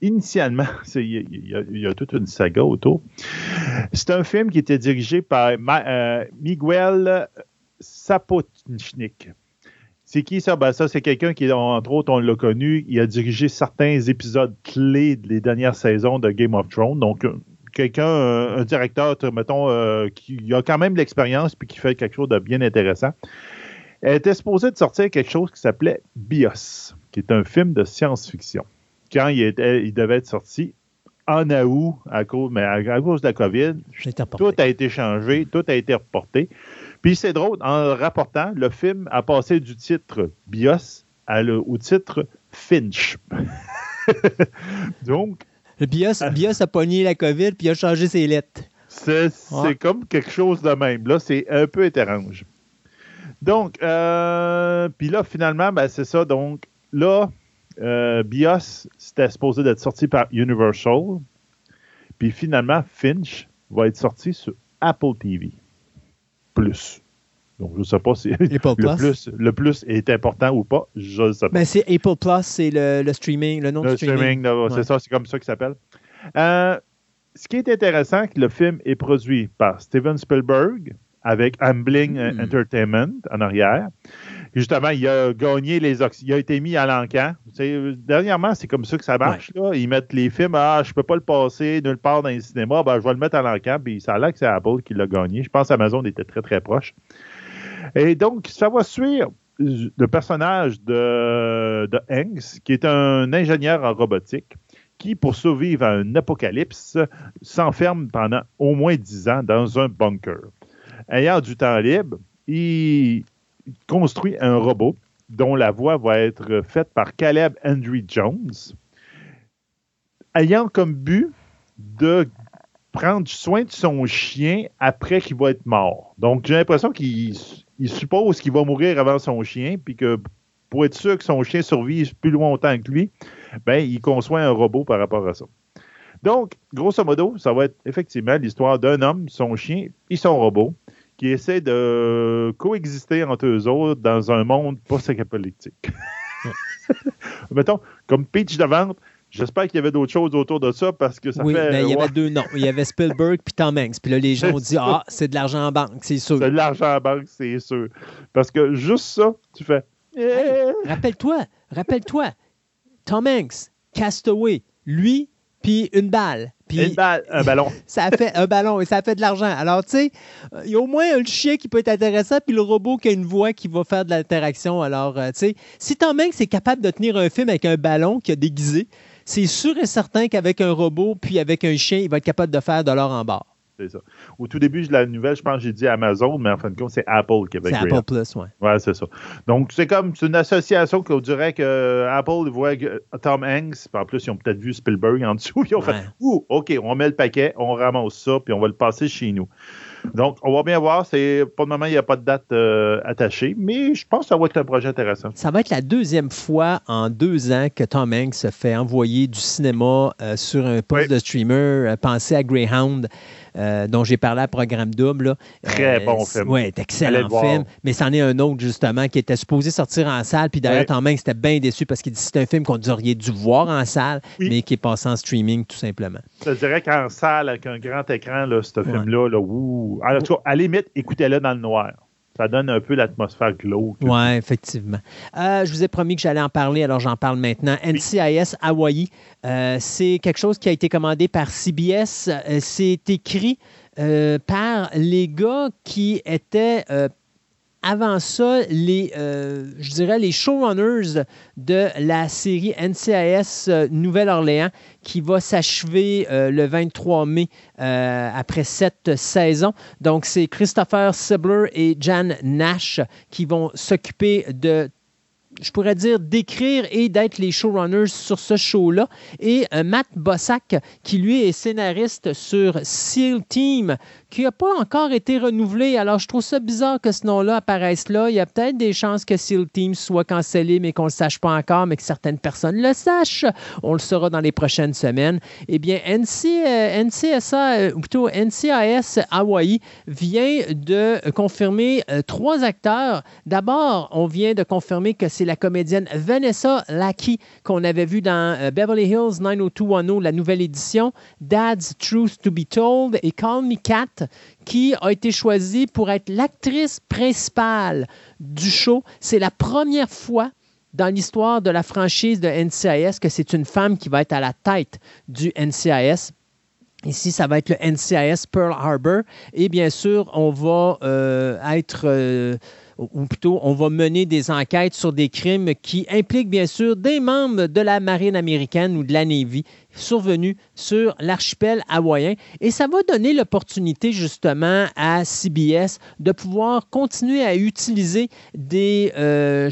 initialement, [LAUGHS] il y, a toute une saga autour. C'est un film qui était dirigé par euh, Miguel Sapochnik. C'est qui ça? Ben, c'est quelqu'un qui, entre autres, on l'a connu. Il a dirigé certains épisodes clés des dernières saisons de Game of Thrones. Donc, euh, quelqu'un, un directeur, mettons, euh, qui a quand même l'expérience puis qui fait quelque chose de bien intéressant. Elle était supposée de sortir quelque chose qui s'appelait BIOS, qui est un film de science-fiction quand il, était, il devait être sorti en août, à cause, mais à, cause de la COVID, tout a été changé, tout a été reporté. Puis c'est drôle, en rapportant, le film a passé du titre BIOS au titre Finch. [LAUGHS] Donc. Le BIOS, BIOS a pogné la COVID puis a changé ses lettres. C'est comme quelque chose de même. Là, c'est un peu étrange. Donc, euh, puis là, finalement, ben, c'est ça. Donc, là, euh, BIOS, c'était supposé d'être sorti par Universal. Puis finalement, Finch va être sorti sur Apple TV. Plus. Donc, je ne sais pas si [LAUGHS] le plus, le plus est important ou pas. Je ne sais pas. Mais ben, c'est Apple Plus, c'est le, streaming, le nom le streaming. c'est ça, c'est comme ça qu'il s'appelle. Euh, ce qui est intéressant, c'est que le film est produit par Steven Spielberg avec Ambling hmm. Entertainment en arrière. Justement, il a gagné les il a été mis à l'encan. Dernièrement, c'est comme ça que ça marche. Ils mettent les films, ah, je peux pas le passer nulle part dans les cinémas, ben, je vais le mettre à l'encan, puis ça a l'air que c'est Apple qui l'a gagné. Je pense qu'Amazon était très, très proche. Et donc, ça va suivre le personnage de, de Hanks, qui est un ingénieur en robotique, qui, pour survivre à un apocalypse, s'enferme pendant au moins dix ans dans un bunker. Ayant du temps libre, il construit un robot dont la voix va être faite par Caleb Andrew Jones, ayant comme but de prendre soin de son chien après qu'il va être mort. Donc, j'ai l'impression qu'il suppose qu'il va mourir avant son chien, puis que pour être sûr que son chien survive plus longtemps que lui, ben, il conçoit un robot par rapport à ça. Donc, grosso modo, ça va être effectivement l'histoire d'un homme, son chien et son robot qui essaient de coexister entre eux autres dans un monde post-apocalyptique. [LAUGHS] Mettons, comme pitch de vente, J'espère qu'il y avait d'autres choses autour de ça parce que ça oui, fait. Mais il y avait deux noms. Il y avait Spielberg puis Tom Hanks. Puis là, les gens ont dit Ah, c'est de l'argent en banque, c'est sûr. C'est de l'argent en banque, c'est sûr. Parce que juste ça, tu fais. Eh. rappelle-toi, rappelle-toi, Tom Hanks, Castaway, lui, puis une balle. Puis, une balle, un ballon. [LAUGHS] ça a fait un ballon et ça a fait de l'argent. Alors, tu sais, il y a au moins un chien qui peut être intéressant, puis le robot qui a une voix qui va faire de l'interaction. Alors, euh, tu sais, si Tom Hanks est capable de tenir un film avec un ballon qui a déguisé, c'est sûr et certain qu'avec un robot puis avec un chien, il va être capable de faire de l'or en barre. C'est ça. Au tout début de la nouvelle, je pense que j'ai dit Amazon, mais en fin de compte, c'est Apple qui avait C'est Apple Plus, oui. Ouais, c'est ça. Donc, c'est comme c'est une association qu'on dirait que Apple voit Tom Hanks, puis en plus, ils ont peut-être vu Spielberg en dessous, [LAUGHS] ils ont fait Ouh, OK, on met le paquet, on ramasse ça, puis on va le passer chez nous. Donc, on va bien voir. C'est, pour le moment, il n'y a pas de date euh, attachée, mais je pense que ça va être un projet intéressant. Ça va être la deuxième fois en deux ans que Tom Hanks se fait envoyer du cinéma euh, sur un poste de streamer. Euh, pensez à Greyhound. Dont j'ai parlé à Programme Double. Très bon film. Oui, excellent film. Mais c'en est un autre, justement, qui était supposé sortir en salle. Puis d'ailleurs, Tom Hanks était bien déçu parce qu'il dit que c'est un film qu'on aurait dû voir en salle, mais qui est passé en streaming, tout simplement. Je dirais qu'en salle, avec un grand écran, là, ce film-là, là, en tout cas, à la limite, écoutez-le dans le noir. Ça donne un peu l'atmosphère glauque. Oui, effectivement. Euh, je vous ai promis que j'allais en parler, alors j'en parle maintenant. NCIS Hawaii, euh, c'est quelque chose qui a été commandé par CBS. Euh, c'est écrit par les gars qui étaient avant ça, les, euh, je dirais les showrunners de la série NCIS euh, Nouvelle-Orléans qui va s'achever euh, le 23 mai après sept saisons. Donc, c'est Christopher Sibler et Jan Nash qui vont s'occuper de je pourrais dire, d'écrire et d'être les showrunners sur ce show-là. Et Matt Bossack, qui lui est scénariste sur SEAL Team, qui n'a pas encore été renouvelé. Alors, je trouve ça bizarre que ce nom-là apparaisse là. Il y a peut-être des chances que SEAL Team soit cancellé, mais qu'on ne le sache pas encore, mais que certaines personnes le sachent. On le saura dans les prochaines semaines. Eh bien, NC, euh, ou plutôt NCIS Hawaii vient de confirmer euh, trois acteurs. D'abord, on vient de confirmer que c'est la comédienne Vanessa Lackey qu'on avait vue dans euh, Beverly Hills 90210, la nouvelle édition, Dad's Truth to be Told et Call Me Cat qui a été choisie pour être l'actrice principale du show. C'est la première fois dans l'histoire de la franchise de NCIS que c'est une femme qui va être à la tête du NCIS. Ici, ça va être le NCIS Pearl Harbor. Et bien sûr, on va euh, être... Euh, ou plutôt on va mener des enquêtes sur des crimes qui impliquent bien sûr des membres de la marine américaine ou de la Navy survenus sur l'archipel hawaïen. Et ça va donner l'opportunité justement à CBS de pouvoir continuer à utiliser des, euh,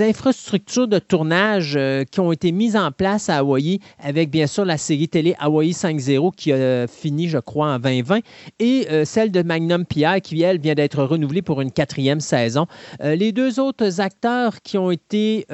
infrastructures de tournage euh, qui ont été mises en place à Hawaï avec bien sûr la série télé Hawaii 5.0 qui a fini, je crois, en 2020 et euh, celle de Magnum PI qui, elle, vient d'être renouvelée pour une quatrième saison. les deux autres acteurs qui ont été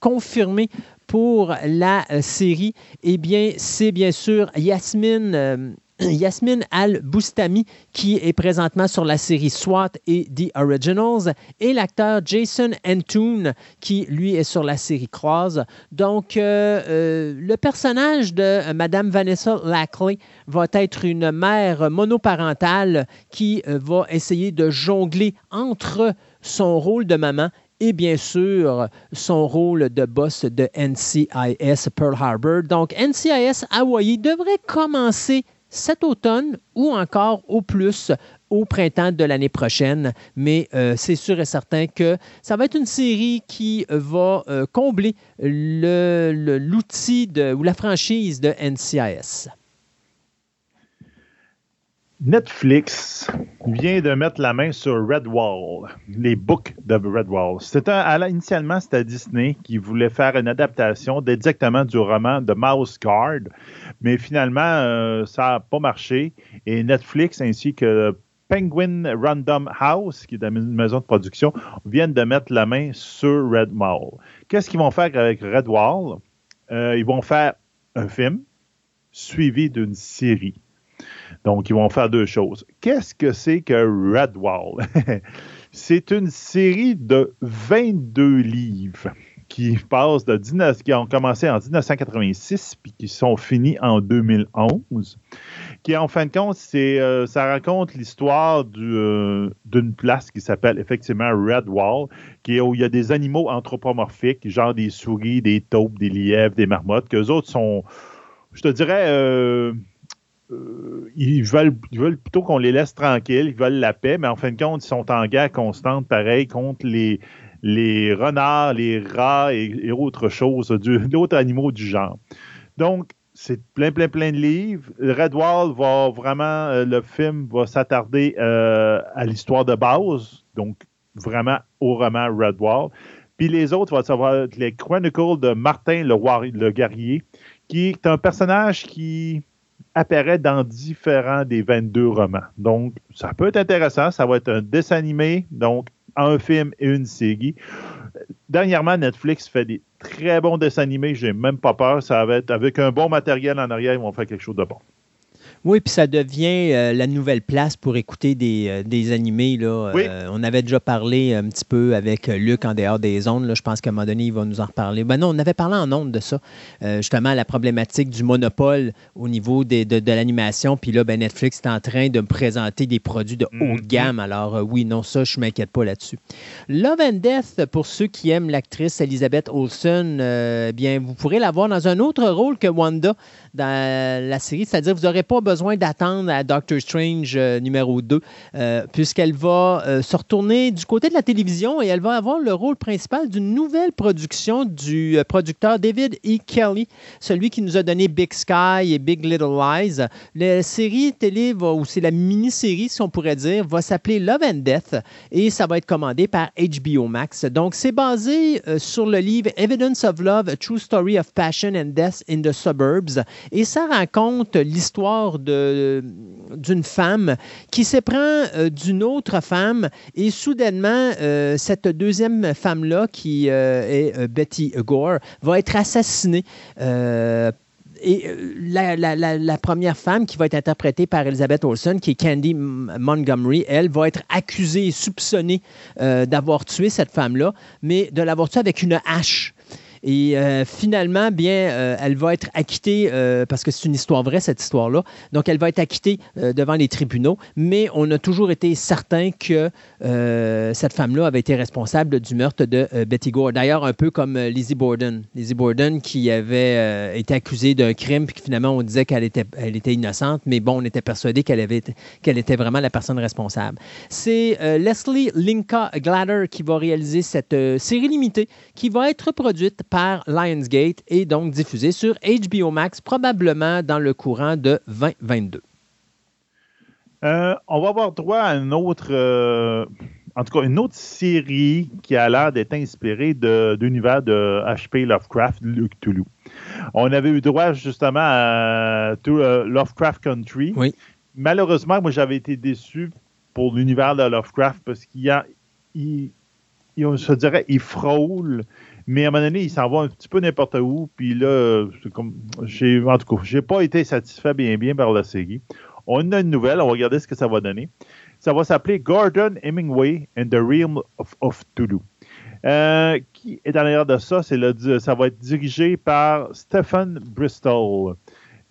confirmés pour la euh, série, eh bien, c'est bien sûr Yasmine. Euh, [CLEARS THROAT] Yasmine Al-Boustami, qui est présentement sur la série SWAT et The Originals, et l'acteur Jason Antoon, qui lui est sur la série Croise. Donc, euh, le personnage de Madame Vanessa Lackley va être une mère monoparentale qui va essayer de jongler entre son rôle de maman et bien sûr son rôle de boss de NCIS Pearl Harbor. Donc NCIS Hawaii devrait commencer cet automne ou encore au plus au printemps de l'année prochaine. Mais euh, c'est sûr et certain que ça va être une série qui va euh, combler l'outil ou la franchise de NCIS. Netflix vient de mettre la main sur Redwall, les books de Redwall. C'était initialement c'était Disney qui voulait faire une adaptation exactement du roman de Mouse Guard, mais finalement euh, ça n'a pas marché et Netflix ainsi que Penguin Random House, qui est une maison de production, viennent de mettre la main sur Redwall. Qu'est-ce qu'ils vont faire avec Redwall? Euh, Ils vont faire un film suivi d'une série. Donc, ils vont faire deux choses. Qu'est-ce que c'est que Redwall? [LAUGHS] c'est une série de 22 livres qui passent de qui ont commencé en 1986 puis qui sont finis en 2011. Qui en fin de compte, c'est euh, ça raconte l'histoire euh, d'une place qui s'appelle effectivement Redwall, qui est où il y a des animaux anthropomorphiques, genre des souris, des taupes, des lièvres, des marmottes, que les autres sont, je te dirais, euh, euh, ils, veulent, veulent plutôt qu'on les laisse tranquilles, ils veulent la paix, mais en fin de compte, ils sont en guerre constante, pareil, contre les, les renards, les rats et, autres choses, [LAUGHS] d'autres animaux du genre. Donc, c'est plein, plein, plein de livres. Redwall va vraiment, euh, le film va s'attarder euh, à l'histoire de base, donc vraiment au roman Redwall. Puis les autres vont savoir les Chronicles de Martin le, le guerrier, qui est un personnage qui apparaît dans différents des 22 romans. Donc, ça peut être intéressant. Ça va être un dessin animé, donc un film et une série. Dernièrement, Netflix fait des très bons dessins animés. J'ai même pas peur. Ça va être avec un bon matériel en arrière, ils vont faire quelque chose de bon. Oui, puis ça devient euh, la nouvelle place pour écouter des, euh, des animés. Là. Euh, on avait déjà parlé un petit peu avec Luc en dehors des ondes. Là. Je pense qu'à un moment donné, il va nous en reparler. Ben non, on avait parlé en ondes de ça. justement, la problématique du monopole au niveau des, de, de l'animation. Puis là, ben, Netflix est en train de me présenter des produits de haut de mm-hmm. gamme. Alors oui, non, ça, je ne m'inquiète pas là-dessus. Love and Death, pour ceux qui aiment l'actrice Elizabeth Olsen, bien, vous pourrez la voir dans un autre rôle que Wanda dans la série. C'est-à-dire vous n'aurez pas besoin d'attendre à Doctor Strange euh, numéro 2, euh, puisqu'elle va euh, se retourner du côté de la télévision et elle va avoir le rôle principal d'une nouvelle production du producteur David E. Kelly, celui qui nous a donné Big Sky et Big Little Lies. La série télé, va, ou c'est la mini-série, si on pourrait dire, va s'appeler Love and Death et ça va être commandé par HBO Max. Donc, c'est basé sur le livre Evidence of Love, A True Story of Passion and Death in the Suburbs. Et ça raconte l'histoire d'une femme qui s'éprend euh, d'une autre femme et soudainement, euh, cette deuxième femme-là, qui euh, est Betty Gore, va être assassinée et la, première femme qui va être interprétée par Elizabeth Olsen, qui est Candy Montgomery, elle va être accusée et soupçonnée d'avoir tué cette femme-là, mais de l'avoir tuée avec une hache. Et euh, finalement, bien, euh, elle va être acquittée, euh, parce que c'est une histoire vraie, cette histoire-là. Donc, elle va être acquittée devant les tribunaux, mais on a toujours été certain que cette femme-là avait été responsable du meurtre de Betty Gore. D'ailleurs, un peu comme Lizzie Borden. Lizzie Borden qui avait été accusée d'un crime, puis finalement, on disait qu'elle était, elle était innocente, mais bon, on était persuadé qu'elle avait qu'elle était vraiment la personne responsable. C'est Leslie Linka Glatter qui va réaliser cette série limitée qui va être produite par Lionsgate et donc diffusé sur HBO Max probablement dans le courant de 2022. Euh, on va avoir droit à une autre, euh, en tout cas, une autre série qui a l'air d'être inspirée de, l'univers de H.P. Lovecraft, Cthulhu. On avait eu droit justement à euh, Lovecraft Country. Oui. Malheureusement, moi, j'avais été déçu pour l'univers de Lovecraft parce qu'il y a, il, je dirais, il frôle mais à un moment donné, il s'en va un petit peu n'importe où. Puis là, comme, en tout cas, j'ai pas été satisfait bien bien par la série. On a une nouvelle, on va regarder ce que ça va donner. Ça va s'appeler Gordon Hemingway and the Realm of, of Toulouse. Euh, qui est en arrière de ça? C'est ça va être dirigé par Stephen Bristol.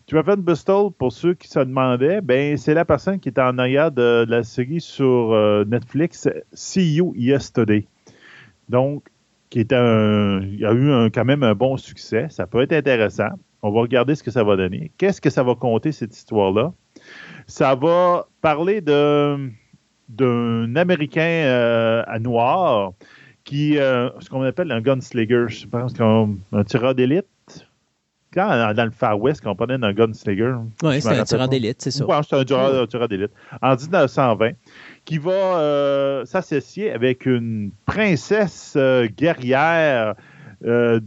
Stephen Bristol, pour ceux qui se demandaient, ben, c'est la personne qui est en arrière de, la série sur euh, Netflix See You Yesterday. Donc, qui est un, il a eu quand même un bon succès. Ça peut être intéressant. On va regarder ce que ça va donner. Qu'est-ce que ça va compter, cette histoire-là? Ça va parler d'un Américain euh, à noir qui, euh, ce qu'on appelle un gunslinger, je pense un tireur d'élite. Quand dans le Far West, quand on parlait d'un gunslinger. Oui, c'est un tireur d'élite, c'est ça. Oui, c'est un tireur, d'élite. En 1920, qui va euh, s'associer avec une princesse euh, guerrière de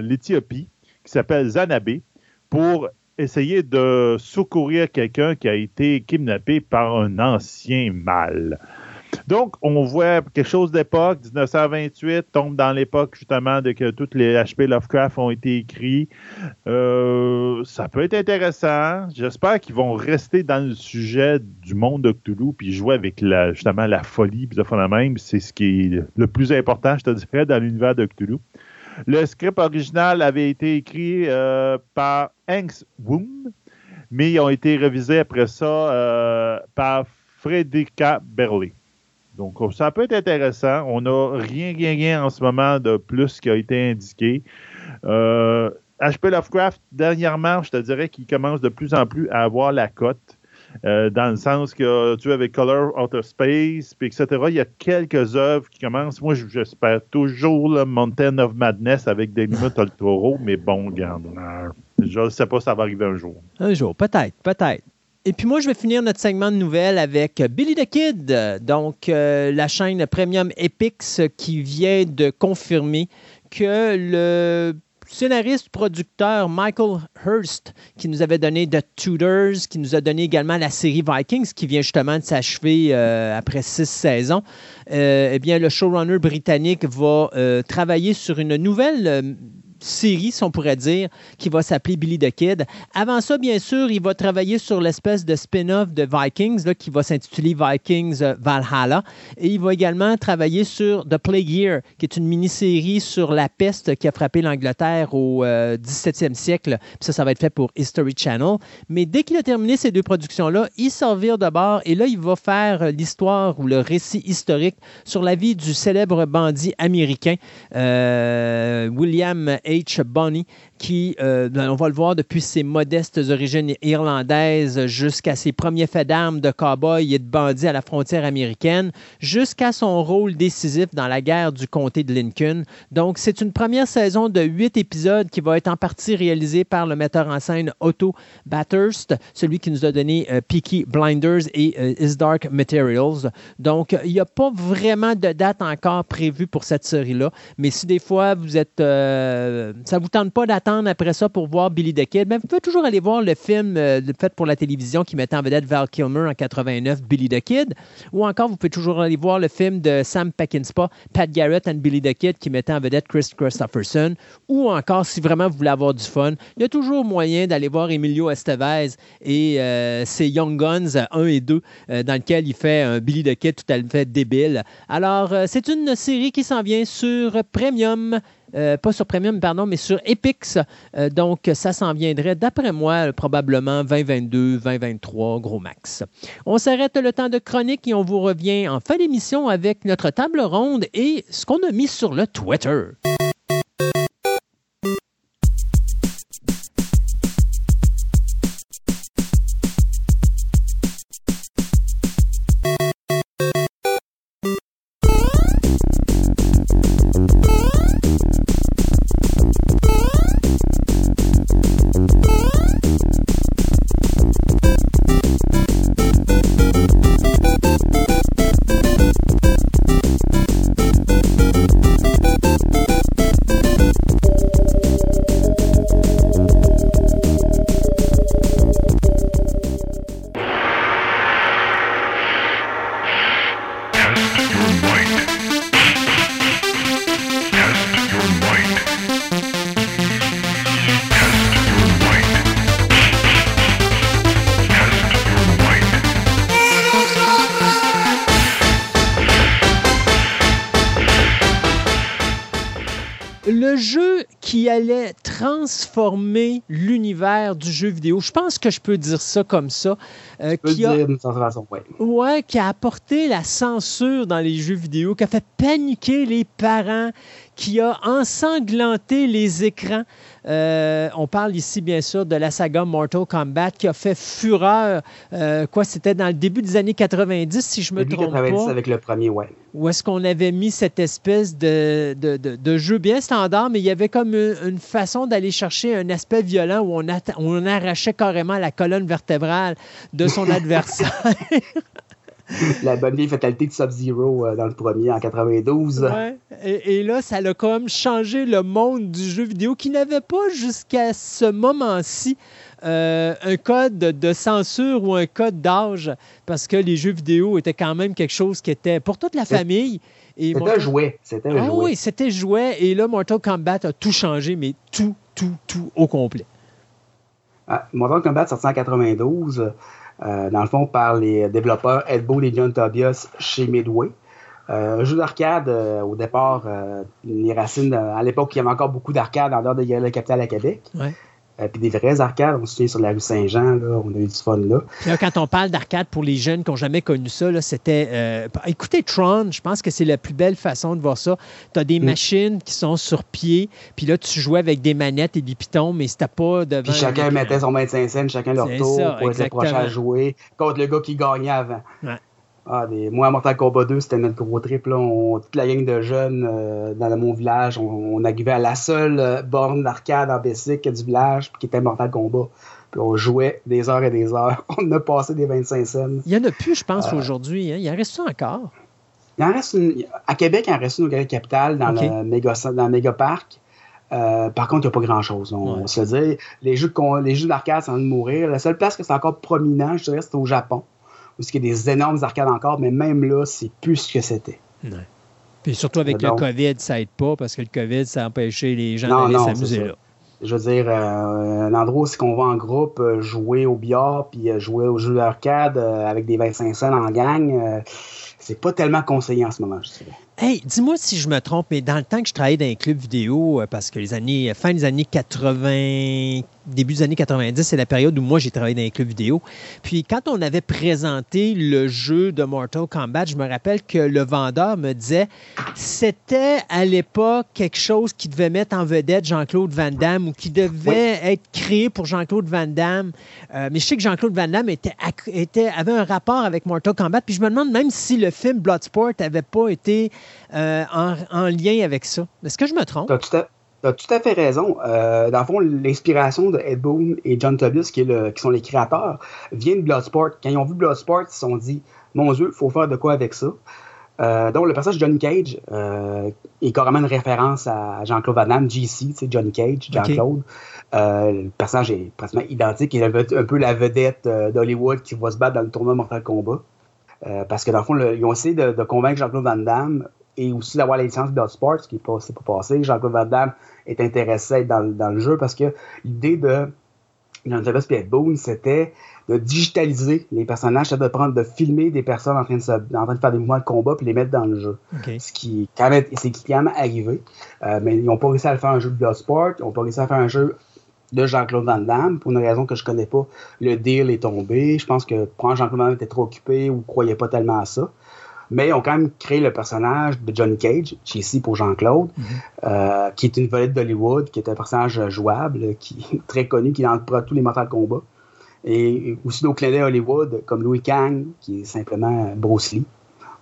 l'Éthiopie qui s'appelle Zanabé pour essayer de secourir quelqu'un qui a été kidnappé par un ancien mâle. Donc, on voit quelque chose d'époque, 1928, tombe dans l'époque justement de que toutes les HP Lovecraft ont été écrits. Euh, ça peut être intéressant. J'espère qu'ils vont rester dans le sujet du monde de Cthulhu, puis jouer avec la, justement la folie, puis de même. C'est ce qui est le plus important, je te dirais, dans l'univers de Cthulhu. Le script original avait été écrit euh, par Hanks Woon, mais ils ont été révisés après ça euh, par Frederica Berley. Donc, ça peut être intéressant. On n'a rien, rien, rien en ce moment de plus qui a été indiqué. HP euh, Lovecraft, dernièrement, je te dirais qu'il commence de plus en plus à avoir la cote. Euh, dans le sens que tu avec Color Outer Space, puis etc. Il y a quelques œuvres qui commencent. Moi, j'espère toujours le Mountain of Madness avec des del Toro, mais bon, regarde, je ne sais pas si ça va arriver un jour. Un jour, peut-être, peut-être. Et puis moi, je vais finir notre segment de nouvelles avec Billy the Kid, donc euh, la chaîne Premium Epix qui vient de confirmer que le scénariste, producteur Michael Hurst, qui nous avait donné The Tudors, qui nous a donné également la série Vikings, qui vient justement de s'achever euh, après six saisons, euh, eh bien, le showrunner britannique va travailler sur une nouvelle série, si on pourrait dire, qui va s'appeler Billy the Kid. Avant ça, bien sûr, il va travailler sur l'espèce de spin-off de Vikings, là, qui va s'intituler Vikings euh, Valhalla. Et il va également travailler sur The Plague Year, qui est une mini-série sur la peste qui a frappé l'Angleterre au 17e euh, siècle. Puis ça, ça va être fait pour History Channel. Mais dès qu'il a terminé ces deux productions-là, il s'en vire de bord et là, il va faire l'histoire ou le récit historique sur la vie du célèbre bandit américain euh, William H. Bunny qui, euh, on va le voir depuis ses modestes origines irlandaises jusqu'à ses premiers faits d'armes de cow-boy et de bandit à la frontière américaine, jusqu'à son rôle décisif dans la guerre du comté de Lincoln. Donc, c'est une première saison de huit épisodes qui va être en partie réalisée par le metteur en scène Otto Bathurst, celui qui nous a donné euh, Peaky Blinders et euh, Is Dark Materials. Donc, il n'y a pas vraiment de date encore prévue pour cette série-là, mais si des fois vous êtes, ça vous tente pas d'attendre après ça pour voir Billy the Kid, mais vous pouvez toujours aller voir le film euh, fait pour la télévision qui mettait en vedette Val Kilmer en 89, Billy the Kid. Ou encore, vous pouvez toujours aller voir le film de Sam Peckinpah, Pat Garrett and Billy the Kid qui mettait en vedette Chris Christopherson. Ou encore, si vraiment vous voulez avoir du fun, il y a toujours moyen d'aller voir Emilio Estevez et euh, ses Young Guns 1 et 2, euh, dans lequel il fait un Billy the Kid tout à fait débile. Alors, c'est une série qui s'en vient sur Premium. Euh, pas sur Premium, pardon, mais sur Epix. Euh, donc, ça s'en viendrait, d'après moi, probablement 2022, 2023, gros max. On s'arrête le temps de chronique et on vous revient en fin d'émission avec notre table ronde et ce qu'on a mis sur le Twitter. L'univers du jeu vidéo. Je pense que je peux dire ça comme ça. Euh, qui a, d'une façon, ouais. ouais. qui a apporté la censure dans les jeux vidéo, qui a fait paniquer les parents, qui a ensanglanté les écrans. Euh, on parle ici, bien sûr, de la saga Mortal Kombat qui a fait fureur. Euh, quoi, c'était dans le début des années 90, si je me début trompe 90 avec le premier, ouais. Où est-ce qu'on avait mis cette espèce de, de, de, jeu bien standard, mais il y avait comme une, façon d'aller chercher un aspect violent où on, on arrachait carrément la colonne vertébrale de son [LAUGHS] adversaire. [LAUGHS] la bonne vieille fatalité de Sub-Zero euh, dans le premier en 92. Et, là, ça a comme changé le monde du jeu vidéo qui n'avait pas jusqu'à ce moment-ci euh, un code de censure ou un code d'âge parce que les jeux vidéo étaient quand même quelque chose qui était pour toute la famille. C'était un jouet. C'était un ah, jouet. Oui, c'était jouet. Et là, Mortal Kombat a tout changé, mais tout, tout, tout au complet. Ah, Mortal Kombat sorti en 92. Euh, dans le fond, par les développeurs Ed Boon et John Tobias chez Midway. Euh, un jeu d'arcade, euh, au départ, les racines, à l'époque, il y avait encore beaucoup d'arcades en dehors de la capitale à Québec. Euh, puis des vraies arcades. On se sur la rue Saint-Jean, on a eu du fun là. quand on parle d'arcade pour les jeunes qui n'ont jamais connu ça, c'était. Euh, écoutez, Tron, je pense que c'est la plus belle façon de voir ça. Tu as des mm. machines qui sont sur pied, puis là, tu jouais avec des manettes et des pitons, mais c'était pas devant. Puis chacun mettait son 25 cents, chacun leur tour pour être prochain à jouer contre le gars qui gagnait avant. Ouais. Ah, des... Moi, Mortal Kombat 2, c'était notre gros trip. Là. Toute la gang de jeunes euh, dans mon village, on, arrivait à la seule euh, borne d'arcade en basic du village qui était Mortal Kombat. Puis on jouait des heures et des heures. [LAUGHS] On a passé des 25 scènes. Il y en a plus, je pense, euh, aujourd'hui. Hein? Il en reste ça encore? Il en reste À Québec, il en reste une au Capital dans, le méga... dans le méga parc. par contre, il n'y a pas grand-chose. On, se dit, les jeux, les jeux d'arcade, ça de mourir. La seule place que c'est encore prominent, je dirais, c'est au Japon où il y a des énormes arcades encore, mais même là, c'est plus ce que c'était. Puis surtout avec le COVID, ça aide pas parce que le COVID, ça a empêché les gens d'aller s'amuser là. Je veux dire, euh, un endroit où c'est qu'on va en groupe euh, jouer au billard puis euh, jouer aux jeux d'arcade avec des 25 cents en gang, c'est pas tellement conseillé en ce moment, je dirais. Hey, dis-moi si je me trompe, mais dans le temps que je travaillais dans un club vidéo, parce que les années, fin des années 80, début des années 90, c'est la période où moi j'ai travaillé dans les clubs vidéo. Puis quand on avait présenté le jeu de Mortal Kombat, je me rappelle que le vendeur me disait c'était à l'époque quelque chose qui devait mettre en vedette Jean-Claude Van Damme ou qui devait être créé pour Jean-Claude Van Damme. Euh, mais je sais que Jean-Claude Van Damme était, était, avait un rapport avec Mortal Kombat. Puis je me demande même si le film Bloodsport n'avait pas été euh, en, lien avec ça. Est-ce que je me trompe? Tu as tout à fait raison. Euh, dans le fond, l'inspiration de Ed Boon et John Tobias, qui, sont les créateurs, vient de Bloodsport. Quand ils ont vu Bloodsport, ils se sont dit Mon Dieu, il faut faire de quoi avec ça. Euh, donc, le personnage de Johnny Cage euh, est carrément une référence à Jean-Claude Van Damme, GC, Johnny Cage, Jean-Claude. le personnage est pratiquement identique. Il est un peu la vedette d'Hollywood qui va se battre dans le tournoi Mortal Kombat. parce que dans le fond, ils ont essayé de, de convaincre Jean-Claude Van Damme et aussi d'avoir la licence Bloodsport, ce qui n'est pas, pas passé. Jean-Claude Van Damme est intéressé dans, dans le jeu parce que l'idée de John Travis et Boone, c'était de digitaliser les personnages, c'est de prendre, de filmer des personnes en train de, en train de faire des mouvements de combat puis les mettre dans le jeu. Ce qui quand même, c'est quand même arrivé. Euh, mais ils n'ont pas réussi à le faire un jeu de Bloodsport, ils n'ont pas réussi à faire un jeu de Jean-Claude Van Damme, pour une raison que je connais pas. Le deal est tombé. Je pense que Jean-Claude Van Damme était trop occupé ou croyait pas tellement à ça mais ils ont quand même créé le personnage de Johnny Cage, qui est ici pour Jean-Claude, mhm. euh, qui est une vedette d'Hollywood, qui est un personnage jouable, qui est très connu, qui est dans tous les Mortal Kombat. Et aussi nos clins Hollywood, comme Louis Kang, qui est simplement Bruce Lee.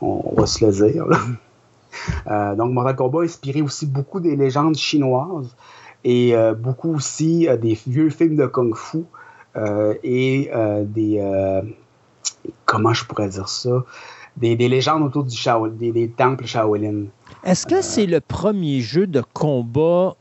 On, va se le dire. Euh, donc, Mortal Kombat a inspiré aussi beaucoup des légendes chinoises et euh, beaucoup aussi des vieux films de Kung Fu et des. comment je pourrais dire ça? Des, légendes autour du Shaolin, des, temples Shaolin. Est-ce que c'est le premier jeu de combat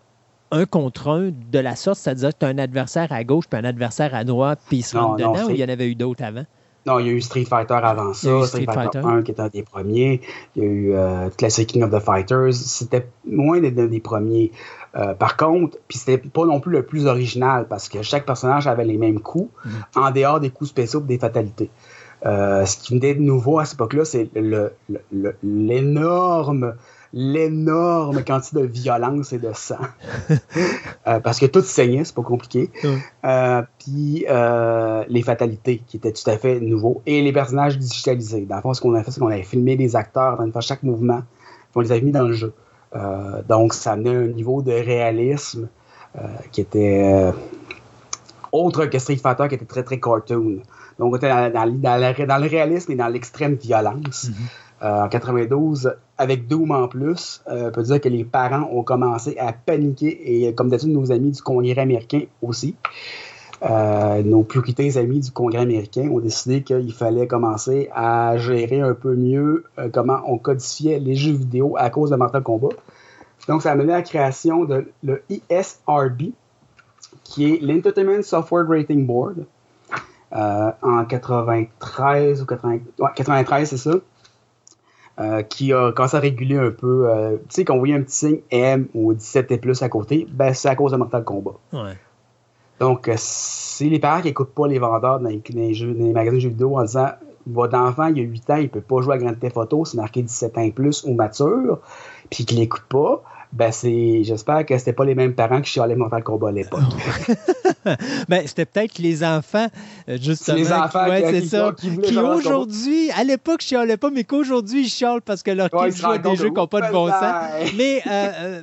un contre un de la sorte, c'est-à-dire que tu as un adversaire à gauche puis un adversaire à droite, puis ils se rentrent dedans, ou il y en avait eu d'autres avant? Non, il y a eu Street Fighter avant ça, Street, Fighter, 1 qui était un des premiers. Il y a eu euh, Classic King of the Fighters. C'était moins des, des premiers. Euh, par contre, puis c'était pas non plus le plus original parce que chaque personnage avait les mêmes coups mm. en dehors des coups spéciaux et des fatalités. Euh, ce qui venait de nouveau à cette époque-là, c'est l'énorme l'énorme quantité de violence et de sang. [LAUGHS] Euh, parce que tout saignait, c'est pas compliqué. Euh, puis euh, les fatalités qui étaient tout à fait nouveaux et les personnages digitalisés. Dans le fond, ce qu'on a fait, c'est qu'on avait filmé des acteurs dans faire chaque mouvement, puis on les avait mis dans le jeu. donc, ça amenait un niveau de réalisme qui était autre que Street Fighter, qui était très très cartoon. Donc, on était dans, le réalisme et dans l'extrême violence. Mm-hmm. Euh, en 92, avec Doom en plus, euh, on peut dire que les parents ont commencé à paniquer et comme d'habitude nos amis du Congrès américain aussi. Euh, nos plus rités amis du Congrès américain ont décidé qu'il fallait commencer à gérer un peu mieux comment on codifiait les jeux vidéo à cause de Mortal Kombat. Donc, ça a mené à la création de le qui est l'Entertainment Software Rating Board, en 93 ou 93, c'est ça. Euh, qui a commencé à réguler un peu. Euh, tu sais, qu'on voyait un petit signe M ou 17 et plus à côté, ben c'est à cause de Mortal Kombat. Donc, euh, c'est les parents qui n'écoutent pas les vendeurs dans les, jeux, dans les magasins de jeux vidéo en disant Votre enfant, il a 8 ans, il ne peut pas jouer à Grand Theft Auto, c'est marqué 17 ans et plus ou mature, puis qu'il l'écoute pas, ben c'est j'espère que c'était pas les mêmes parents qui chialaient Mortal Kombat à l'époque. [LAUGHS] ben, c'était peut-être les enfants, euh, justement. Les enfants qui, ouais, c'est ça, qui, aujourd'hui, à l'époque, chialaient pas, mais qu'aujourd'hui, ils chialent parce que leur kids jouent à des jeux qui n'ont pas de bon sens. mais euh, euh,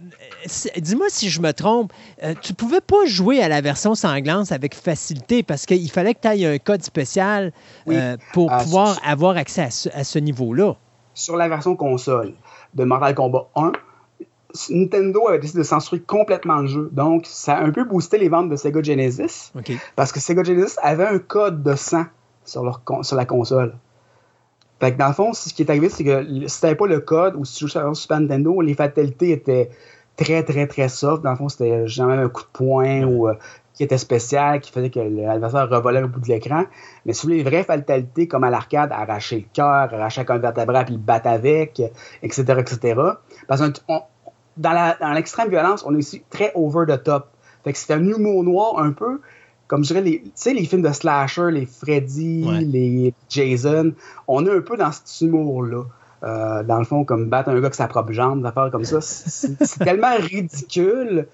dis-moi si je me trompe, tu pouvais pas jouer à la version sanglante avec facilité parce qu'il fallait que tu ailles un code spécial pour pouvoir avoir accès à ce, à ce niveau-là. Sur la version console de Mortal Kombat 1, Nintendo avait décidé de censurer complètement le jeu. Donc, ça a un peu boosté les ventes de Sega Genesis. Parce que Sega Genesis avait un code de sang sur, leur sur la console. Fait que dans le fond, ce qui est arrivé, c'est que si t'avais pas le code ou si tu jouais sur Super Nintendo, les fatalités étaient très, très, très soft. Dans le fond, c'était jamais un coup de poing ou euh, qui était spécial, qui faisait que l'adversaire revolait au bout de l'écran. Mais si vous voulez les vraies fatalités, comme à l'arcade, arracher le cœur, arracher un vertèbre puis le battre avec, etc., etc. Parce qu'on dans l'extrême violence, on est aussi très over the top. Fait que c'est un humour noir un peu, comme je dirais, les, tu sais, les films de slasher, les Freddy, les Jason, on est un peu dans cet humour-là. Euh, dans le fond, comme battre un gars avec sa propre jambe, des affaires comme ça. [LAUGHS] C'est tellement ridicule,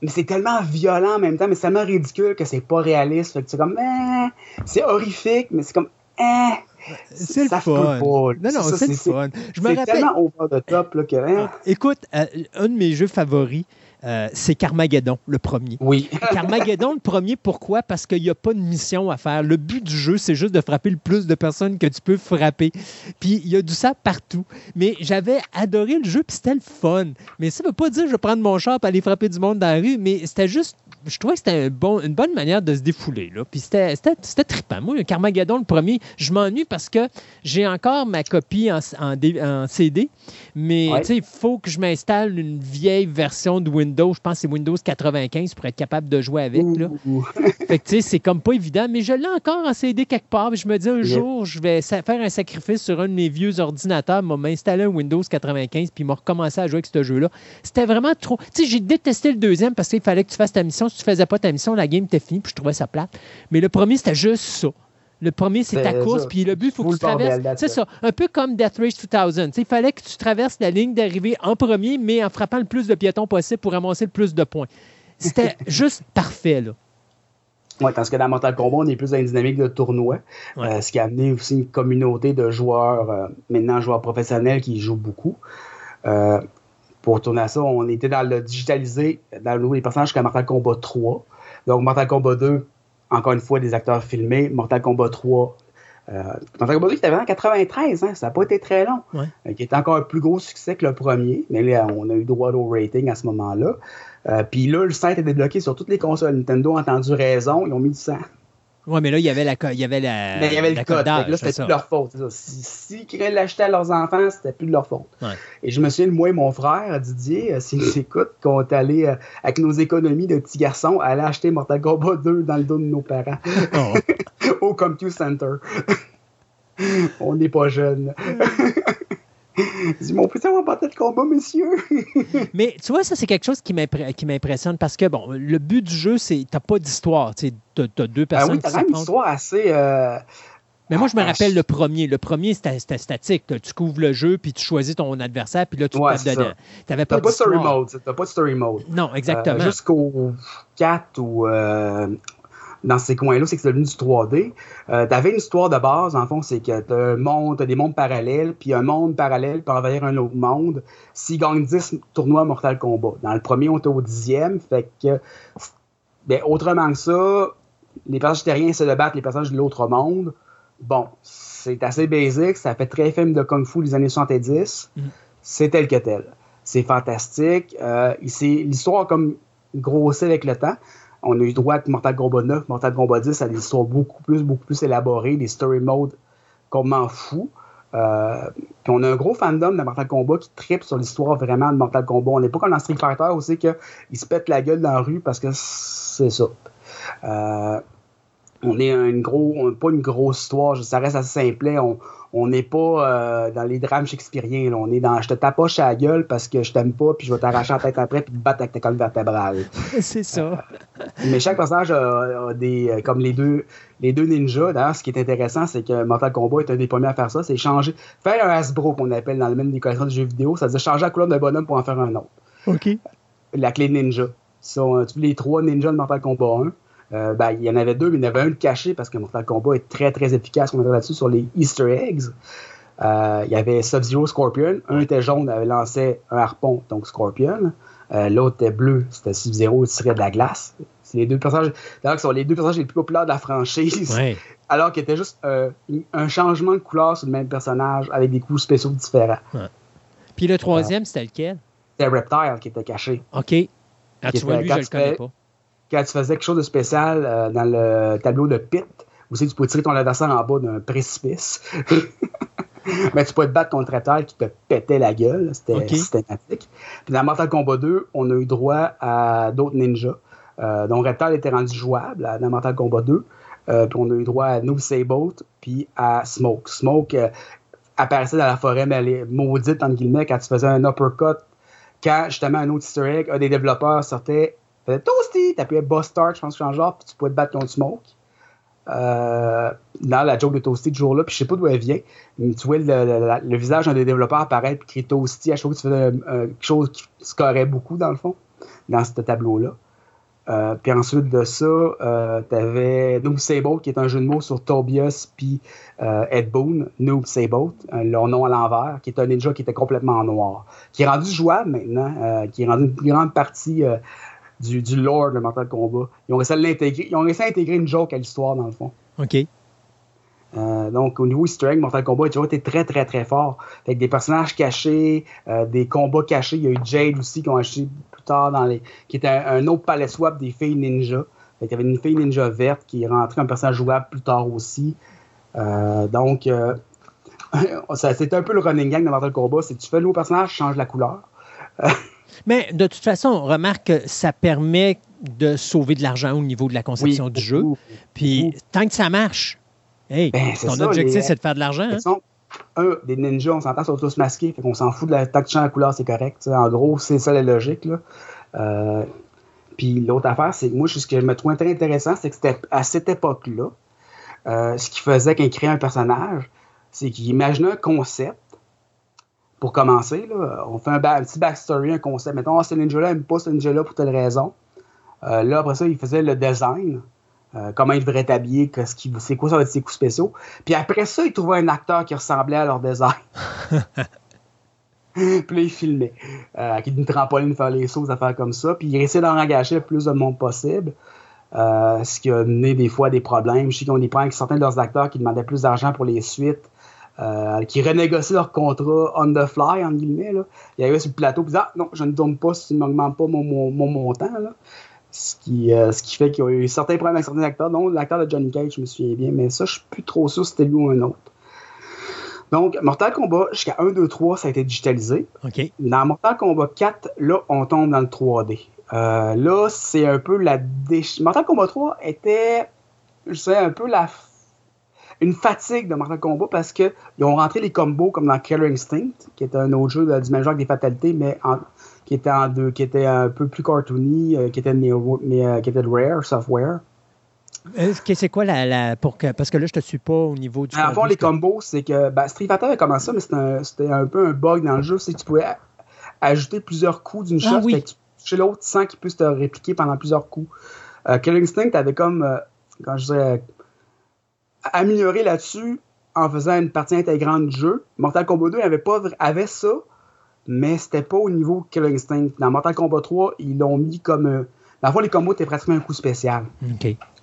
mais c'est tellement violent en même temps, mais c'est tellement ridicule que c'est pas réaliste. Fait que c'est comme, eh, c'est horrifique, mais c'est comme, eh, c'est le fun. Non, non, c'est le fun. Je me rappelle. tellement over the top là, que. Hein? Écoute, euh, un de mes jeux favoris, euh, c'est Carmageddon, le premier. Oui. [LAUGHS] Carmageddon, le premier, pourquoi? Parce qu'il n'y a pas de mission à faire. Le but du jeu, c'est juste de frapper le plus de personnes que tu peux frapper. Puis il y a du ça partout. Mais j'avais adoré le jeu, puis c'était le fun. Mais ça ne veut pas dire que je vais prendre mon char et aller frapper du monde dans la rue, mais c'était juste je trouvais que c'était bon, une bonne manière de se défouler. Là. Puis c'était, c'était, trippant. Moi, Carmageddon, le premier, je m'ennuie parce que j'ai encore ma copie en, en, CD, mais il faut que je m'installe une vieille version de Windows. Je pense que c'est Windows 95 pour être capable de jouer avec. Là. [LAUGHS] fait que c'est comme pas évident, mais je l'ai encore en CD quelque part. Je me dis un jour, je vais faire un sacrifice sur un de mes vieux ordinateurs, m'installer un Windows 95 puis m'a recommencer à jouer avec ce jeu-là. C'était vraiment trop. Tu sais, j'ai détesté le deuxième parce qu'il fallait que tu fasses ta mission tu faisais pas ta mission, la game était finie, puis je trouvais ça plate. Mais le premier, c'était juste ça. Le premier, c'est ta course, puis le but, il faut que tu traverses. C'est ça. Un peu comme Death Race 2000. il fallait que tu traverses la ligne d'arrivée en premier, mais en frappant le plus de piétons possible pour ramasser le plus de points. C'était [LAUGHS] juste parfait, là. Oui, parce que dans Mortal Kombat, on est plus dans une dynamique de tournoi, euh, ce qui a amené aussi une communauté de joueurs, euh, maintenant joueurs professionnels qui jouent beaucoup. Euh, pour tourner à ça, on était dans le digitalisé, dans le nouveau des personnages jusqu'à Mortal Kombat 3. Donc, Mortal Kombat 2, encore une fois, des acteurs filmés. Mortal Kombat 3, euh, Mortal Kombat 2 qui était en 93, hein, ça n'a pas été très long. Euh, qui était encore un plus gros succès que le premier. Mais là, on a eu droit au rating à ce moment-là. Euh, puis là, le site est débloqué sur toutes les consoles. Nintendo a entendu raison, ils ont mis du sang. Oui, mais là, il y avait la il y avait la. Mais il y avait le code. Là, c'était plus de leur faute. Si, si ils l'acheter à leurs enfants, c'était plus de leur faute. Et je me souviens, moi et mon frère, Didier, euh, s'il nous écoute, qu'on est allé euh, avec nos économies de petits garçons, aller acheter Mortal Kombat 2 dans le dos de nos parents. Oh. [LAUGHS] Au Computer Center. [LAUGHS] On n'est pas jeunes. Dis-moi, peut avoir battre le combat, monsieur? [LAUGHS] Mais tu vois, ça, c'est quelque chose qui m'impressionne parce que, bon, le but du jeu, c'est t'as pas d'histoire. Tu as deux personnes ah oui, as une histoire assez. Euh, Mais moi, je me rappelle le premier. Le premier, c'était statique. Tu couvres le jeu, puis tu choisis ton adversaire, puis là, tu te mets dedans. Tu n'avais pas, de story mode. T'as pas de story mode. Non, exactement. Jusqu'au 4 ou dans ces coins-là, c'est que c'est devenu du 3D. Euh, tu avais une histoire de base, en fond, c'est que tu as, as, des mondes parallèles, puis un monde parallèle peut envahir un autre monde s'il gagne 10 tournois Mortal Kombat. Dans le premier, on était au dixième, fait que, ben, autrement que ça, les personnages terriens de battre les personnages de l'autre monde. Bon, c'est assez basique, ça fait très film de Kung Fu des années 70. Mm. C'est tel que tel. C'est fantastique. Euh, L'histoire comme grossi avec le temps on a eu droit à Mortal Kombat 9, Mortal Kombat 10 à des histoires beaucoup plus, beaucoup plus élaborées, des story modes m'en fout. Euh, puis on a un gros fandom de Mortal Kombat qui tripe sur l'histoire vraiment de Mortal Kombat. On n'est pas comme dans Street Fighter aussi qu'il se pète la gueule dans la rue parce que c'est ça. Euh, on est une gros, pas une grosse histoire, ça reste assez simple. On, on n'est pas euh, dans les drames shakespeariens. On est dans je te tapoche à la gueule parce que je t'aime pas, puis je vais t'arracher la tête après, puis te battre avec ta colonne vertébrale. [LAUGHS] C'est ça. Euh, mais chaque personnage a, des. Euh, comme les deux, les deux ninjas. D'ailleurs, ce qui est intéressant, c'est que Mortal Kombat est un des premiers à faire ça. C'est changer. Faire un Hasbro qu'on appelle dans le même des collections de jeux vidéo. Ça veut dire changer la couleur d'un bonhomme pour en faire un autre. OK. La clé ninja. sont les trois ninjas de Mortal Kombat 1. Euh, ben, il y en avait deux, mais il y en avait un caché parce que Mortal Kombat est très très efficace. On là-dessus sur les Easter eggs. Euh, il y avait Sub-Zero Scorpion. Un était jaune, avait lancé un harpon, donc Scorpion. Euh, l'autre était bleu, c'était Sub-Zero, il tirait de la glace. C'est les deux personnages, d'ailleurs, sont les deux personnages les plus populaires de la franchise. [LAUGHS] Alors qu'il était juste un changement de couleur sur le même personnage avec des coups spéciaux différents. Puis le troisième, c'était lequel? C'était Reptile qui était caché. OK. Ah, tu vois, lui, je le connais pas quand tu faisais quelque chose de spécial euh, dans le tableau de pit, aussi tu pouvais tirer ton adversaire en bas d'un précipice. [LAUGHS] Mais tu pouvais te battre contre Reptile qui te pétait la gueule. C'était systématique. Puis dans Mortal Kombat 2, on a eu droit à d'autres ninjas. Euh, donc Reptile était rendu jouable dans Mortal Kombat 2. Euh, puis on a eu droit à Noob Sabolt puis à Smoke. Smoke apparaissait dans la forêt, mais elle est maudite, entre guillemets, quand tu faisais un uppercut. Quand justement un autre easter egg, un des développeurs sortait faisais Toasty, t'appuyais Boss Start, je pense que c'est genre, puis tu pouvais te battre contre Smoke. Euh, dans la joke de Toasty du jour-là, puis je sais pas d'où elle vient, mais tu vois le, visage d'un des développeurs apparaître, puis crier Toasty à chaque fois que tu faisais quelque chose qui scorait beaucoup, dans le fond, dans ce tableau-là. Euh, puis ensuite de ça, euh, tu avais Noob Sabolt, qui est un jeu de mots sur Tobias puis euh, Ed Boon, Noob Sabolt, leur nom à l'envers, qui est un ninja qui était complètement noir, qui est rendu jouable maintenant, qui est rendu une grande partie du, du lore de Mortal Kombat. Ils ont réussi à l'intégrer. Ils ont réussi à intégrer une joke à l'histoire, dans le fond. OK. Euh, donc, au niveau egg, Mortal Kombat a toujours été très, très, très fort. Avec des personnages cachés, euh, des combats cachés. Il y a eu Jade aussi, qui ont acheté plus tard dans les. qui était un, autre palais swap des filles ninja. il y avait une fille ninja verte qui est rentrée un personnage jouable plus tard aussi. Euh, donc, [LAUGHS] c'était un peu le running gang de Mortal Kombat. C'est tu fais le nouveau personnage, change la couleur. [LAUGHS] Mais de toute façon, on remarque que ça permet de sauver de l'argent au niveau de la conception du jeu. Puis tant que ça marche, hey, ben, ton objectif, c'est de faire de l'argent. Hein? Un, des ninjas, on s'entend, sont tous masqués. Fait qu'on s'en fout de la tant que tu la couleur, c'est correct. En gros, c'est ça la logique. Là. Euh, puis l'autre affaire, c'est que moi, ce que je me trouve très intéressant, c'est que c'était à cette époque-là, euh, ce qui faisait qu'il créait un personnage, c'est qu'il imaginait un concept pour commencer, là, on fait un, petit backstory, un concept. Mettons, ah, ce ninja-là n'aime pas ce ninja-là pour telle raison. Euh, là, après ça, il faisait le design. Euh, comment il devrait être habillé, c'est quoi ça va être ses coups spéciaux. Puis après ça, il trouvait un acteur qui ressemblait à leur design. [LAUGHS] puis là, il filmait. Euh, avec une trampoline, faire les sauts, des affaires comme ça. Puis il essayait d'en engager le plus de monde possible. Euh, ce qui a mené des fois à des problèmes. Je sais qu'on y prend avec certains de leurs acteurs qui demandaient plus d'argent pour les suites. Euh, qui renégocient leur contrat on the fly, en guillemets. Là. Il y avait sur le plateau, puis ah non, je ne tourne pas si tu ne m'augmentes pas mon, mon, montant. Là. Ce, qui, euh, ce qui fait qu'il y a eu certains problèmes avec certains acteurs, dont l'acteur de Johnny Cage, je me souviens bien, mais ça, je suis plus trop sûr si c'était lui ou un autre. Donc, Mortal Kombat, jusqu'à 1, 2, 3, ça a été digitalisé. Dans Mortal Kombat 4, là, on tombe dans le 3D. Euh, là, c'est un peu la déch... Mortal Kombat 3 était, je sais, un peu la une fatigue de Mortal Kombat parce qu'ils ont rentré les combos comme dans Killer Instinct, qui était un autre jeu du même genre que des fatalités, mais qui était en deux, qui était un peu plus cartoony, euh, qui était de, euh, qui était de Rare Software. c'est quoi la, pour que, parce que là je te suis pas au niveau du. En fond, les combos, c'est que ben, Street Fighter a commencé ça, mais c'était un, peu un bug dans le jeu, c'est que tu pouvais ajouter plusieurs coups d'une ah, shot, chez l'autre sans qu'il puisse te répliquer pendant plusieurs coups. Euh, Killer Instinct avait comme, euh, quand je dirais, amélioré là-dessus en faisant une partie intégrante du jeu. Mortal Kombat 2 avait, pas, avait ça, mais c'était pas au niveau Killer Instinct. Dans Mortal Kombat 3, ils l'ont mis comme. Euh, dans le fond, les combos étaient pratiquement un coup spécial.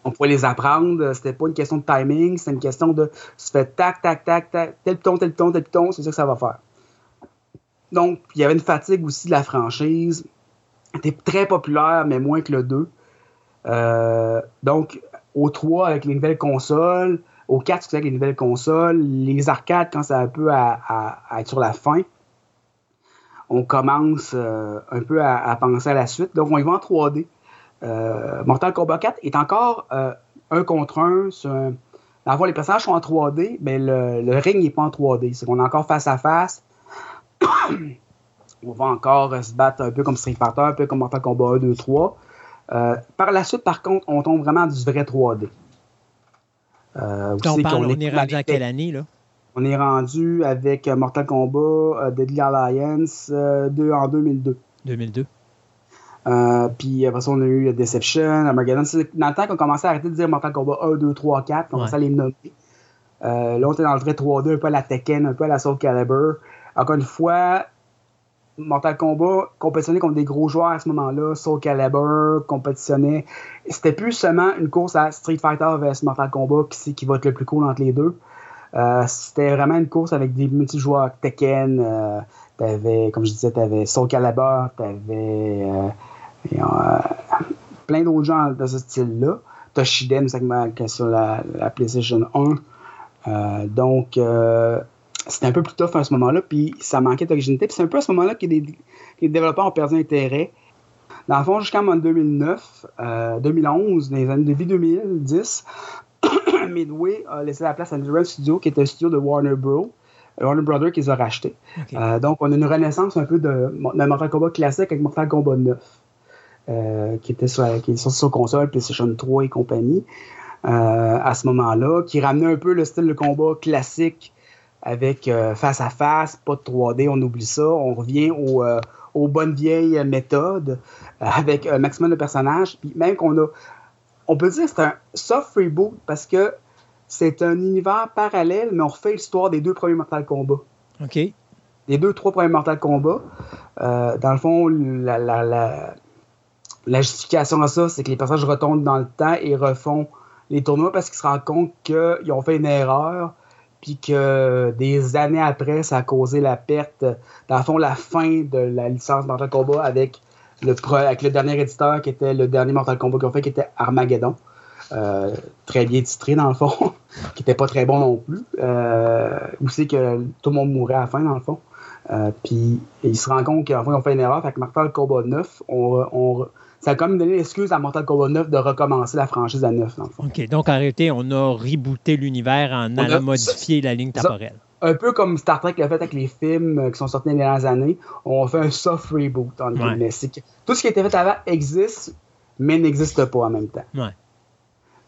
On pouvait les apprendre. C'était pas une question de timing, c'était une question de. Tu fais tac, tac, tac, tac, tel piton, tel piton, tel piton, c'est ça que ça va faire. Donc, il y avait une fatigue aussi de la franchise. C'était très populaire, mais moins que le 2. Euh, donc, au 3, avec les nouvelles consoles, au 4, avec les nouvelles consoles, les arcades, quand ça un peu à, être sur la fin, on commence euh, un peu à, penser à la suite. Donc, on y va en 3D. Euh, Mortal Kombat 4 est encore un contre un. Sur les personnages sont en 3D, mais le, le ring n'est pas en 3D. C'est qu'on est encore face à face [COUGHS] on va encore se battre un peu comme Street Fighter, un peu comme Mortal Kombat 1, 2, 3. Par la suite, par contre, on tombe vraiment du vrai 3D. Euh, on, parle, on, est, rendu à quelle année, là? On est rendu avec Mortal Kombat, euh, Deadly Alliance euh, en 2002. 2002. puis après ça, on a eu Deception, Armageddon. Dans le temps qu'on commençait à arrêter de dire Mortal Kombat 1, 2, 3, 4, on commençait à les nommer. là, on était dans le vrai 3D, un peu à la Tekken, un peu à la Soul Calibur. Encore une fois, Mortal Kombat compétitionnait contre des gros joueurs à ce moment-là, Soul Calibur compétitionnait. C'était plus seulement une course à Street Fighter vs Mortal Kombat qui, qui va être le plus cool entre les deux. Euh, c'était vraiment une course avec des multijoueurs Tekken, euh, t'avais, comme je disais, t'avais Soul Calibur, t'avais euh, plein d'autres gens de ce style-là. Toshiden, c'est sur la, la PlayStation 1. donc, c'était un peu plus tough à ce moment-là, puis ça manquait d'originalité. Puis c'est un peu à ce moment-là que les, développeurs ont perdu intérêt. Dans le fond, jusqu'en 2009, 2011, dans les années de vie 2010, [COUGHS] Midway a laissé la place à Endurance Studio, qui était un studio de Warner Bros. Warner Brothers qui les a rachetés. Euh, donc, on a une renaissance un peu de, de Mortal Kombat classique avec Mortal Kombat 9, euh, qui était sur, qui est sorti sur console, PlayStation 3 et compagnie. Euh, à ce moment-là, qui ramenait un peu le style de combat classique avec euh, face à face, pas de 3D, on oublie ça. On revient euh, aux bonnes vieilles méthodes euh, avec un maximum de personnages. Puis même qu'on a. On peut dire que c'est un soft reboot parce que c'est un univers parallèle, mais on refait l'histoire des deux premiers Mortal Kombat. OK. Les deux, trois premiers Mortal Kombat. dans le fond, la, la, la, justification à ça, c'est que les personnages retournent dans le temps et refont les tournois parce qu'ils se rendent compte qu'ils ont fait une erreur puis que des années après, ça a causé la perte, dans le fond, la fin de la licence Mortal Kombat avec le, avec le dernier éditeur qui était le dernier Mortal Kombat qu'ils ont fait, qui était Armageddon. Euh, très bien titré dans le fond, [LAUGHS] qui était pas très bon non plus. Euh, aussi que tout le monde mourait à la fin dans le fond. Euh, puis il se rend compte qu'en fait, ont fait une erreur. Fait que Mortal Kombat 9, on, on, ça a quand même donné l'excuse à Mortal Kombat 9 de recommencer la franchise à 9, dans le fond. OK, donc en réalité, on a rebooté l'univers en allant modifier la ligne temporelle. un peu comme Star Trek l'a fait avec les films euh, qui sont sortis les dernières années, on fait un soft reboot. En ouais. tout ce qui a été fait avant existe, mais n'existe pas en même temps. Ouais.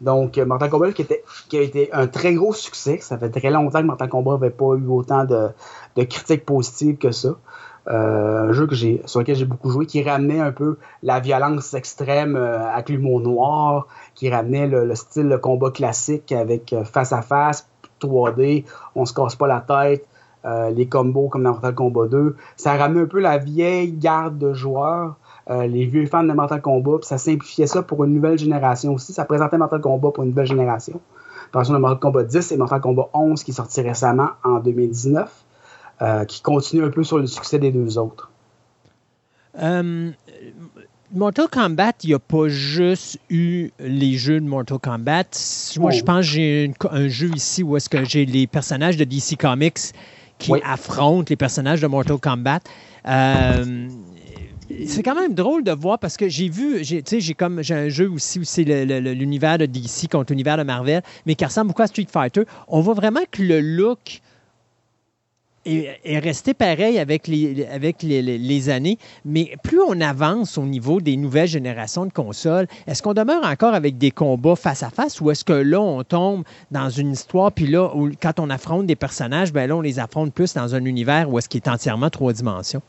Donc, euh, Mortal Kombat qui, était, qui a été un très gros succès. Ça fait très longtemps que Mortal Kombat n'avait pas eu autant de, de critiques positives que ça. Euh, un jeu que j'ai, sur lequel j'ai beaucoup joué, qui ramenait un peu la violence extrême euh, avec l'humour noir, qui ramenait le, style de combat classique avec euh, face à face, 3D, on se casse pas la tête, les combos comme dans Mortal Kombat 2. Ça ramenait un peu la vieille garde de joueurs, les vieux fans de Mortal Kombat, puis ça simplifiait ça pour une nouvelle génération aussi. Ça présentait Mortal Kombat pour une nouvelle génération. Par exemple, Mortal Kombat 10 et Mortal Kombat 11 qui est sorti récemment en 2019. Euh, qui continue un peu sur le succès des deux autres. Euh, Mortal Kombat, il n'y a pas juste eu les jeux de Mortal Kombat. Moi, je oh. pense que j'ai un jeu ici où est-ce que j'ai les personnages de DC Comics qui affrontent les personnages de Mortal Kombat. Euh, c'est quand même drôle de voir parce que j'ai vu, j'ai, j'ai comme j'ai un jeu aussi où c'est l'univers de DC contre l'univers de Marvel, mais qui ressemble beaucoup à Street Fighter. On voit vraiment que le look est, resté pareil avec, les, avec les, années, mais plus on avance au niveau des nouvelles générations de consoles, est-ce qu'on demeure encore avec des combats face à face ou est-ce que là, on tombe dans une histoire, puis là, quand on affronte des personnages, ben là, on les affronte plus dans un univers où est-ce qu'il est entièrement trois dimensions?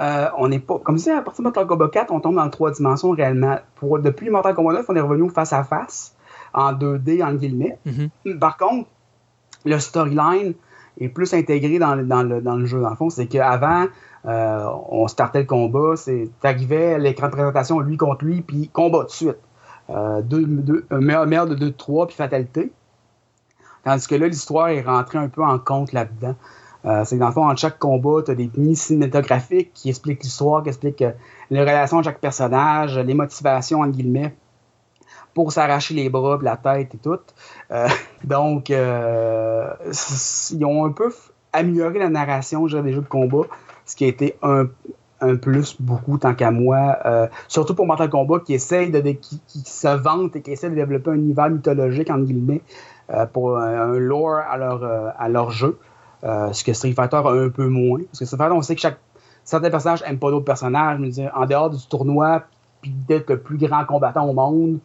Euh, on n'est pas. Comme disais, à partir de Mortal Kombat 4, on tombe dans trois dimensions réellement. Pour, depuis Mortal Kombat 9, on est revenu face à face, en 2D, en guillemets. Mm-hmm. Par contre, le storyline est plus intégré dans, dans, le, dans le jeu. Dans le fond, c'est qu'avant, euh, on startait le combat, c'est t'arrivais à l'écran de présentation, lui contre lui, puis combat de suite. Euh, deux, deux, de 2-3, puis fatalité. Tandis que là, l'histoire est rentrée un peu en compte là-dedans. Euh, c'est que dans le fond, en chaque combat, tu as des mini cinématographiques qui expliquent l'histoire, qui expliquent euh, les relations de chaque personnage, les motivations, en guillemets, pour s'arracher les bras, la tête et tout. Euh, [LAUGHS] donc, ils ont un peu amélioré la narration des jeux de combat, ce qui a été un, plus beaucoup tant qu'à moi. surtout pour Mortal Kombat qui essaye de, qui, se vante et qui essaie de développer un univers mythologique, en guillemets, pour un, lore à leur, à leur jeu. Euh, ce que Street Fighter a un peu moins. Parce que Street Fighter, on sait que chaque, certains personnages n'aiment pas d'autres personnages. Dire, en dehors du tournoi, puis d'être le plus grand combattant au monde,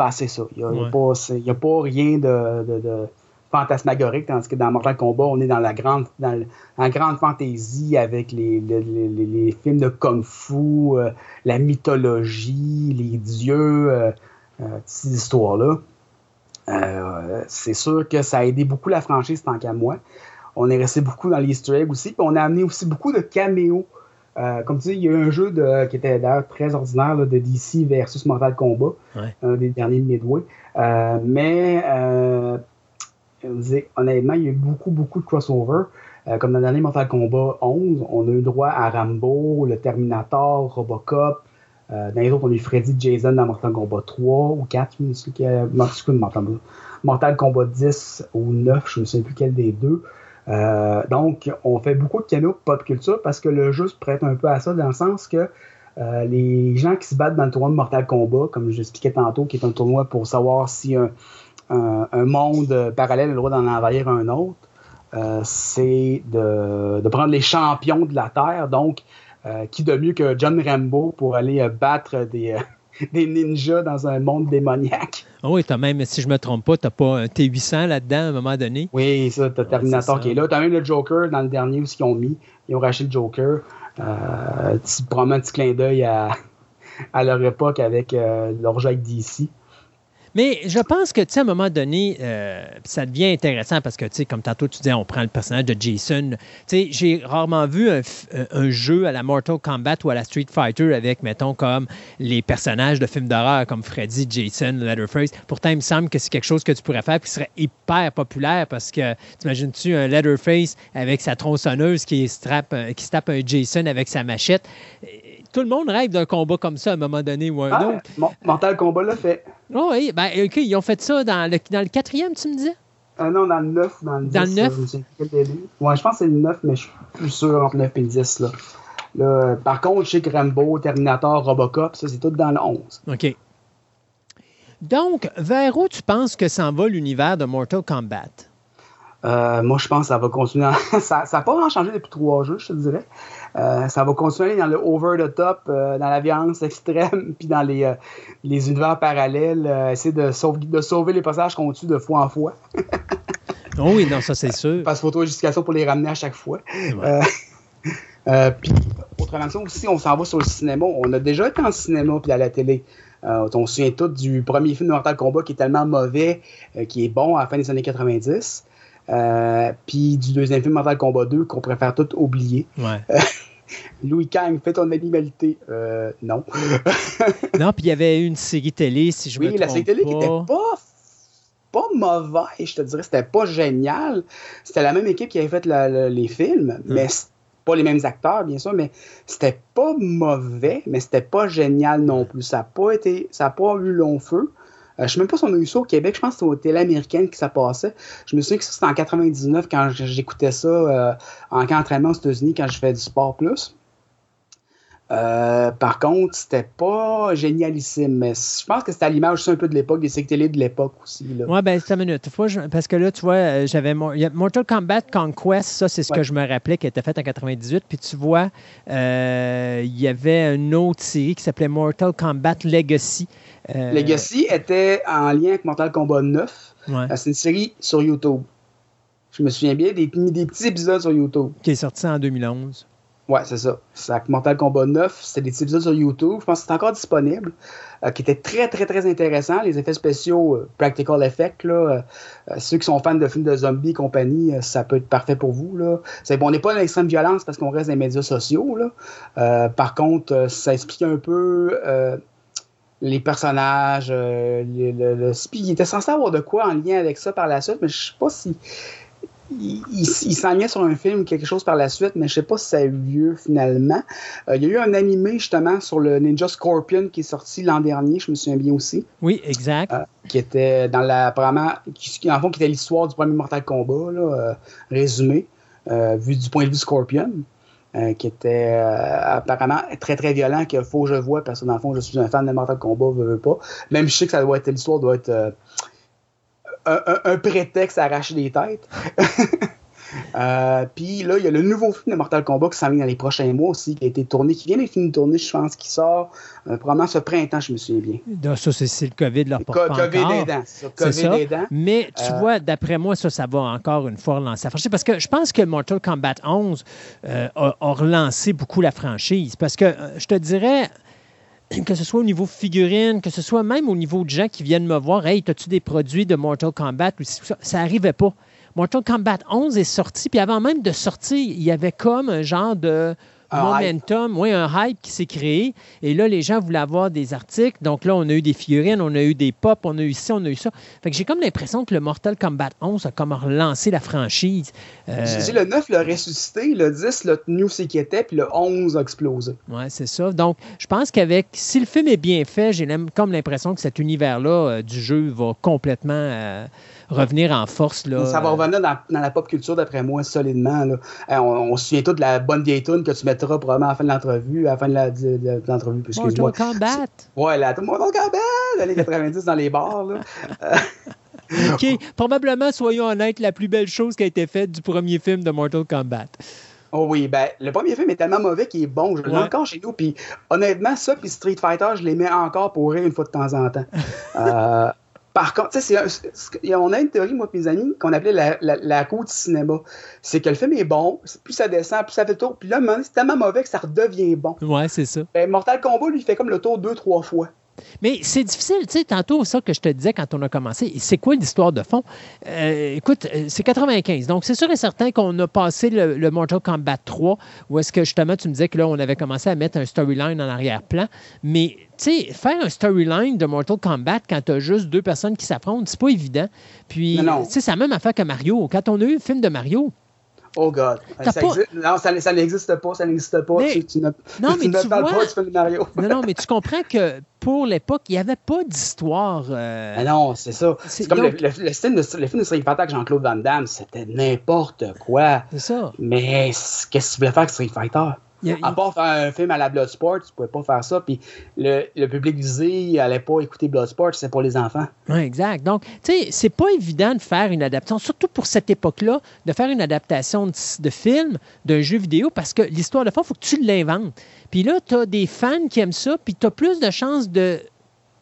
bah c'est ça. Il n'y a, a, pas rien de, de, de, fantasmagorique, tandis que dans Mortal Kombat, on est dans la grande, dans la grande fantaisie avec les, les, les, films de kung-fu, euh, la mythologie, les dieux, euh, euh ces histoires-là. C'est sûr que ça a aidé beaucoup la franchise tant qu'à moi. On est resté beaucoup dans l'Easter egg aussi. Puis on a amené aussi beaucoup de caméos. Euh, comme tu dis, il y a eu un jeu de, qui était d'ailleurs très ordinaire de DC versus Mortal Kombat, un des derniers Midway. Euh, mais honnêtement, il y a eu beaucoup, beaucoup de crossover. comme dans le dernier Mortal Kombat 11, on a eu droit à Rambo, le Terminator, Robocop, euh, dans les autres, on a eu Freddy Jason dans Mortal Kombat 3 ou 4, je me souviens Mortal, Mortal Kombat 10 ou 9, je ne sais plus quel des deux. Euh, donc, on fait beaucoup de canaux pop culture parce que le jeu se prête un peu à ça, dans le sens que euh, les gens qui se battent dans le tournoi de Mortal Kombat, comme j'expliquais tantôt, qui est un tournoi pour savoir si un, monde parallèle a le droit d'en envahir un autre, c'est de, prendre les champions de la Terre. Donc, euh, qui de mieux que John Rambo pour aller euh, battre des, euh, [LAUGHS] des ninjas dans un monde démoniaque. Oh oui, as même, si je me trompe pas, t'as pas un T800 là-dedans à un moment donné? Oui, ça, t'as Terminator qui est là. T'as même le Joker dans le dernier où ils ont mis. Ils ont racheté le Joker. Euh, tu prends un petit clin d'œil à, [LAUGHS] à leur époque avec leur jeu avec DC. Mais je pense que, tu sais, à un moment donné, euh, ça devient intéressant parce que, tu sais, comme tantôt tu disais, on prend le personnage de Jason. Tu sais, j'ai rarement vu un, jeu à la Mortal Kombat ou à la Street Fighter avec, mettons, comme les personnages de films d'horreur comme Freddy, Jason, Leatherface. Pourtant, il me semble que c'est quelque chose que tu pourrais faire qui serait hyper populaire parce que, t'imagines-tu un Leatherface avec sa tronçonneuse qui, strappe, qui se tape un Jason avec sa machette? Tout le monde rêve d'un combat comme ça à un moment donné ou un ah, autre. Mental Combat l'a fait. Oh oui, ben, OK, ils ont fait ça dans le, dans le quatrième, tu me disais? Euh, non, dans le 9. Dans le, dans 10, le 9? Euh, ouais, je pense que c'est le 9, mais je suis plus sûr entre le 9 et le 10. Là. Là, par contre, je sais que Rambo, Terminator, Robocop, ça, c'est tout dans le 11. OK. Donc, vers où tu penses que s'en va l'univers de Mortal Kombat? Euh, moi, je pense que ça va continuer. [LAUGHS] ça n'a pas vraiment changé depuis trois jeux, je te dirais. Euh, ça va continuer dans le over the top, euh, dans la violence extrême, [LAUGHS] puis dans les, les univers parallèles, essayer de, sauver, de sauver les passages qu'on tue de fois en fois. [LAUGHS] oh oui, non, ça c'est sûr. Passe photo justification pour les ramener à chaque fois. puis, autrement dit, aussi, on s'en va sur le cinéma. On a déjà été en cinéma puis à la télé. on se souvient tous du premier film de Mortal Kombat qui est tellement mauvais, qui est bon à la fin des années 90. Euh, puis du deuxième film, Mortal Kombat 2, qu'on préfère tout oublier. Ouais. [LAUGHS] Louis Kang, fais ton animalité. Euh, non. [LAUGHS] non, puis il y avait une série télé, si je oui, me trompe Oui, la série télé qui était pas, pas mauvais, je te dirais. C'était pas génial. C'était la même équipe qui avait fait les films, mm. mais pas les mêmes acteurs, bien sûr, mais c'était pas mauvais, mais c'était pas génial non plus. Ça n'a pas été, ça a pas eu long feu. Euh, je ne sais même pas si on a eu ça au Québec. Je pense que c'était au télé américaine que ça passait. Je me souviens que ça, c'était en 99 quand j'écoutais ça euh, en camp d'entraînement aux États-Unis quand je fais du sport plus. Euh, par contre, c'était pas génialissime, mais je pense que c'était à l'image aussi un peu de l'époque, des séries télé de l'époque aussi. Là. Ouais, ben, c'est une minute. parce que là, tu vois, euh, j'avais Mortal Kombat Conquest, ça, c'est ce que je me rappelais qui était fait en 98. Puis tu vois, euh, il y avait une autre série qui s'appelait Mortal Kombat Legacy. Legacy était en lien avec Mortal Kombat 9. C'est une série sur YouTube. Je me souviens bien des, des petits épisodes sur YouTube. Qui est sorti en 2011. Ouais, c'est ça. C'est Mortal Kombat 9. C'était des épisodes sur YouTube. Je pense que c'est encore disponible. Euh, qui était très, très, très intéressant. Les effets spéciaux, euh, practical effects, là, euh, ceux qui sont fans de films de zombies et compagnie, ça peut être parfait pour vous. Là. C'est, bon, on n'est pas dans l'extrême violence parce qu'on reste dans les médias sociaux. Là. par contre, ça explique un peu les personnages. le, le, le, il était censé avoir de quoi en lien avec ça par la suite, mais je sais pas si il, il, sur un film, quelque chose par la suite, mais je sais pas si ça a eu lieu finalement. Euh, il y a eu un animé justement sur le Ninja Scorpion qui est sorti l'an dernier, je me souviens bien aussi. Oui, exact. Euh, qui était dans la apparemment, qui, en fond, qui était l'histoire du premier Mortal Kombat, là, euh, résumé, vu du point de vue Scorpion. Qui était apparemment très très violent, qu'il faut je vois, parce que dans le fond, je suis un fan de Mortal Kombat, veux, veux pas. Même je sais que ça doit être l'histoire doit être un, prétexte à arracher des têtes. [LAUGHS] Euh, puis là, il y a le nouveau film de Mortal Kombat qui s'en vient dans les prochains mois aussi, qui a été tourné, qui vient d'être fini de tourner, je pense, qui sort euh, probablement ce printemps, je me souviens bien. ça, c'est le COVID, leur porte Co COVID aidant, c'est ça. Mais tu euh, vois, d'après moi, ça, ça va encore une fois relancer la franchise. Parce que je pense que Mortal Kombat 11 a, relancé beaucoup la franchise. Parce que je te dirais [CLEARS THROAT] que ce soit au niveau figurine, que ce soit même au niveau de gens qui viennent me voir, hey, as-tu des produits de Mortal Kombat? Ça, ça n'arrivait pas. Mortal Kombat 11 est sorti, puis avant même de sortir, il y avait comme un genre de momentum, oui, un hype qui s'est créé. Et là, les gens voulaient avoir des articles. Donc là, on a eu des figurines, on a eu des pop, on a eu ci, on a eu ça. Fait que j'ai comme l'impression que le Mortal Kombat 11 a comme relancé la franchise. Euh... Le 9 l'a ressuscité, le 10 l'a tenu ce qui était, puis le 11 a explosé. Oui, c'est ça. Donc, je pense qu'avec, si le film est bien fait, j'ai comme l'impression que cet univers-là euh, du jeu va complètement... Euh, revenir en force. Là. Ça va revenir dans, la pop culture, d'après moi, solidement. Là. On, se souvient tout de la bonne vieille tune que tu mettras probablement à la fin de l'entrevue, à la fin de l'entrevue. Mortal Kombat. Ouais, la Mortal Kombat, les 90 dans les bars. Là. [LAUGHS] OK. Probablement, soyons honnêtes, la plus belle chose qui a été faite du premier film de Mortal Kombat. Oh oui, ben, le premier film est tellement mauvais qu'il est bon. Je l'ai encore chez nous. Puis honnêtement, ça, puis Street Fighter, je les mets encore pour rire une fois de temps en temps. [LAUGHS] euh, par contre, on a une théorie, moi et mes amis, qu'on appelait la, la, roue du cinéma. C'est que le film est bon, plus ça descend, plus ça fait le tour. Puis là, c'est tellement mauvais que ça redevient bon. Ouais, c'est ça. Ben, Mortal Kombat, lui, fait comme le tour deux, trois fois. Mais c'est difficile, tu sais, tantôt, ça que je te disais quand on a commencé, c'est quoi l'histoire de fond? Euh, écoute, euh, c'est 95, donc c'est sûr et certain qu'on a passé le, Mortal Kombat 3, où est-ce que justement tu me disais que là, on avait commencé à mettre un storyline en arrière-plan, mais tu sais, faire un storyline de Mortal Kombat quand tu as juste deux personnes qui s'affrontent, c'est pas évident. Puis, tu sais, c'est la même affaire que Mario. Quand on a eu le film de Mario, Oh God. Ça Non, ça, ça n'existe pas, ça n'existe pas. tu, tu, ne, non, mais tu, parles pas du film Mario. non, non, mais tu comprends que pour l'époque, il n'y avait pas d'histoire. Euh... Ah non, c'est ça. C'est comme le, le, le, film de, le film de Street Fighter avec Jean-Claude Van Damme, c'était n'importe quoi. C'est ça. Mais qu'est-ce que tu voulais faire avec Street Fighter? À part faire un film à la Bloodsport, tu pouvais pas faire ça. Puis le, le public visé, il allait pas écouter Bloodsport, c'est pour les enfants. Oui, exact. Donc, tu sais, c'est pas évident de faire une adaptation, surtout pour cette époque-là, de faire une adaptation de, de film, d'un jeu vidéo, parce que l'histoire de fond, il faut que tu l'inventes. Puis là, tu as des fans qui aiment ça, puis tu as plus de chances de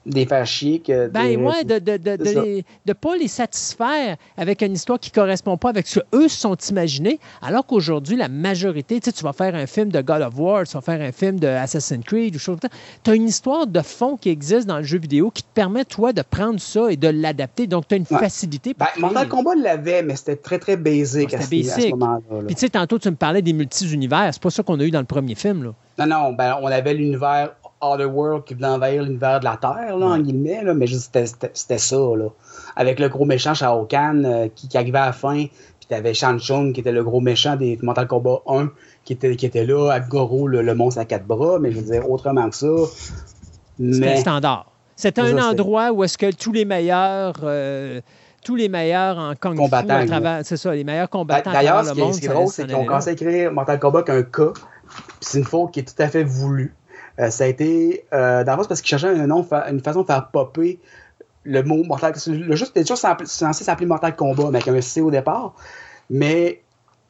des faire chier que. Ben, ouais, de ne de, de, de, pas les satisfaire avec une histoire qui ne correspond pas avec ce qu'eux se sont imaginés, alors qu'aujourd'hui, la majorité, tu sais, tu vas faire un film de God of War, tu vas faire un film de Assassin's Creed, ou chose Tu as une histoire de fond qui existe dans le jeu vidéo qui te permet, toi, de prendre ça et de l'adapter. Donc, tu as une facilité. Pour ben, Mortal Kombat l'avait, mais c'était très, très basic, à, ce moment-là. Puis, tu sais, tantôt, tu me parlais des multi-univers. C'est pas ça qu'on a eu dans le premier film, là. Non, non, ben, on avait l'univers Otherworld qui voulait envahir l'univers de la Terre, là, en guillemets, là, mais c'était ça, là. Avec le gros méchant Shao Kahn euh, qui, arrivait à la fin, puis t'avais Shang Tsung qui était le gros méchant des Mortal Kombat 1 qui était, qui était là, avec Goro, le, monstre à quatre bras, mais je veux dire, autrement que ça. C'était standard. C'était un endroit où est-ce que tous les meilleurs. Euh, tous les meilleurs en Kung Fu à travers, c'est ça, les meilleurs combattants D'ailleurs, ce qui est drôle, c'est qu'on commencé à écrire Mortal Kombat qu'un cas, c'est une faute qui est tout à fait voulue. Ça a été euh, d'avance parce qu'il cherchait un nom, une façon de faire popper le mot Mortal Le jeu était toujours censé s'appeler Mortal Kombat, mais avec un C au départ. Mais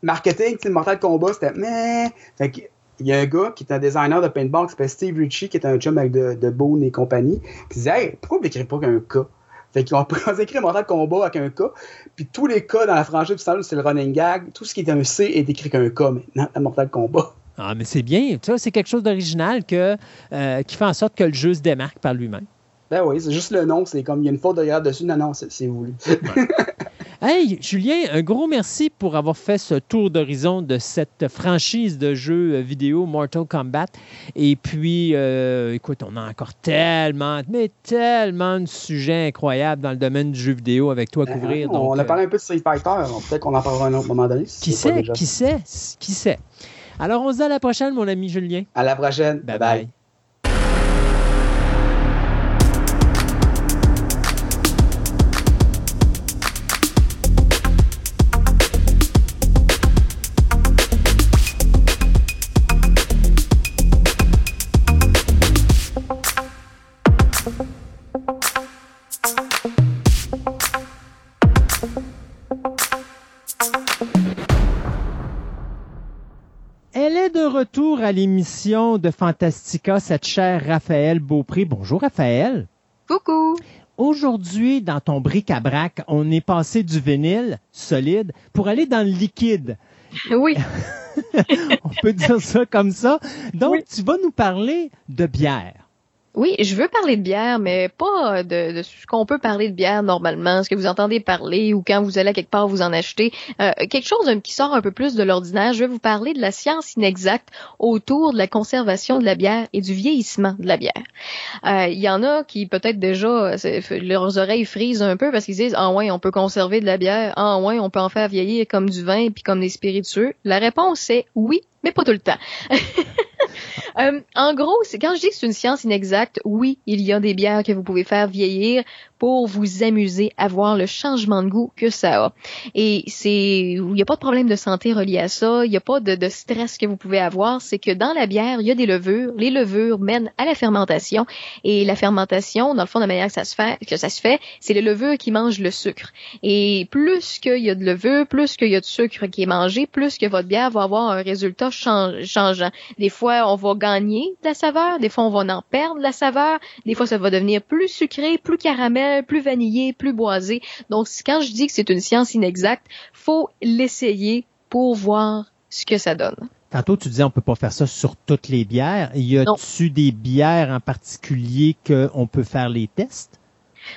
marketing, Mortal Kombat, c'était mais. il y a un gars qui est un designer de paintball qui s'appelle Steve Ritchie, qui est un chum avec de, de Bone et compagnie, qui disait Hey, pourquoi vous n'écrivez pas qu'un K? Fait qu'ils [LAUGHS] ont écrit Mortal Kombat avec un K, puis tous les K dans la franchise du c'est le running gag, tout ce qui est un C est écrit qu'un K maintenant, à Mortal Kombat. Ah, mais c'est bien. C'est quelque chose d'original que, euh, qui fait en sorte que le jeu se démarque par lui-même. Ben oui, c'est juste le nom. C'est comme il y a une faute de dessus. Non, non, c'est voulu. [LAUGHS] hey, Julien, un gros merci pour avoir fait ce tour d'horizon de cette franchise de jeux euh, vidéo Mortal Kombat. Et puis, euh, écoute, on a encore tellement, mais tellement de sujets incroyables dans le domaine du jeu vidéo avec toi à ben, couvrir. on a parlé un peu de Street Fighter. Peut-être qu'on en parlera à un autre moment donné. qui sait, qui sait, qui sait? Alors, on se dit à la prochaine, mon ami Julien. À la prochaine. bye. bye. Retour à l'émission de Fantastica, cette chère Raphaël Beaupré. Bonjour Raphaël. Coucou. Aujourd'hui, dans ton bric-à-brac, on est passé du vinyle solide pour aller dans le liquide. [LAUGHS] Oui. [LAUGHS] on peut dire ça comme ça. Donc, tu vas nous parler de bière. Oui, je veux parler de bière, mais pas de, ce qu'on peut parler de bière normalement, ce que vous entendez parler ou quand vous allez quelque part vous en acheter. Euh, quelque chose qui sort un peu plus de l'ordinaire. Je vais vous parler de la science inexacte autour de la conservation de la bière et du vieillissement de la bière. Euh, il y en a qui peut-être déjà leurs oreilles frisent un peu parce qu'ils disent ah ouais on peut conserver de la bière, ah ouais on peut en faire vieillir comme du vin puis comme des spiritueux. La réponse est oui, mais pas tout le temps. [LAUGHS] Euh, en gros, quand je dis que c'est une science inexacte, oui, il y a des bières que vous pouvez faire vieillir pour vous amuser à voir le changement de goût que ça a. Et c'est, il n'y a pas de problème de santé relié à ça, il n'y a pas de, de, stress que vous pouvez avoir, c'est que dans la bière, il y a des levures, les levures mènent à la fermentation, et la fermentation, dans le fond, de la manière que ça se fait, que ça se fait, c'est les levures qui mangent le sucre. Et plus qu'il y a de levure, plus qu'il y a de sucre qui est mangé, plus que votre bière va avoir un résultat changeant. Des fois, on va gagner de la saveur, des fois, on va en perdre la saveur, des fois, ça va devenir plus sucré, plus caramel, plus vanillé, plus boisé. Donc, quand je dis que c'est une science inexacte, faut l'essayer pour voir ce que ça donne. Tantôt, tu disais on peut pas faire ça sur toutes les bières. Y a-tu des bières en particulier qu'on peut faire les tests?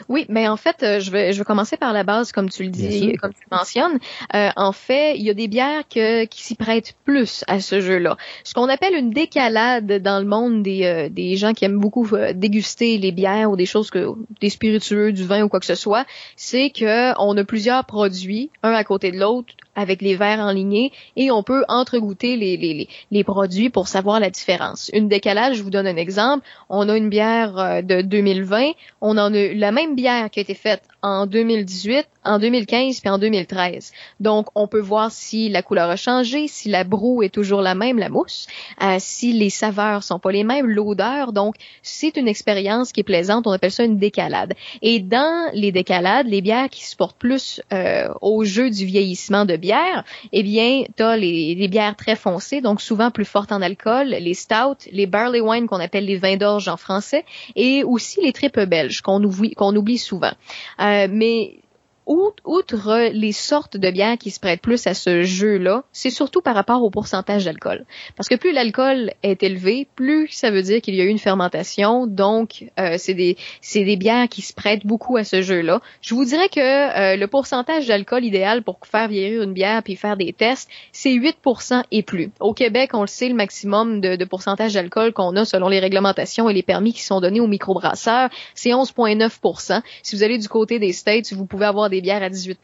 Oui, mais en fait, euh, je vais, je vais commencer par la base, comme tu le dis, comme tu le mentionnes. Euh, en fait, il y a des bières que, qui s'y prêtent plus à ce jeu-là. Ce qu'on appelle une décalade dans le monde des, euh, des gens qui aiment beaucoup déguster les bières ou des choses que des spiritueux, du vin ou quoi que ce soit, c'est que on a plusieurs produits, un à côté de l'autre, avec les verres en lignée et on peut entregoûter les, les, les, produits pour savoir la différence. Une décalage, je vous donne un exemple. On a une bière euh, de 2020, on en a la même bière qui a été faite en 2018, en 2015 puis en 2013. Donc, on peut voir si la couleur a changé, si la broue est toujours la même, la mousse, euh, si les saveurs sont pas les mêmes, l'odeur. Donc, c'est une expérience qui est plaisante. On appelle ça une décalade. Et dans les décalades, les bières qui se portent plus euh, au jeu du vieillissement de bière, eh bien, tu as les, bières très foncées, donc souvent plus fortes en alcool, les stouts, les barley wine qu'on appelle les vins d'orge en français, et aussi les tripes belges qu'on oublie, qu'on oublie souvent. Euh, mais outre les sortes de bières qui se prêtent plus à ce jeu-là, c'est surtout par rapport au pourcentage d'alcool. Parce que plus l'alcool est élevé, plus ça veut dire qu'il y a eu une fermentation. Donc, euh, c'est des des bières qui se prêtent beaucoup à ce jeu-là. Je vous dirais que euh, le pourcentage d'alcool idéal pour faire vieillir une bière puis faire des tests, c'est 8% et plus. Au Québec, on le sait, le maximum de, de pourcentage d'alcool qu'on a selon les réglementations et les permis qui sont donnés aux microbrasseurs, c'est 11,9%. Si vous allez du côté des States, vous pouvez avoir des bières à 18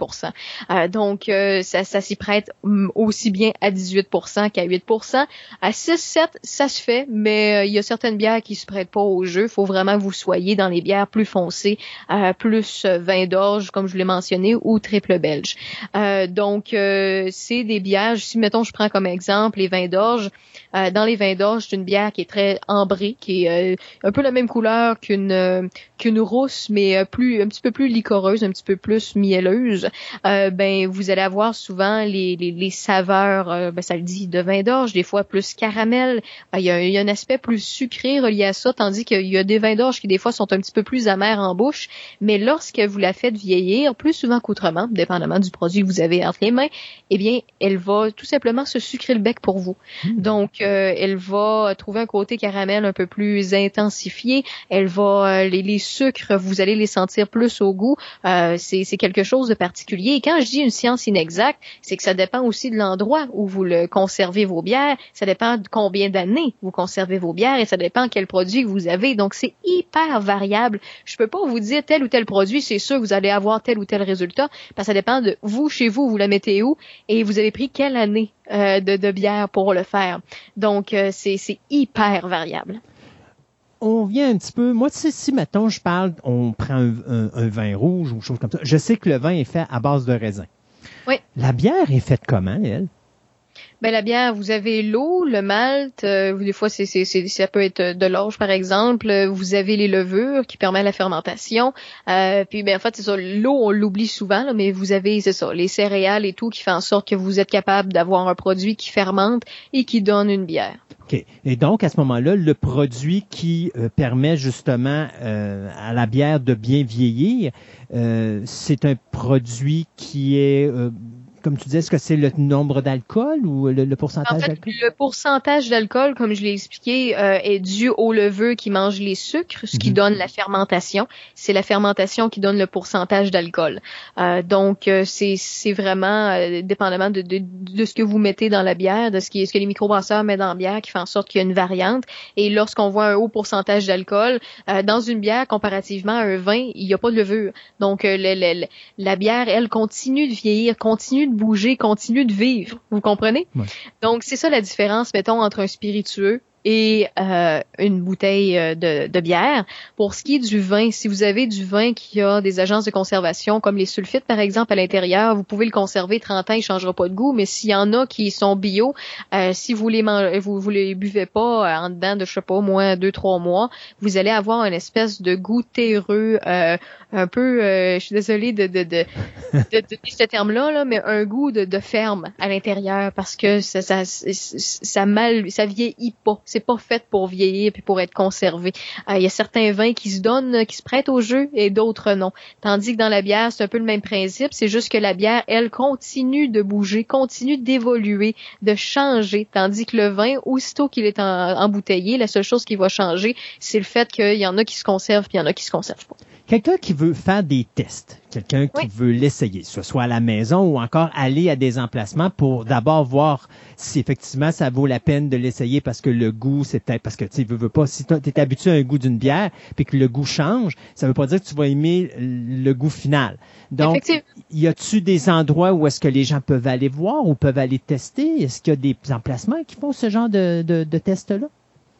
euh, Donc, euh, ça, ça s'y prête aussi bien à 18% qu'à 8% À 6-7, ça se fait, mais euh, il y a certaines bières qui se prêtent pas au jeu. Faut vraiment vous soyez dans les bières plus foncées, plus vin d'orge, comme je l'ai mentionné, ou triple belge. donc, c'est des bières, si mettons je prends comme exemple les vins d'orge, dans les vins d'orge, c'est une bière qui est très ambrée, qui est un peu la même couleur qu'une qu'une rousse, mais plus un petit peu plus licoreuse, un petit peu plus mielleuse. ben vous allez avoir souvent les, les, les saveurs, euh, ben, ça le dit, de vin d'orge, des fois plus caramel. Euh, il y, a, y, a, un aspect plus sucré relié à ça, tandis qu'il y a des vins d'orge qui des fois sont un petit peu plus amers en bouche. Mais lorsque vous la faites vieillir, plus souvent qu'autrement, dépendamment du produit que vous avez entre les mains, eh bien, elle va tout simplement se sucrer le bec pour vous. Hmm. Donc, euh, elle va trouver un côté caramel un peu plus intensifié. Elle va, les, les sucres, vous allez les sentir plus au goût. c'est quelque chose de particulier. Et quand je dis une science inexacte, c'est que ça dépend aussi de l'endroit où vous le conservez vos bières, ça dépend de combien d'années vous conservez vos bières et ça dépend quel produit vous avez. Donc c'est hyper variable. Je peux pas vous dire tel ou tel produit, c'est sûr vous allez avoir tel ou tel résultat parce que ça dépend de vous chez vous, vous la mettez où et vous avez pris quelle année euh, de, bière pour le faire. Donc euh, c'est hyper variable on vient un petit peu. Moi, tu sais, si maintenant je parle, on prend un, un, vin rouge ou quelque chose comme ça. Je sais que le vin est fait à base de raisin. Oui. La bière est faite comment, elle? Ben la bière, vous avez l'eau, le malt, euh, des fois c'est, c'est, ça peut être de l'orge par exemple. Vous avez les levures qui permettent la fermentation. Euh, puis ben en fait c'est ça, l'eau on l'oublie souvent, mais vous avez c'est ça, les céréales et tout qui fait en sorte que vous êtes capable d'avoir un produit qui fermente et qui donne une bière. OK. Et donc, à ce moment-là, le produit qui euh, permet justement à la bière de bien vieillir, c'est un produit qui est comme tu disais, est-ce que c'est le nombre d'alcool ou le, pourcentage d'alcool? Le pourcentage d'alcool, comme je l'ai expliqué, euh, est dû au leveux qui mange les sucres, ce qui mhm. donne la fermentation. C'est la fermentation qui donne le pourcentage d'alcool. Euh, donc, euh, c'est vraiment dépendamment de, de, de, ce que vous mettez dans la bière, de ce, qui, ce que les microbrasseurs mettent dans la bière, qui fait en sorte qu'il y a une variante. Et lorsqu'on voit un haut pourcentage d'alcool, dans une bière, comparativement à un vin, il n'y a pas de levure. Donc, la bière, elle, continue de vieillir, continue de bouger, continue de vivre. Vous comprenez? Donc, c'est ça la différence, mettons, entre un spiritueux et euh, une bouteille euh, de, de, bière. Pour ce qui est du vin, si vous avez du vin qui a des agences de conservation, comme les sulfites par exemple à l'intérieur, vous pouvez le conserver 30 ans, il changera pas de goût. Mais s'il y en a qui sont bio, euh, si vous les mangez, vous, vous les buvez pas en dedans de je sais pas au moins deux trois mois, vous allez avoir une espèce de goût terreux, un peu, je suis désolée de de, de, [LAUGHS] de, de ce terme-là, là, mais un goût de, de ferme à l'intérieur parce que ça, ça, ça, mal, ça vieillit pas c'est pas fait pour vieillir puis pour être conservé. Euh, il y a certains vins qui se donnent, qui se prêtent au jeu et d'autres non. Tandis que dans la bière, c'est un peu le même principe. C'est juste que la bière, elle, continue de bouger, continue d'évoluer, de changer. Tandis que le vin, aussitôt qu'il est embouteillé, la seule chose qui va changer, c'est le fait qu'il y en a qui se conservent puis il y en a qui se conservent pas. Quelqu'un qui veut faire des tests, quelqu'un qui veut l'essayer, ce soit à la maison ou encore aller à des emplacements pour d'abord voir si effectivement ça vaut la peine de l'essayer parce que le goût, c'est peut-être parce que tu veux, veux pas, si tu es habitué à un goût d'une bière puis que le goût change, ça veut pas dire que tu vas aimer le goût final. Donc, y a-tu des endroits où est-ce que les gens peuvent aller voir ou peuvent aller tester? Est-ce qu'il y a des emplacements qui font ce genre de, de, de test-là?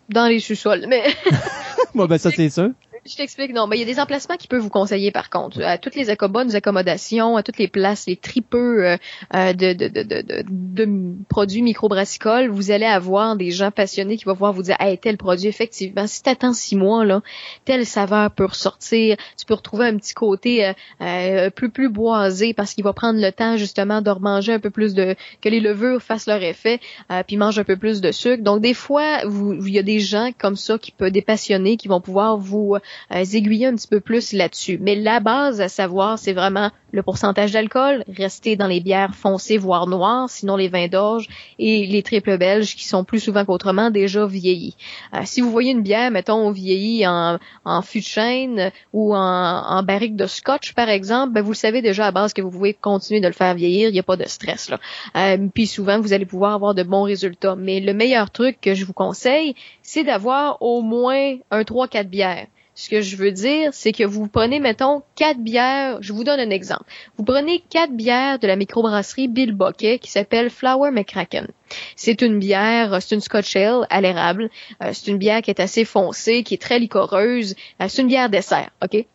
Dans les sous-sols, mais... [LAUGHS] Moi, ben ça [LAUGHS] c'est sûr. Je t'explique, non, mais il y a des emplacements qui peuvent vous conseiller par contre. À toutes les bonnes accommodations, à toutes les places, les tripeux euh, euh, de, de, de, de, de produits microbrassicoles, vous allez avoir des gens passionnés qui vont pouvoir vous dire Hey, tel produit, effectivement, si tu attends six mois, là, telle saveur peut ressortir, tu peux retrouver un petit côté euh, plus plus boisé parce qu'il va prendre le temps justement de remanger un peu plus de que les levures fassent leur effet, puis mange un peu plus de sucre. Donc des fois, il y a des gens comme ça qui peuvent des passionnés qui vont pouvoir vous euh, aiguiller un petit peu plus là-dessus. Mais la base à savoir, c'est vraiment le pourcentage d'alcool, rester dans les bières foncées voire noires, sinon les vins d'orge et les triples belges qui sont plus souvent qu'autrement déjà vieillis. Euh, si vous voyez une bière, mettons, vieillie en, en fût de chêne ou en, en barrique de scotch, par exemple, ben vous le savez déjà à base que vous pouvez continuer de le faire vieillir, il n'y a pas de stress. Là. Euh, puis souvent, vous allez pouvoir avoir de bons résultats. Mais le meilleur truc que je vous conseille, c'est d'avoir au moins un 3-4 bières Ce que je veux dire, c'est que vous prenez, mettons, quatre bières. Je vous donne un exemple. Vous prenez quatre bières de la microbrasserie Bill Bucket qui s'appelle Flower McCracken. C'est une bière, c'est une Scotch Ale à l'érable. Euh, c'est une bière qui est assez foncée, qui est très licoreuse. Euh, c'est une bière dessert, OK?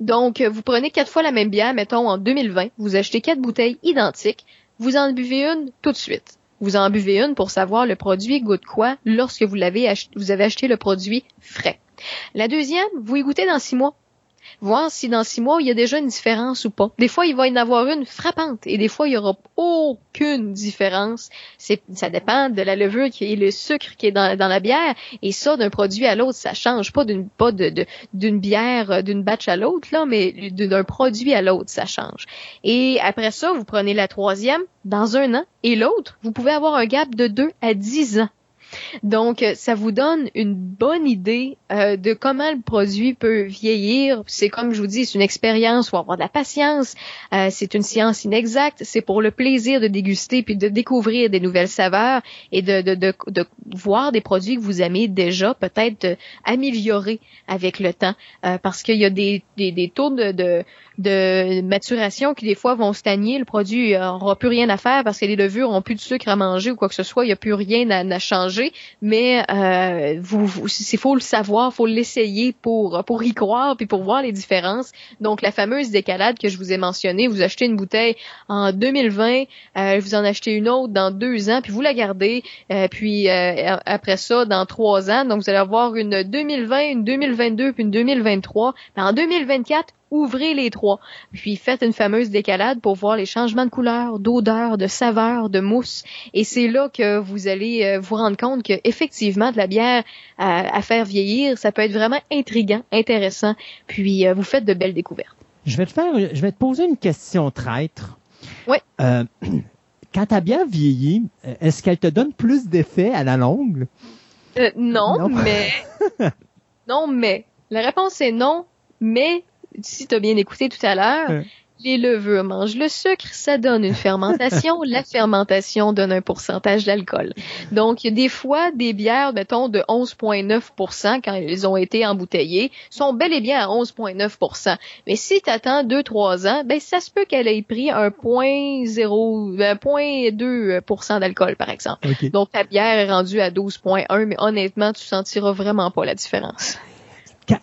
Donc, vous prenez quatre fois la même bière, mettons en 2020, vous achetez quatre bouteilles identiques, vous en buvez une tout de suite. Vous en buvez une pour savoir le produit goûte quoi lorsque vous l'avez vous avez acheté le produit frais. La deuxième, vous y goûtez dans six mois voir si dans six mois, il y a déjà une différence ou pas. Des fois, il va y en avoir une frappante et des fois, il y aura aucune différence. Ça dépend de la levure est le sucre qui est dans, la bière et ça, d'un produit à l'autre, ça change pas d'une, d'une bière, euh, d'une batch à l'autre, là, mais d'un produit à l'autre, ça change. Et après ça, vous prenez la troisième dans un an et l'autre, vous pouvez avoir un gap de deux à dix ans. Donc, euh, ça vous donne une bonne idée euh, de comment le produit peut vieillir. C'est comme je vous dis, c'est une expérience, faut avoir de la patience. Euh, c'est une science inexacte. C'est pour le plaisir de déguster puis de découvrir des nouvelles saveurs et de, voir des produits que vous aimez déjà peut-être améliorer avec le temps parce qu'il y a des, des, taux de de maturation qui des fois vont stagner. Le produit n'aura plus rien à faire parce que les levures ont plus de sucre à manger ou quoi que ce soit. Il n'y a plus rien à, à changer. Mais euh, vous, c'est faut le savoir, faut l'essayer pour pour y croire puis pour voir les différences. Donc la fameuse décalade que je vous ai mentionnée, vous achetez une bouteille en 2020, euh, vous en achetez une autre dans deux ans, puis vous la gardez. Euh, puis euh, après ça, dans trois ans, donc vous allez avoir une 2020, une 2022 puis une 2023. en 2024, ouvrez les trois, puis faites une fameuse décalade pour voir les changements de couleur, d'odeur, de saveur, de mousse. Et c'est là que vous allez euh, vous rendre compte que effectivement de la bière à, faire vieillir, ça peut être vraiment intriguant, intéressant. Puis euh, vous faites de belles découvertes. Je vais te faire, je vais te poser une question traître. Oui. Euh, [CLEARS THROAT] quand ta bière vieillit, est-ce qu'elle te donne plus d'effet à la longue? non, mais [LAUGHS] non, mais la réponse est non, mais si tu as bien écouté tout à l'heure, les levures mangent le sucre, ça donne une fermentation. [LAUGHS] la fermentation donne un pourcentage d'alcool. Donc, il y a des fois des bières, mettons, de 11,9% quand elles ont été embouteillées, sont bel et bien à 11,9% Mais si tu attends 2-3 ans, ben ça se peut qu'elle ait pris un 0.2% d'alcool, par exemple. Donc, ta bière est rendue à 12,1, mais honnêtement, tu sentiras vraiment pas la différence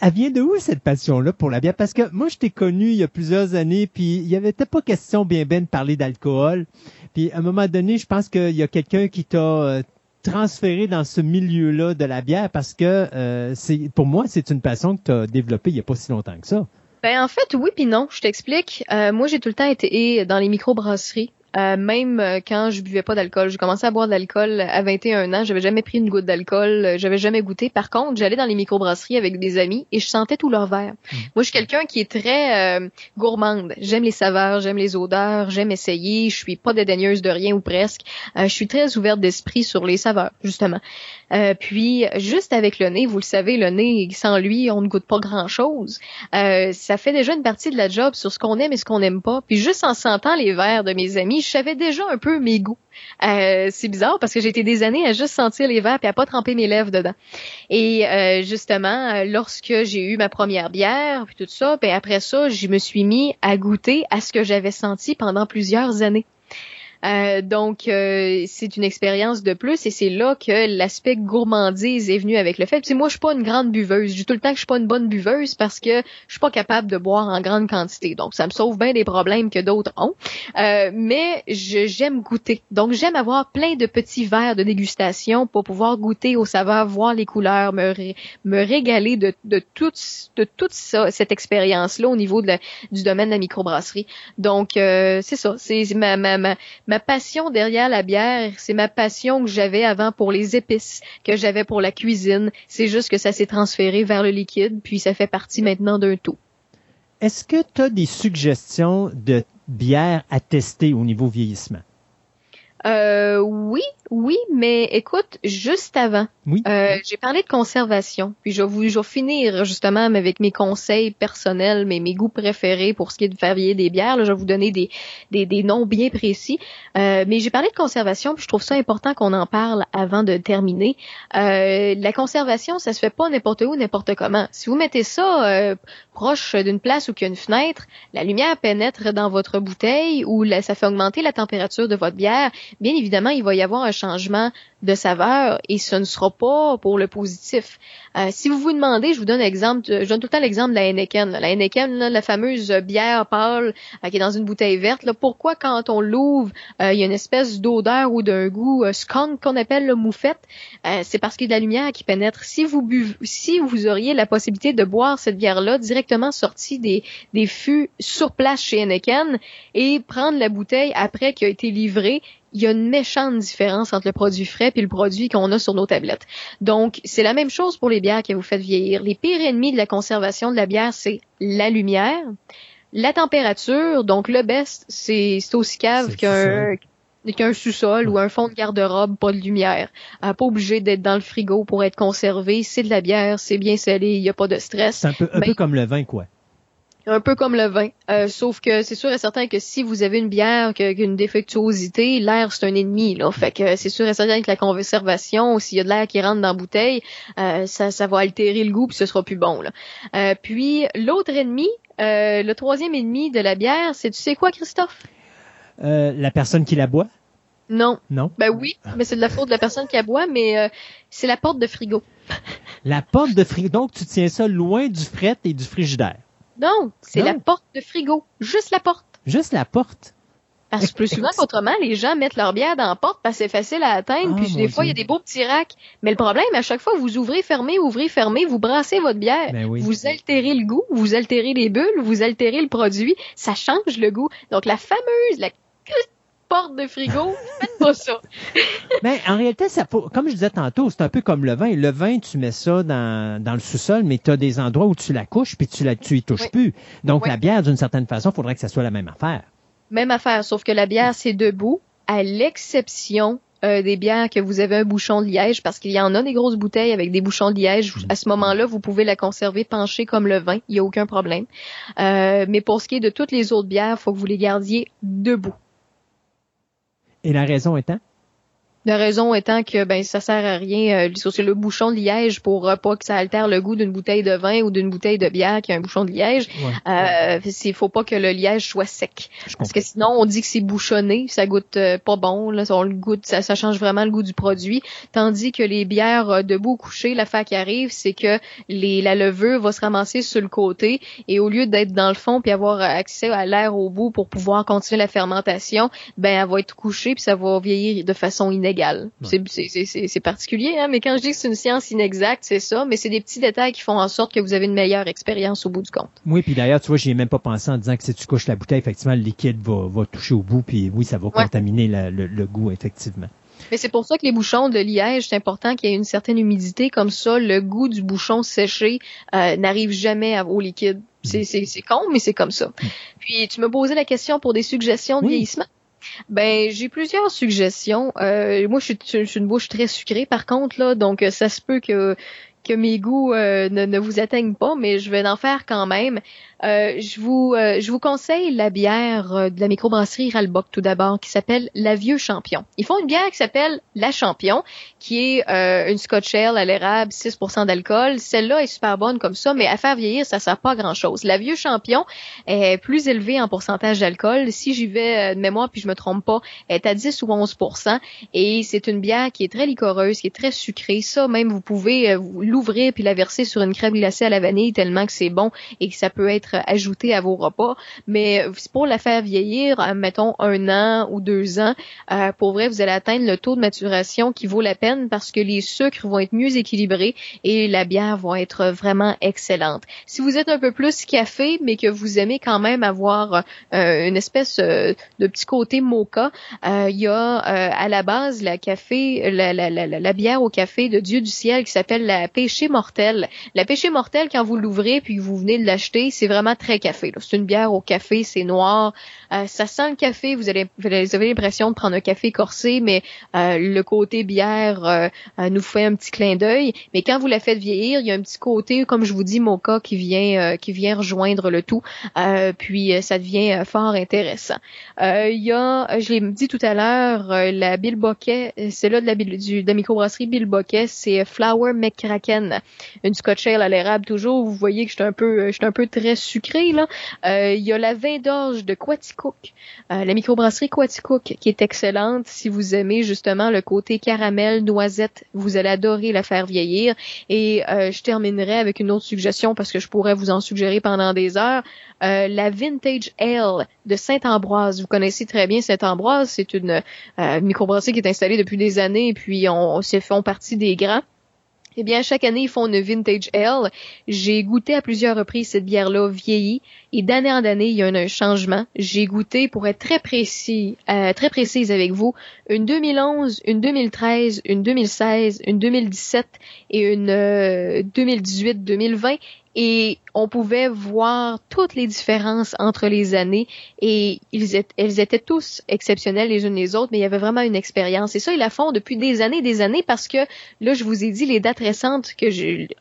elle vient de où cette passion-là pour la bière? Parce que moi, je t'ai connu il y a plusieurs années, puis il y avait pas question bien ben de parler d'alcool. Puis à un moment donné, je pense qu'il y a quelqu'un qui t'a euh, transféré dans ce milieu-là de la bière parce que euh, c'est pour moi, c'est une passion que tu as développée il y a pas si longtemps que ça. Ben en fait, oui puis non. Je t'explique. Euh, moi, j'ai tout le temps été dans les microbrasseries. Euh, même euh, quand je buvais pas d'alcool. J'ai commencé à boire de l'alcool à 21 ans. J'avais jamais pris une goutte d'alcool. Euh, j'avais jamais goûté. Par contre, j'allais dans les microbrasseries avec des amis et je sentais tout leur verre. Mmh. Moi, je suis quelqu'un qui est très gourmande. J'aime les saveurs, j'aime les odeurs, j'aime essayer. Je suis pas dédaigneuse de rien ou presque. je suis très ouverte d'esprit sur les saveurs, justement. Euh, puis, juste avec le nez, vous le savez, le nez, sans lui, on ne goûte pas grand-chose. Euh, ça fait déjà une partie de la job sur ce qu'on aime et ce qu'on n'aime pas. Puis, juste en sentant les verres de mes amis, je savais déjà un peu mes goûts. Euh, c'est bizarre parce que j'ai été des années à juste sentir les verres puis à pas tremper mes lèvres dedans. Et justement, lorsque j'ai eu ma première bière puis tout ça, puis après ça, je me suis mis à goûter à ce que j'avais senti pendant plusieurs années. Euh, donc, euh, c'est une expérience de plus et c'est là que l'aspect gourmandise est venu avec le fait. Puis moi, je suis pas une grande buveuse. Je dis tout le temps que je suis pas une bonne buveuse parce que je suis pas capable de boire en grande quantité. Donc, ça me sauve bien des problèmes que d'autres ont. Euh, mais j'aime goûter. Donc, j'aime avoir plein de petits verres de dégustation pour pouvoir goûter aux saveurs, voir les couleurs, me, me régaler de, de toute, de toute ça, cette expérience-là au niveau de du domaine de la microbrasserie. Donc, c'est ça. C'est ma, ma, ma ma passion derrière la bière, c'est ma passion que j'avais avant pour les épices, que j'avais pour la cuisine. C'est juste que ça s'est transféré vers le liquide, puis ça fait partie maintenant d'un tout. Est-ce que tu as des suggestions de bières à tester au niveau vieillissement? Euh, oui, oui, mais écoute, juste avant, euh, j'ai parlé de conservation, puis je vais vous je vais finir justement avec mes conseils personnels, mes, mes goûts préférés pour ce qui est de faire vieillir des bières. Là, je vais vous donner des, des, des noms bien précis. Euh, mais j'ai parlé de conservation, puis je trouve ça important qu'on en parle avant de terminer. Euh, la conservation, ça se fait pas n'importe où, n'importe comment. Si vous mettez ça euh, proche d'une place où il y a une fenêtre, la lumière pénètre dans votre bouteille ou ça fait augmenter la température de votre bière, bien évidemment, il va y avoir un changement de saveur et ce ne sera pas pour le positif. Euh, si vous vous demandez, je vous donne exemple, je donne tout le temps l'exemple de la Heineken. La Heineken, la fameuse bière pâle euh, qui est dans une bouteille verte, pourquoi quand on l'ouvre, euh, il y a une espèce d'odeur ou d'un goût skunk qu'on appelle le moufette? c'est parce qu'il y a de la lumière qui pénètre. Si vous buvez, si vous auriez la possibilité de boire cette bière-là directement sortie des, des fûts sur place chez Heineken et prendre la bouteille après qui a été livrée, il y a une méchante différence entre le produit frais et le produit qu'on a sur nos tablettes. Donc, c'est la même chose pour les bières que vous faites vieillir. Les pires ennemis de la conservation de la bière, c'est la lumière, la température. Donc, le best, c'est aussi cave qu'un qu'un sous-sol ou un fond de garde-robe, pas de lumière. Euh, pas obligé d'être dans le frigo pour être conservé. C'est de la bière, c'est bien scellé, il n'y a pas de stress. C'est un peu, un peu comme le vin, quoi un peu comme le vin. Euh, sauf que c'est sûr et certain que si vous avez une bière qui a une défectuosité, l'air c'est un ennemi. Là. Fait que c'est sûr et certain que la conservation, s'il y a de l'air qui rentre dans la bouteille, euh, ça, ça va altérer le goût puis ce sera plus bon. Là. Euh, puis l'autre ennemi, le troisième ennemi de la bière, c'est tu sais quoi, Christophe? la personne qui la boit? Non. Non? Ben oui, mais c'est de la faute de la personne qui la boit, mais c'est la porte de frigo. la porte de frigo. Donc tu tiens ça loin du fret et du frigidaire. Non, c'est la porte de frigo. Juste la porte. Juste la porte. Parce que plus souvent qu'autrement, les gens mettent leur bière dans la porte parce que c'est facile à atteindre. puis ah, des fois, il y a des beaux petits racks. Mais le problème, à chaque fois, vous ouvrez, fermez, ouvrez, fermez, vous brassez votre bière. Ben vous altérez le goût, vous altérez les bulles, vous altérez le produit. Ça change le goût. Donc, la fameuse, la porte de frigo, faites pas ça. mais [LAUGHS] en réalité, ça, comme je disais tantôt, c'est un peu comme le vin. Le vin, tu mets ça dans, dans le sous-sol, mais tu as des endroits où tu la couches, puis tu la, tu y touches plus. Donc, la bière, d'une certaine façon, il faudrait que ça soit la même affaire. Même affaire, sauf que la bière, c'est debout, à l'exception euh, des bières que vous avez un bouchon de liège, parce qu'il y en a des grosses bouteilles avec des bouchons de liège. À ce moment-là, vous pouvez la conserver penchée comme le vin, il n'y a aucun problème. Euh, mais pour ce qui est de toutes les autres bières, il faut que vous les gardiez debout. Et la raison étant? La raison étant que ben ça sert à rien. Euh, c'est le bouchon de liège pour euh, pas que ça altère le goût d'une bouteille de vin ou d'une bouteille de bière qui a un bouchon de liège. Euh, il faut pas que le liège soit sec. Parce que sinon on dit que c'est bouchonné, ça goûte euh, pas bon. Là, on le goûte, ça, ça, change vraiment le goût du produit. Tandis que les bières debout couchées, la fac qui arrive, c'est que les, la levure va se ramasser sur le côté et au lieu d'être dans le fond puis avoir accès à l'air au bout pour pouvoir continuer la fermentation, ben elle va être couchée puis ça va vieillir de façon c'est particulier, hein, mais quand je dis que c'est une science inexacte, c'est ça, mais c'est des petits détails qui font en sorte que vous avez une meilleure expérience au bout du compte. Oui, puis d'ailleurs, tu vois, j'y ai même pas pensé en disant que si tu couches la bouteille, effectivement, le liquide va, toucher au bout, puis oui, ça va contaminer le, goût, effectivement. Mais c'est pour ça que les bouchons de liège, c'est important qu'il y ait une certaine humidité, comme ça, le goût du bouchon séché euh, n'arrive jamais au liquide. Mm. C'est con, mais c'est comme ça. Mm. Puis tu me posais la question pour des suggestions de vieillissement. Ben, j'ai plusieurs suggestions. Euh, moi, je suis, une bouche très sucrée, par contre, là, donc euh, ça se peut que que mes goûts euh, ne, ne, vous atteignent pas, mais je vais en faire quand même. Euh, je vous euh, je vous conseille la bière euh, de la microbrasserie Ralbock tout d'abord qui s'appelle la Vieux Champion. Ils font une bière qui s'appelle la Champion qui est une Scotch Ale à l'érable 6% d'alcool. Celle-là est super bonne comme ça, mais à faire vieillir ça sert pas grand-chose. La Vieux Champion est plus élevée en pourcentage d'alcool. Si j'y vais de mémoire puis je me trompe pas, elle est à 10 ou 11% et c'est une bière qui est très licoreuse, qui est très sucrée. Ça même vous pouvez l'ouvrir puis la verser sur une crème glacée à la vanille tellement que c'est bon et que ça peut être ajouté à vos repas. Mais pour la faire vieillir, mettons un an ou deux ans, euh, pour vrai, vous allez atteindre le taux de maturation qui vaut la peine parce que les sucres vont être mieux équilibrés et la bière va être vraiment excellente. Si vous êtes un peu plus café, mais que vous aimez quand même avoir euh, une espèce euh, de petit côté mocha, il y a à la base la café, la, la, la, bière au café de Dieu du ciel qui s'appelle la La Péché Mortel, quand vous l'ouvrez puis vous venez de l'acheter, c'est vraiment très café. C'est une bière au café, c'est noir. Euh, ça sent le café, vous, allez, vous avez l'impression de prendre un café corsé, mais euh, le côté bière euh, nous fait un petit clin d'œil. Mais quand vous la faites vieillir, il y a un petit côté, comme je vous dis, mocha qui vient qui vient rejoindre le tout. puis ça devient fort intéressant. Il y a, je l'ai dit tout à l'heure, la Bill Boquet, c'est là de la, de la microbrasserie Bill Boquet, c'est Flower McCracken, une Scotch Ale à l'érable toujours. Vous voyez que je suis un peu, je suis un peu très sucré là. Il y a la vin d'orge de Quatico euh, la microbrasserie Quaticook, qui est excellente. Si vous aimez justement le côté caramel, noisette, vous allez adorer la faire vieillir. Et euh, je terminerai avec une autre suggestion parce que je pourrais vous en suggérer pendant des heures. Euh, la Vintage Ale de Saint-Ambroise. Vous connaissez très bien Saint-Ambroise. C'est une microbrasserie qui est installée depuis des années et puis on, on s'est fait partie des grands. Eh bien, chaque année, ils font une vintage ale. J'ai goûté à plusieurs reprises cette bière-là vieillie et d'année en année, il y a un, changement. J'ai goûté, pour être très précis, euh, très précise avec vous, une 2011, une 2013, une 2016, une 2017 et une 2018-2020 euh, et on pouvait voir toutes les différences entre les années et elles étaient tous exceptionnelles les unes les autres, mais il y avait vraiment une expérience. Et ça, ils la font depuis des années et des années parce que là, je vous ai dit les dates récentes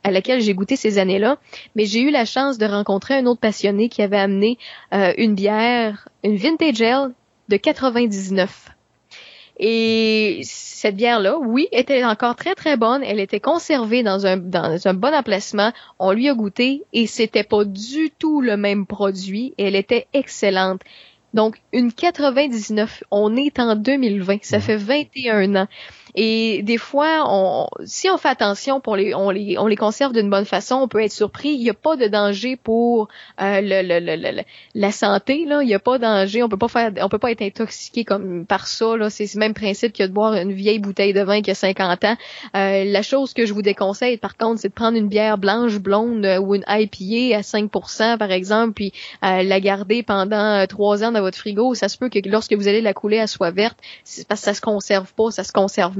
à laquelle j'ai goûté ces années-là, mais j'ai eu la chance de rencontrer un autre passionné qui avait amené euh, une bière, une vintage ale de 99. Et cette bière-là, oui, était encore très très bonne. Elle était conservée dans un, dans un bon emplacement. On lui a goûté et c'était pas du tout le même produit. Elle était excellente. Donc, une 99, on est en 2020. Ça fait 21 ans. Et des fois, on, si on fait attention, pour les, on, les, on les conserve d'une bonne façon, on peut être surpris. Il n'y a pas de danger pour euh, le, le, le, la santé. Là, il n'y a pas de danger. On peut pas faire, on peut pas être intoxiqué comme par ça. Là, c'est le même principe que de boire une vieille bouteille de vin qui a 50 ans. Euh, la chose que je vous déconseille, par contre, c'est de prendre une bière blanche, blonde euh, ou une IPA à 5%, par exemple, puis la garder pendant trois ans dans votre frigo. Ça se peut que lorsque vous allez la couler, à soit verte. C'est parce que ça se conserve pas, ça se conserve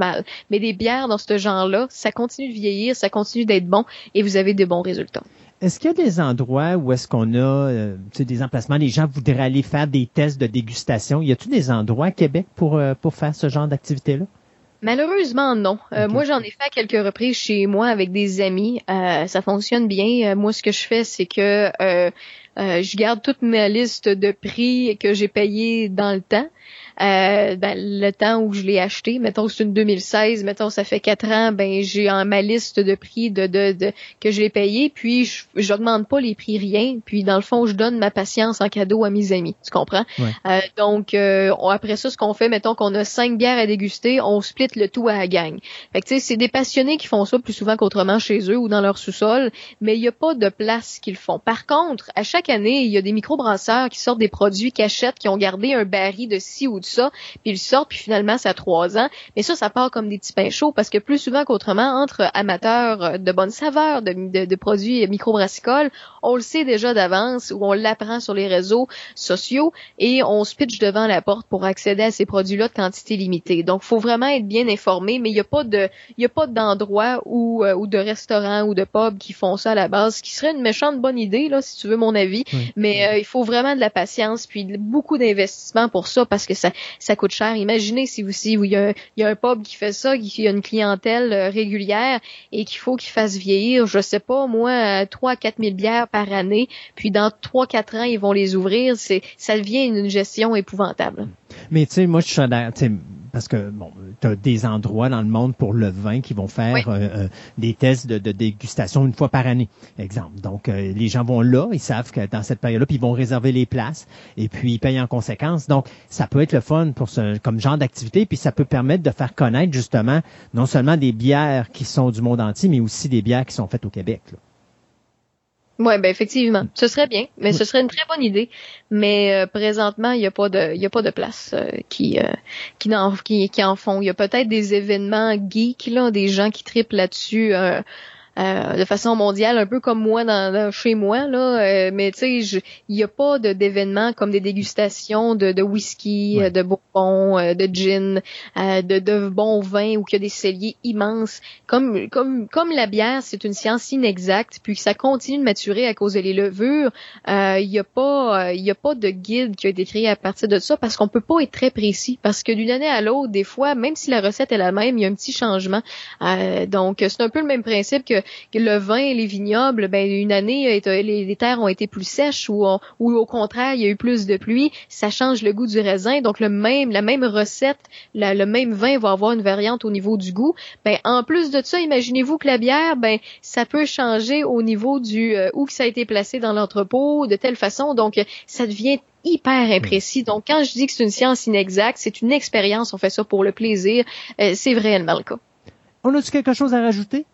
mais des bières dans ce genre-là, ça continue de vieillir, ça continue d'être bon et vous avez de bons résultats. Est-ce qu'il y a des endroits où est-ce qu'on a euh, des emplacements, les gens voudraient aller faire des tests de dégustation? Y a-t-il des endroits à Québec pour, euh, pour faire ce genre d'activité-là? Malheureusement, non. Euh, moi, j'en ai fait à quelques reprises chez moi avec des amis. ça fonctionne bien. moi, ce que je fais, c'est que je garde toute ma liste de prix que j'ai payé dans le temps. Euh, ben, le temps où je l'ai acheté, mettons c'est une 2016, mettons ça fait quatre ans, ben j'ai en ma liste de prix de, de, de que je l'ai payé, puis je n'augmente pas les prix rien, puis dans le fond je donne ma patience en cadeau à mes amis, tu comprends? Euh, Donc euh, après ça, ce qu'on fait, mettons qu'on a cinq bières à déguster, on split le tout à la gang. Fait que tu sais, c'est des passionnés qui font ça plus souvent qu'autrement chez eux ou dans leur sous-sol, mais il n'y a pas de place qu'ils font. Par contre, à chaque année, il y a des microbrasseurs qui sortent des produits cachettes qui ont gardé un baril de ci ou ça, puis ils sortent, puis finalement, ça a trois ans. Mais ça, ça part comme des petits pains chauds, parce que plus souvent qu'autrement, entre amateurs de bonnes saveurs, de, de, de produits microbrassicoles, on le sait déjà d'avance, ou on l'apprend sur les réseaux sociaux, et on se pitch devant la porte pour accéder à ces produits-là de quantité limitée. Donc, faut vraiment être bien informé, mais il n'y a pas de, il y a pas d'endroit ou, euh, ou de restaurant ou de pub qui font ça à la base, ce qui serait une méchante bonne idée, là, si tu veux mon avis. Mais euh, il faut vraiment de la patience, puis beaucoup d'investissement pour ça, parce que ça, ça coûte cher. Imaginez si vous si il y, a, y a un pub qui fait ça, qui a une clientèle euh, régulière et qu'il faut qu'il fasse vieillir, je sais pas, moi, 3 à 4 000 bières par année, puis dans 3-4 ans, ils vont les ouvrir, c'est ça devient une gestion épouvantable. Mais tu sais, moi, je suis parce que bon, tu as des endroits dans le monde pour le vin qui vont faire euh, euh, des tests de, dégustation une fois par année, exemple. Donc, euh, les gens vont là, ils savent que dans cette période-là, puis ils vont réserver les places et puis ils payent en conséquence. Donc, ça peut être le fun pour ce comme genre d'activité, puis ça peut permettre de faire connaître justement non seulement des bières qui sont du monde entier, mais aussi des bières qui sont faites au Québec. Là. Oui, ben effectivement, ce serait bien, mais ce serait une très bonne idée. Mais euh, présentement, il n'y a pas de, il y a pas de place euh, qui, euh, qui, en, qui, qui, en font. Il y a peut-être des événements geeks là, des gens qui triplent là-dessus euh, de façon mondiale, un peu comme moi dans, chez moi là. mais tu sais, il n'y a pas d'événements comme des dégustations de, de whisky, de bourbon, de gin, de, de bons vins où il y a des celliers immenses. Comme comme comme la bière, c'est une science inexacte, puis ça continue de maturer à cause de les levures. Il n'y a pas il y a pas de guide qui a été créé à partir de ça parce qu'on peut pas être très précis parce que d'une année à l'autre, des fois, même si la recette est la même, il y a un petit changement. Euh, donc, c'est un peu le même principe que, le vin et les vignobles. Ben, une année, les, terres ont été plus sèches ou, ou au contraire, il y a eu plus de pluie. Ça change le goût du raisin. Donc, le même, la même recette, le même vin va avoir une variante au niveau du goût. Ben, en plus de ça, imaginez-vous que la bière, ben, ça peut changer au niveau du euh, où ça a été placé dans l'entrepôt de telle façon. Donc, ça devient hyper imprécis. Donc, quand je dis que c'est une science inexacte, c'est une expérience, on fait ça pour le plaisir, euh, c'est réellement le cas. On a-tu quelque chose à rajouter?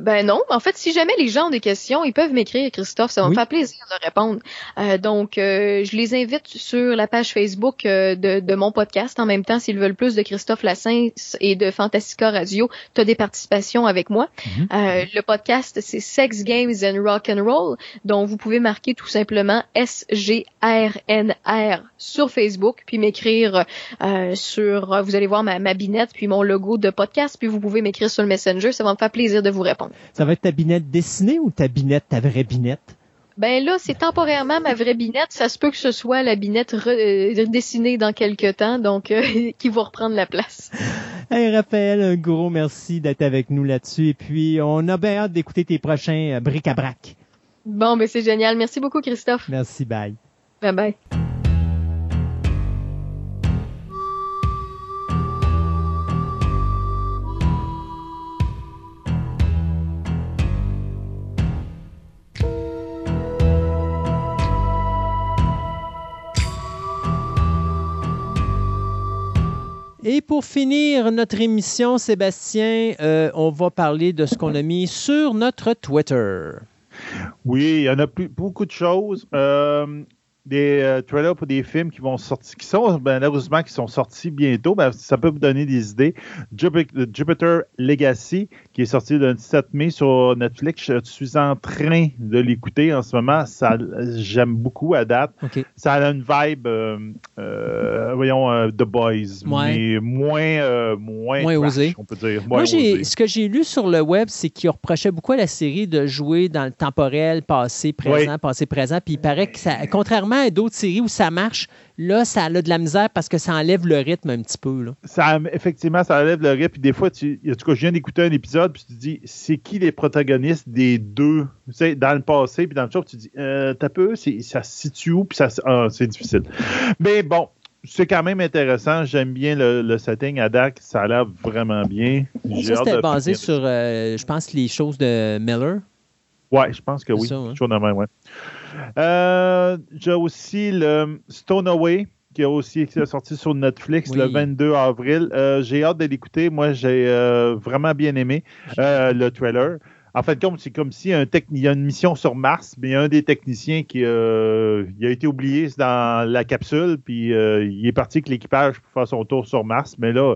Ben non. En fait, si jamais les gens ont des questions, ils peuvent m'écrire, Christophe. Ça va me faire plaisir de répondre. Euh, donc, euh, je les invite sur la page Facebook euh, de, de, mon podcast. En même temps, s'ils veulent plus de Christophe Lassens et de Fantastica Radio, tu as des participations avec moi. Mhm. euh, le podcast, c'est Sex Games and Rock and Roll. Donc, vous pouvez marquer tout simplement S-G-R-N-R sur Facebook, puis m'écrire euh, sur... Vous allez voir ma, ma binette, puis mon logo de podcast, puis vous pouvez m'écrire sur le Messenger. Ça va me faire plaisir de vous répondre. Ça va être ta binette dessinée ou ta binette, ta vraie binette? Ben là, c'est temporairement ma vraie binette. Ça se peut que ce soit la binette redessinée euh, dans quelques temps, donc euh, [LAUGHS] qui va reprendre la place. Hey Raphaël, un gros merci d'être avec nous là-dessus. Et puis, on a bien hâte d'écouter tes prochains euh, bric-à-brac. Bon, ben c'est génial. Merci beaucoup, Christophe. Merci, bye. Bye bye. Et pour finir notre émission, Sébastien, euh, on va parler de ce qu'on a mis sur notre Twitter. Oui, il y en a plus, beaucoup de choses. Euh, des euh, trailers pour des films qui vont sortir, qui sont malheureusement qui sont sortis bientôt, ben, ça peut vous donner des idées. Jupiter Legacy, qui est sorti le 17 mai sur Netflix, je suis en train de l'écouter en ce moment. Ça, j'aime beaucoup à date. Ça a une vibe, euh, euh, voyons, The Boys, mais moins, moins, moins osé. On peut dire. Moi, ce que j'ai lu sur le web, c'est qu'il reprochait beaucoup à la série de jouer dans le temporel, passé, présent, passé, présent. Puis il paraît que ça, contrairement à d'autres séries où ça marche, là, ça a de la misère parce que ça enlève le rythme un petit peu. Là. Ça, effectivement, ça enlève le rythme. Puis des fois, tu, en tout cas, je viens d'écouter un épisode, puis tu te dis, c'est qui les protagonistes des deux, tu sais, dans le passé, puis dans le show, tu te dis, euh, t'as peu, ça se situe où, puis ça, ah, c'est difficile. Mais bon, c'est quand même intéressant. J'aime bien le, setting à DAC. Ça a l'air vraiment bien. Ça, c'était basé sur, euh, je pense, les choses de Miller. Ouais, je pense que oui. Ça, hein? même, ouais. Euh, j'ai aussi le Stone qui a aussi été sorti sur Netflix le 22 avril. Euh, j'ai hâte de l'écouter. Moi, j'ai euh, vraiment bien aimé le trailer. En fait, c'est comme si un il y a une mission sur Mars, mais il y a un des techniciens qui a été oublié dans la capsule, puis il est parti avec l'équipage pour faire son tour sur Mars. Mais là,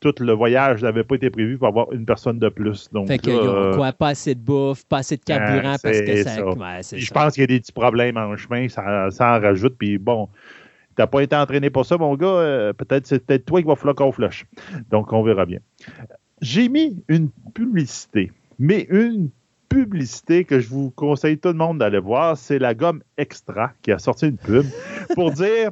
tout le voyage n'avait pas été prévu pour avoir une personne de plus. Donc, fait qu'il y a quoi, pas assez de bouffe, pas assez de carburant parce que ça. je pense qu'il y a des petits problèmes en chemin, ça, en rajoute. Puis bon, t'as pas été entraîné pour ça, mon gars. Euh, peut-être c'est peut-être toi qui va falloir qu'on flush. Donc, on verra bien. J'ai mis une publicité, mais une publicité que je vous conseille tout le monde d'aller voir, c'est la gomme Extra qui a sorti une pub pour [LAUGHS] dire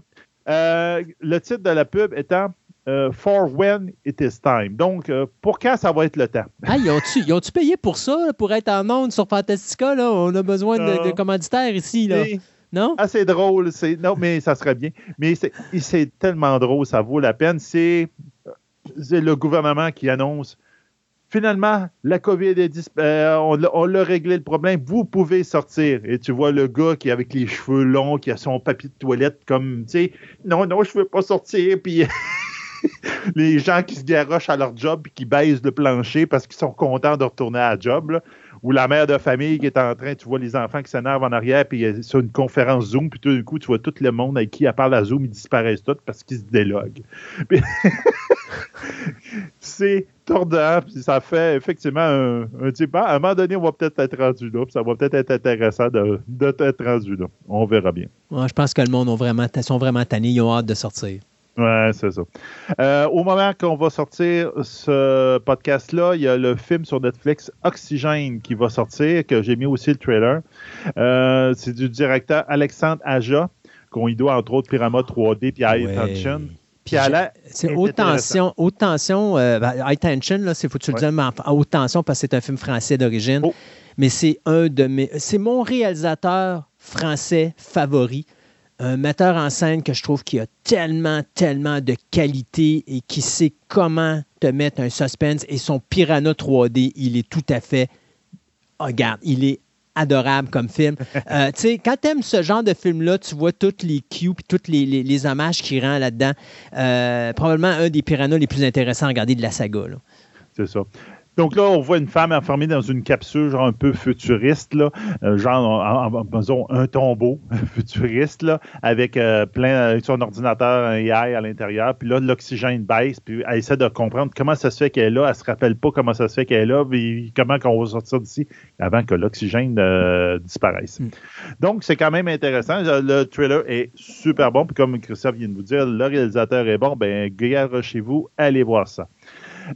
euh, le titre de la pub étant euh, for when it is time. Donc, euh, pour quand ça va être le temps? Ah, ils ont-tu payé pour ça, pour être en onde sur Fantastica? Là? On a besoin de, commanditaires ici. Là. Non? Ah, c'est drôle. Non, mais ça serait bien. Mais c'est tellement drôle, ça vaut la peine. C'est le gouvernement qui annonce finalement, la COVID est euh, on, l'a réglé le problème, vous pouvez sortir. Et tu vois le gars qui est avec les cheveux longs, qui a son papier de toilette comme, tu sais, non, non, je veux pas sortir, puis [LAUGHS] les gens qui se garochent à leur job et qui baissent le plancher parce qu'ils sont contents de retourner à la job. ou la mère de famille qui est en train, tu vois les enfants qui s'énervent en arrière, puis sur une conférence Zoom, puis tout d'un coup, tu vois tout le monde avec qui elle parle à Zoom, ils disparaissent tous parce qu'ils se déloguent. [LAUGHS] c'est tordant, puis ça fait effectivement un, un type. À un moment donné, on va peut-être être rendu là, ça va peut-être être intéressant de, de rendu là. On verra bien. je pense que le monde ont vraiment, sont vraiment tannés, ils ont hâte de sortir. Ouais, c'est ça. Euh, au moment qu'on va sortir ce podcast-là, il y a le film sur Netflix Oxygène qui va sortir, que j'ai mis aussi le trailer. Euh, c'est du directeur Alexandre Aja, qu'on y doit entre autres Pyramid 3D puis High Tension. Puis c'est haute tension, haute tension, euh, ben, high tension, là, c'est faut tu le dire, mais haute tension parce que c'est un film français d'origine. Oh. Mais c'est un de mes, c'est mon réalisateur français favori un metteur en scène que je trouve qui a tellement, tellement de qualité et qui sait comment te mettre un suspense. Et son Piranha 3D, il est tout à fait. Oh, regarde, il est adorable comme film. [LAUGHS] Euh, tu sais, quand tu aimes ce genre de film-là, tu vois tous les cues et tous les, les, hommages qui rend là-dedans. Euh, probablement un des piranhas les plus intéressants à regarder de la saga. C'est ça. Donc là, on voit une femme enfermée dans une capsule, genre un peu futuriste, là, euh, genre, en, un tombeau [LAUGHS] futuriste, là, avec euh, plein, avec son ordinateur, un AI à l'intérieur. Puis là, l'oxygène baisse, puis elle essaie de comprendre comment ça se fait qu'elle est là. Elle se rappelle pas comment ça se fait qu'elle est là, puis comment qu'on va sortir d'ici avant que l'oxygène euh, disparaisse. Mm. Donc, c'est quand même intéressant. Le trailer est super bon. Puis comme Christophe vient de vous dire, le réalisateur est bon. Ben, gare chez vous, allez voir ça.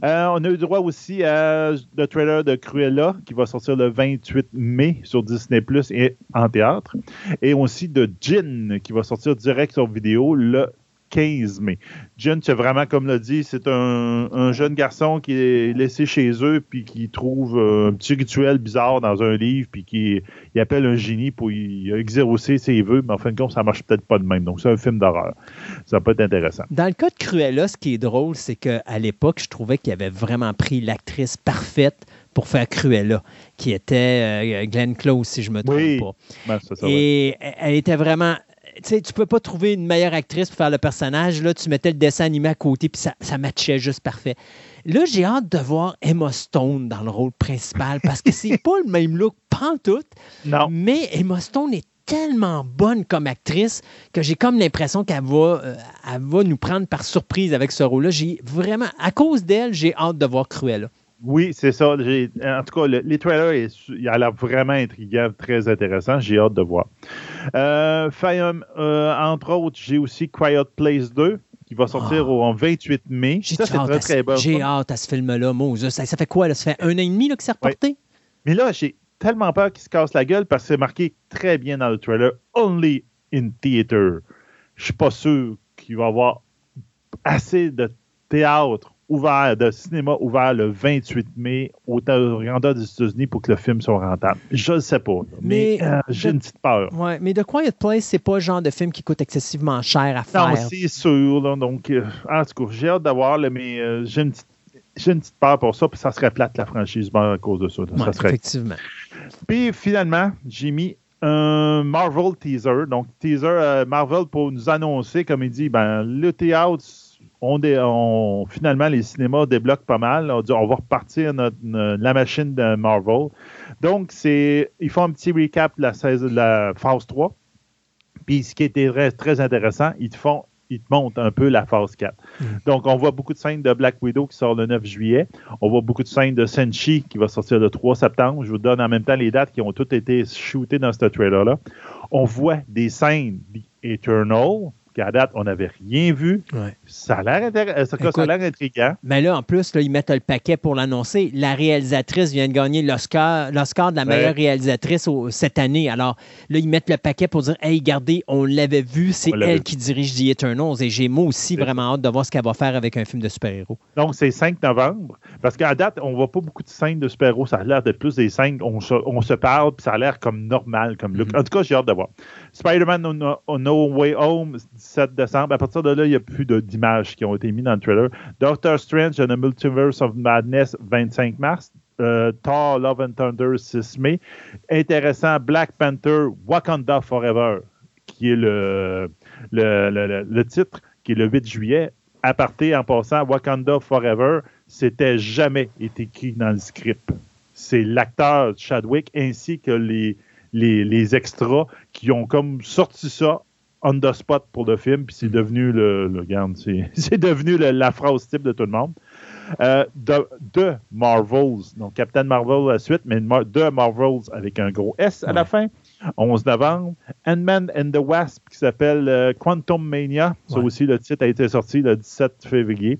Euh, on a eu droit aussi à le trailer de Cruella qui va sortir le 28 mai sur Disney Plus et en théâtre. Et aussi de Jin qui va sortir direct sur vidéo le 15 mai. John, c'est vraiment, comme l'a dit, c'est un, jeune garçon qui est laissé chez eux, puis qui trouve un petit rituel bizarre dans un livre, puis qui il appelle un génie pour y exercer ses vœux, mais en fin de compte, ça marche peut-être pas de même. Donc, c'est un film d'horreur. Ça peut être intéressant. Dans le cas de Cruella, ce qui est drôle, c'est qu'à l'époque, je trouvais qu'il avait vraiment pris l'actrice parfaite pour faire Cruella, qui était euh, Glenn Close, si je me trompe pas. Ben, ça, Et elle était vraiment tu tu peux pas trouver une meilleure actrice pour faire le personnage. Là, tu mettais le dessin animé à côté, puis ça, ça matchait juste parfait. Là, j'ai hâte de voir Emma Stone dans le rôle principal parce que c'est [LAUGHS] pas le même look pantoute. Non. Mais Emma Stone est tellement bonne comme actrice que j'ai comme l'impression qu'elle va, euh, va nous prendre par surprise avec ce rôle-là. J'ai vraiment, à cause d'elle, j'ai hâte de voir Cruella. Oui, c'est ça. En tout cas, les trailers, il a l'air vraiment intriguant, très intéressant. J'ai hâte de voir. Euh, euh, entre autres, j'ai aussi Quiet Place 2 qui va sortir oh. au 28 mai. Ça, c'est très, très bon. J'ai hâte à ce film-là, Ça, ça, fait quoi? Là? Ça fait un an et demi là, que c'est reporté? Mais là, j'ai tellement peur qu'il se casse la gueule parce que c'est marqué très bien dans le trailer Only in Theater. Je suis pas sûr qu'il va y avoir assez de théâtre ouvert, de cinéma ouvert le 28 mai au grandeur des États-Unis pour que le film soit rentable. Je ne sais pas, mais, euh, j'ai une petite peur. Ouais, mais The Quiet Place, c'est pas le genre de film qui coûte excessivement cher à faire. Non, c'est sûr. donc, euh, en tout cas, j'ai hâte d'avoir, mais euh, j'ai une petite j'ai une petite peur pour ça, puis ça serait plate la franchise à cause de ça. ça serait... Effectivement. Puis finalement, j'ai mis un Marvel teaser. Donc, teaser Marvel pour nous annoncer, comme il dit, ben, le théâtre on, finalement, les cinémas débloquent pas mal. On, dit, on va repartir notre, la machine de Marvel. Donc, c'est, ils font un petit recap de la, de la phase 3. Puis, ce qui était très, très intéressant, ils te font ils te montrent un peu la phase 4. Mm. Donc, on voit beaucoup de scènes de Black Widow qui sort le 9 juillet. On voit beaucoup de scènes de Senshi qui va sortir le 3 septembre. Je vous donne en même temps les dates qui ont toutes été shootées dans ce trailer-là. On voit des scènes Eternal, qu'à date, on n'avait rien vu. Ça a l'air intriguant. Mais là, en plus, là, ils mettent le paquet pour l'annoncer. La réalisatrice vient de gagner l'Oscar, l'Oscar de la meilleure réalisatrice cette année. Alors là, ils mettent le paquet pour dire Hey, regardez, on l'avait vu, c'est elle qui dirige The Eternals. Et j'ai moi aussi vraiment hâte de voir ce qu'elle va faire avec un film de super-héros. Donc, c'est 5 novembre. Parce qu'à date, on ne voit pas beaucoup de scènes de super-héros. Ça a l'air d'être plus des scènes, on se, on se parle, puis ça a l'air comme normal, comme look. Mm-hmm. En tout cas, j'ai hâte de voir. Spider-Man no, Way Home, 17 décembre. À partir de là, il n'y a plus d'images qui ont été mises dans le trailer. Doctor Strange and the Multiverse of Madness, 25 mars. Euh, Thor, Love and Thunder, 6 mai. Intéressant, Black Panther, Wakanda Forever, qui est le, le, le, titre, qui est le 8 juillet. À partir, en passant, Wakanda Forever, c'était jamais été écrit dans le script. c'est l'acteur Chadwick ainsi que les, les, les, extras qui ont comme sorti ça on the spot pour le film, puis c'est devenu le, le [LAUGHS] c'est devenu la phrase type de tout le monde. Euh, de, de, Marvels, donc Captain Marvel à la suite, mais de Marvels avec un gros S à la fin. 11 novembre. Ant-Man and the Wasp qui s'appelle euh, Quantum Mania. Ça aussi, le titre a été sorti le 17 février.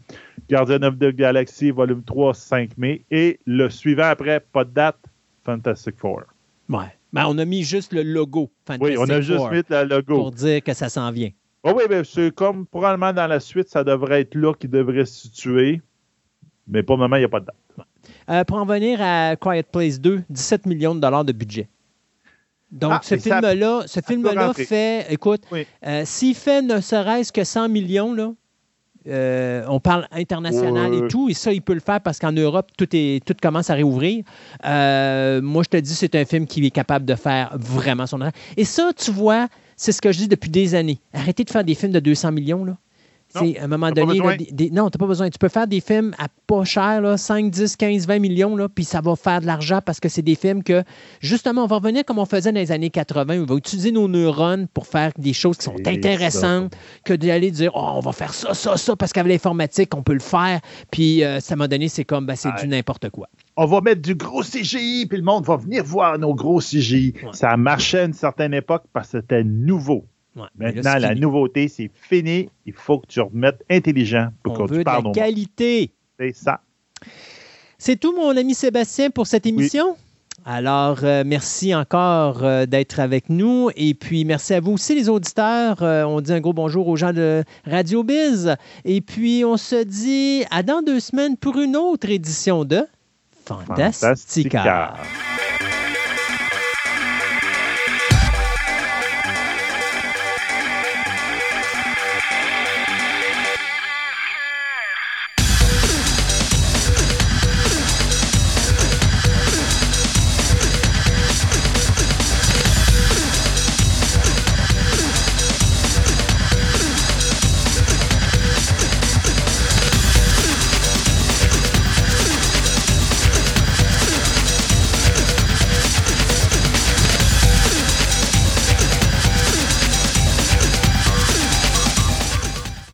Guardian of the Galaxy, volume 3, 5 mai. Et le suivant après, pas de date, Fantastic Four. Ouais. Ben, on a mis juste le logo Fantastic Oui, on a juste mis le logo. Pour dire que ça s'en vient. Oh oui, mais c'est comme probablement dans la suite, ça devrait être là qui devrait se situer. Mais pour le moment, il n'y a pas de date. Euh, pour en venir à Quiet Place 2, 17 millions de dollars de budget. Donc, ah, ce film-là ce film fait, écoute, euh, s'il fait ne serait-ce que 100 millions, là, euh, on parle international et tout, et ça, il peut le faire parce qu'en Europe, tout, est, tout commence à réouvrir. Euh, moi, je te dis, c'est un film qui est capable de faire vraiment son Et ça, tu vois, c'est ce que je dis depuis des années. Arrêtez de faire des films de 200 millions, là à un moment donné, non, tu n'as pas besoin. Tu peux faire des films à pas cher, là, 5, 10, 15, 20 millions, là, puis ça va faire de l'argent parce que c'est des films que, justement, on va revenir comme on faisait dans les années 80. On va utiliser nos neurones pour faire des choses qui sont intéressantes que d'aller dire, oh, on va faire ça, ça, ça, parce qu'avec l'informatique, on peut le faire. Puis, euh, ça m'a donné, c'est comme, ben, c'est du n'importe quoi. On va mettre du gros CGI, puis le monde va venir voir nos gros CGI. Ça marchait à une certaine époque parce que c'était nouveau. Maintenant, la nouveauté, c'est fini. Il faut que tu remettes intelligent pour On que tu parles de qualité. C'est ça. C'est tout, mon ami Sébastien, pour cette émission. Alors, euh, merci encore euh, d'être avec nous. Et puis, merci à vous aussi, les auditeurs. Euh, on dit un gros bonjour aux gens de Radio Biz. Et puis, on se dit à dans deux semaines pour une autre édition de Fantastica. Fantastica.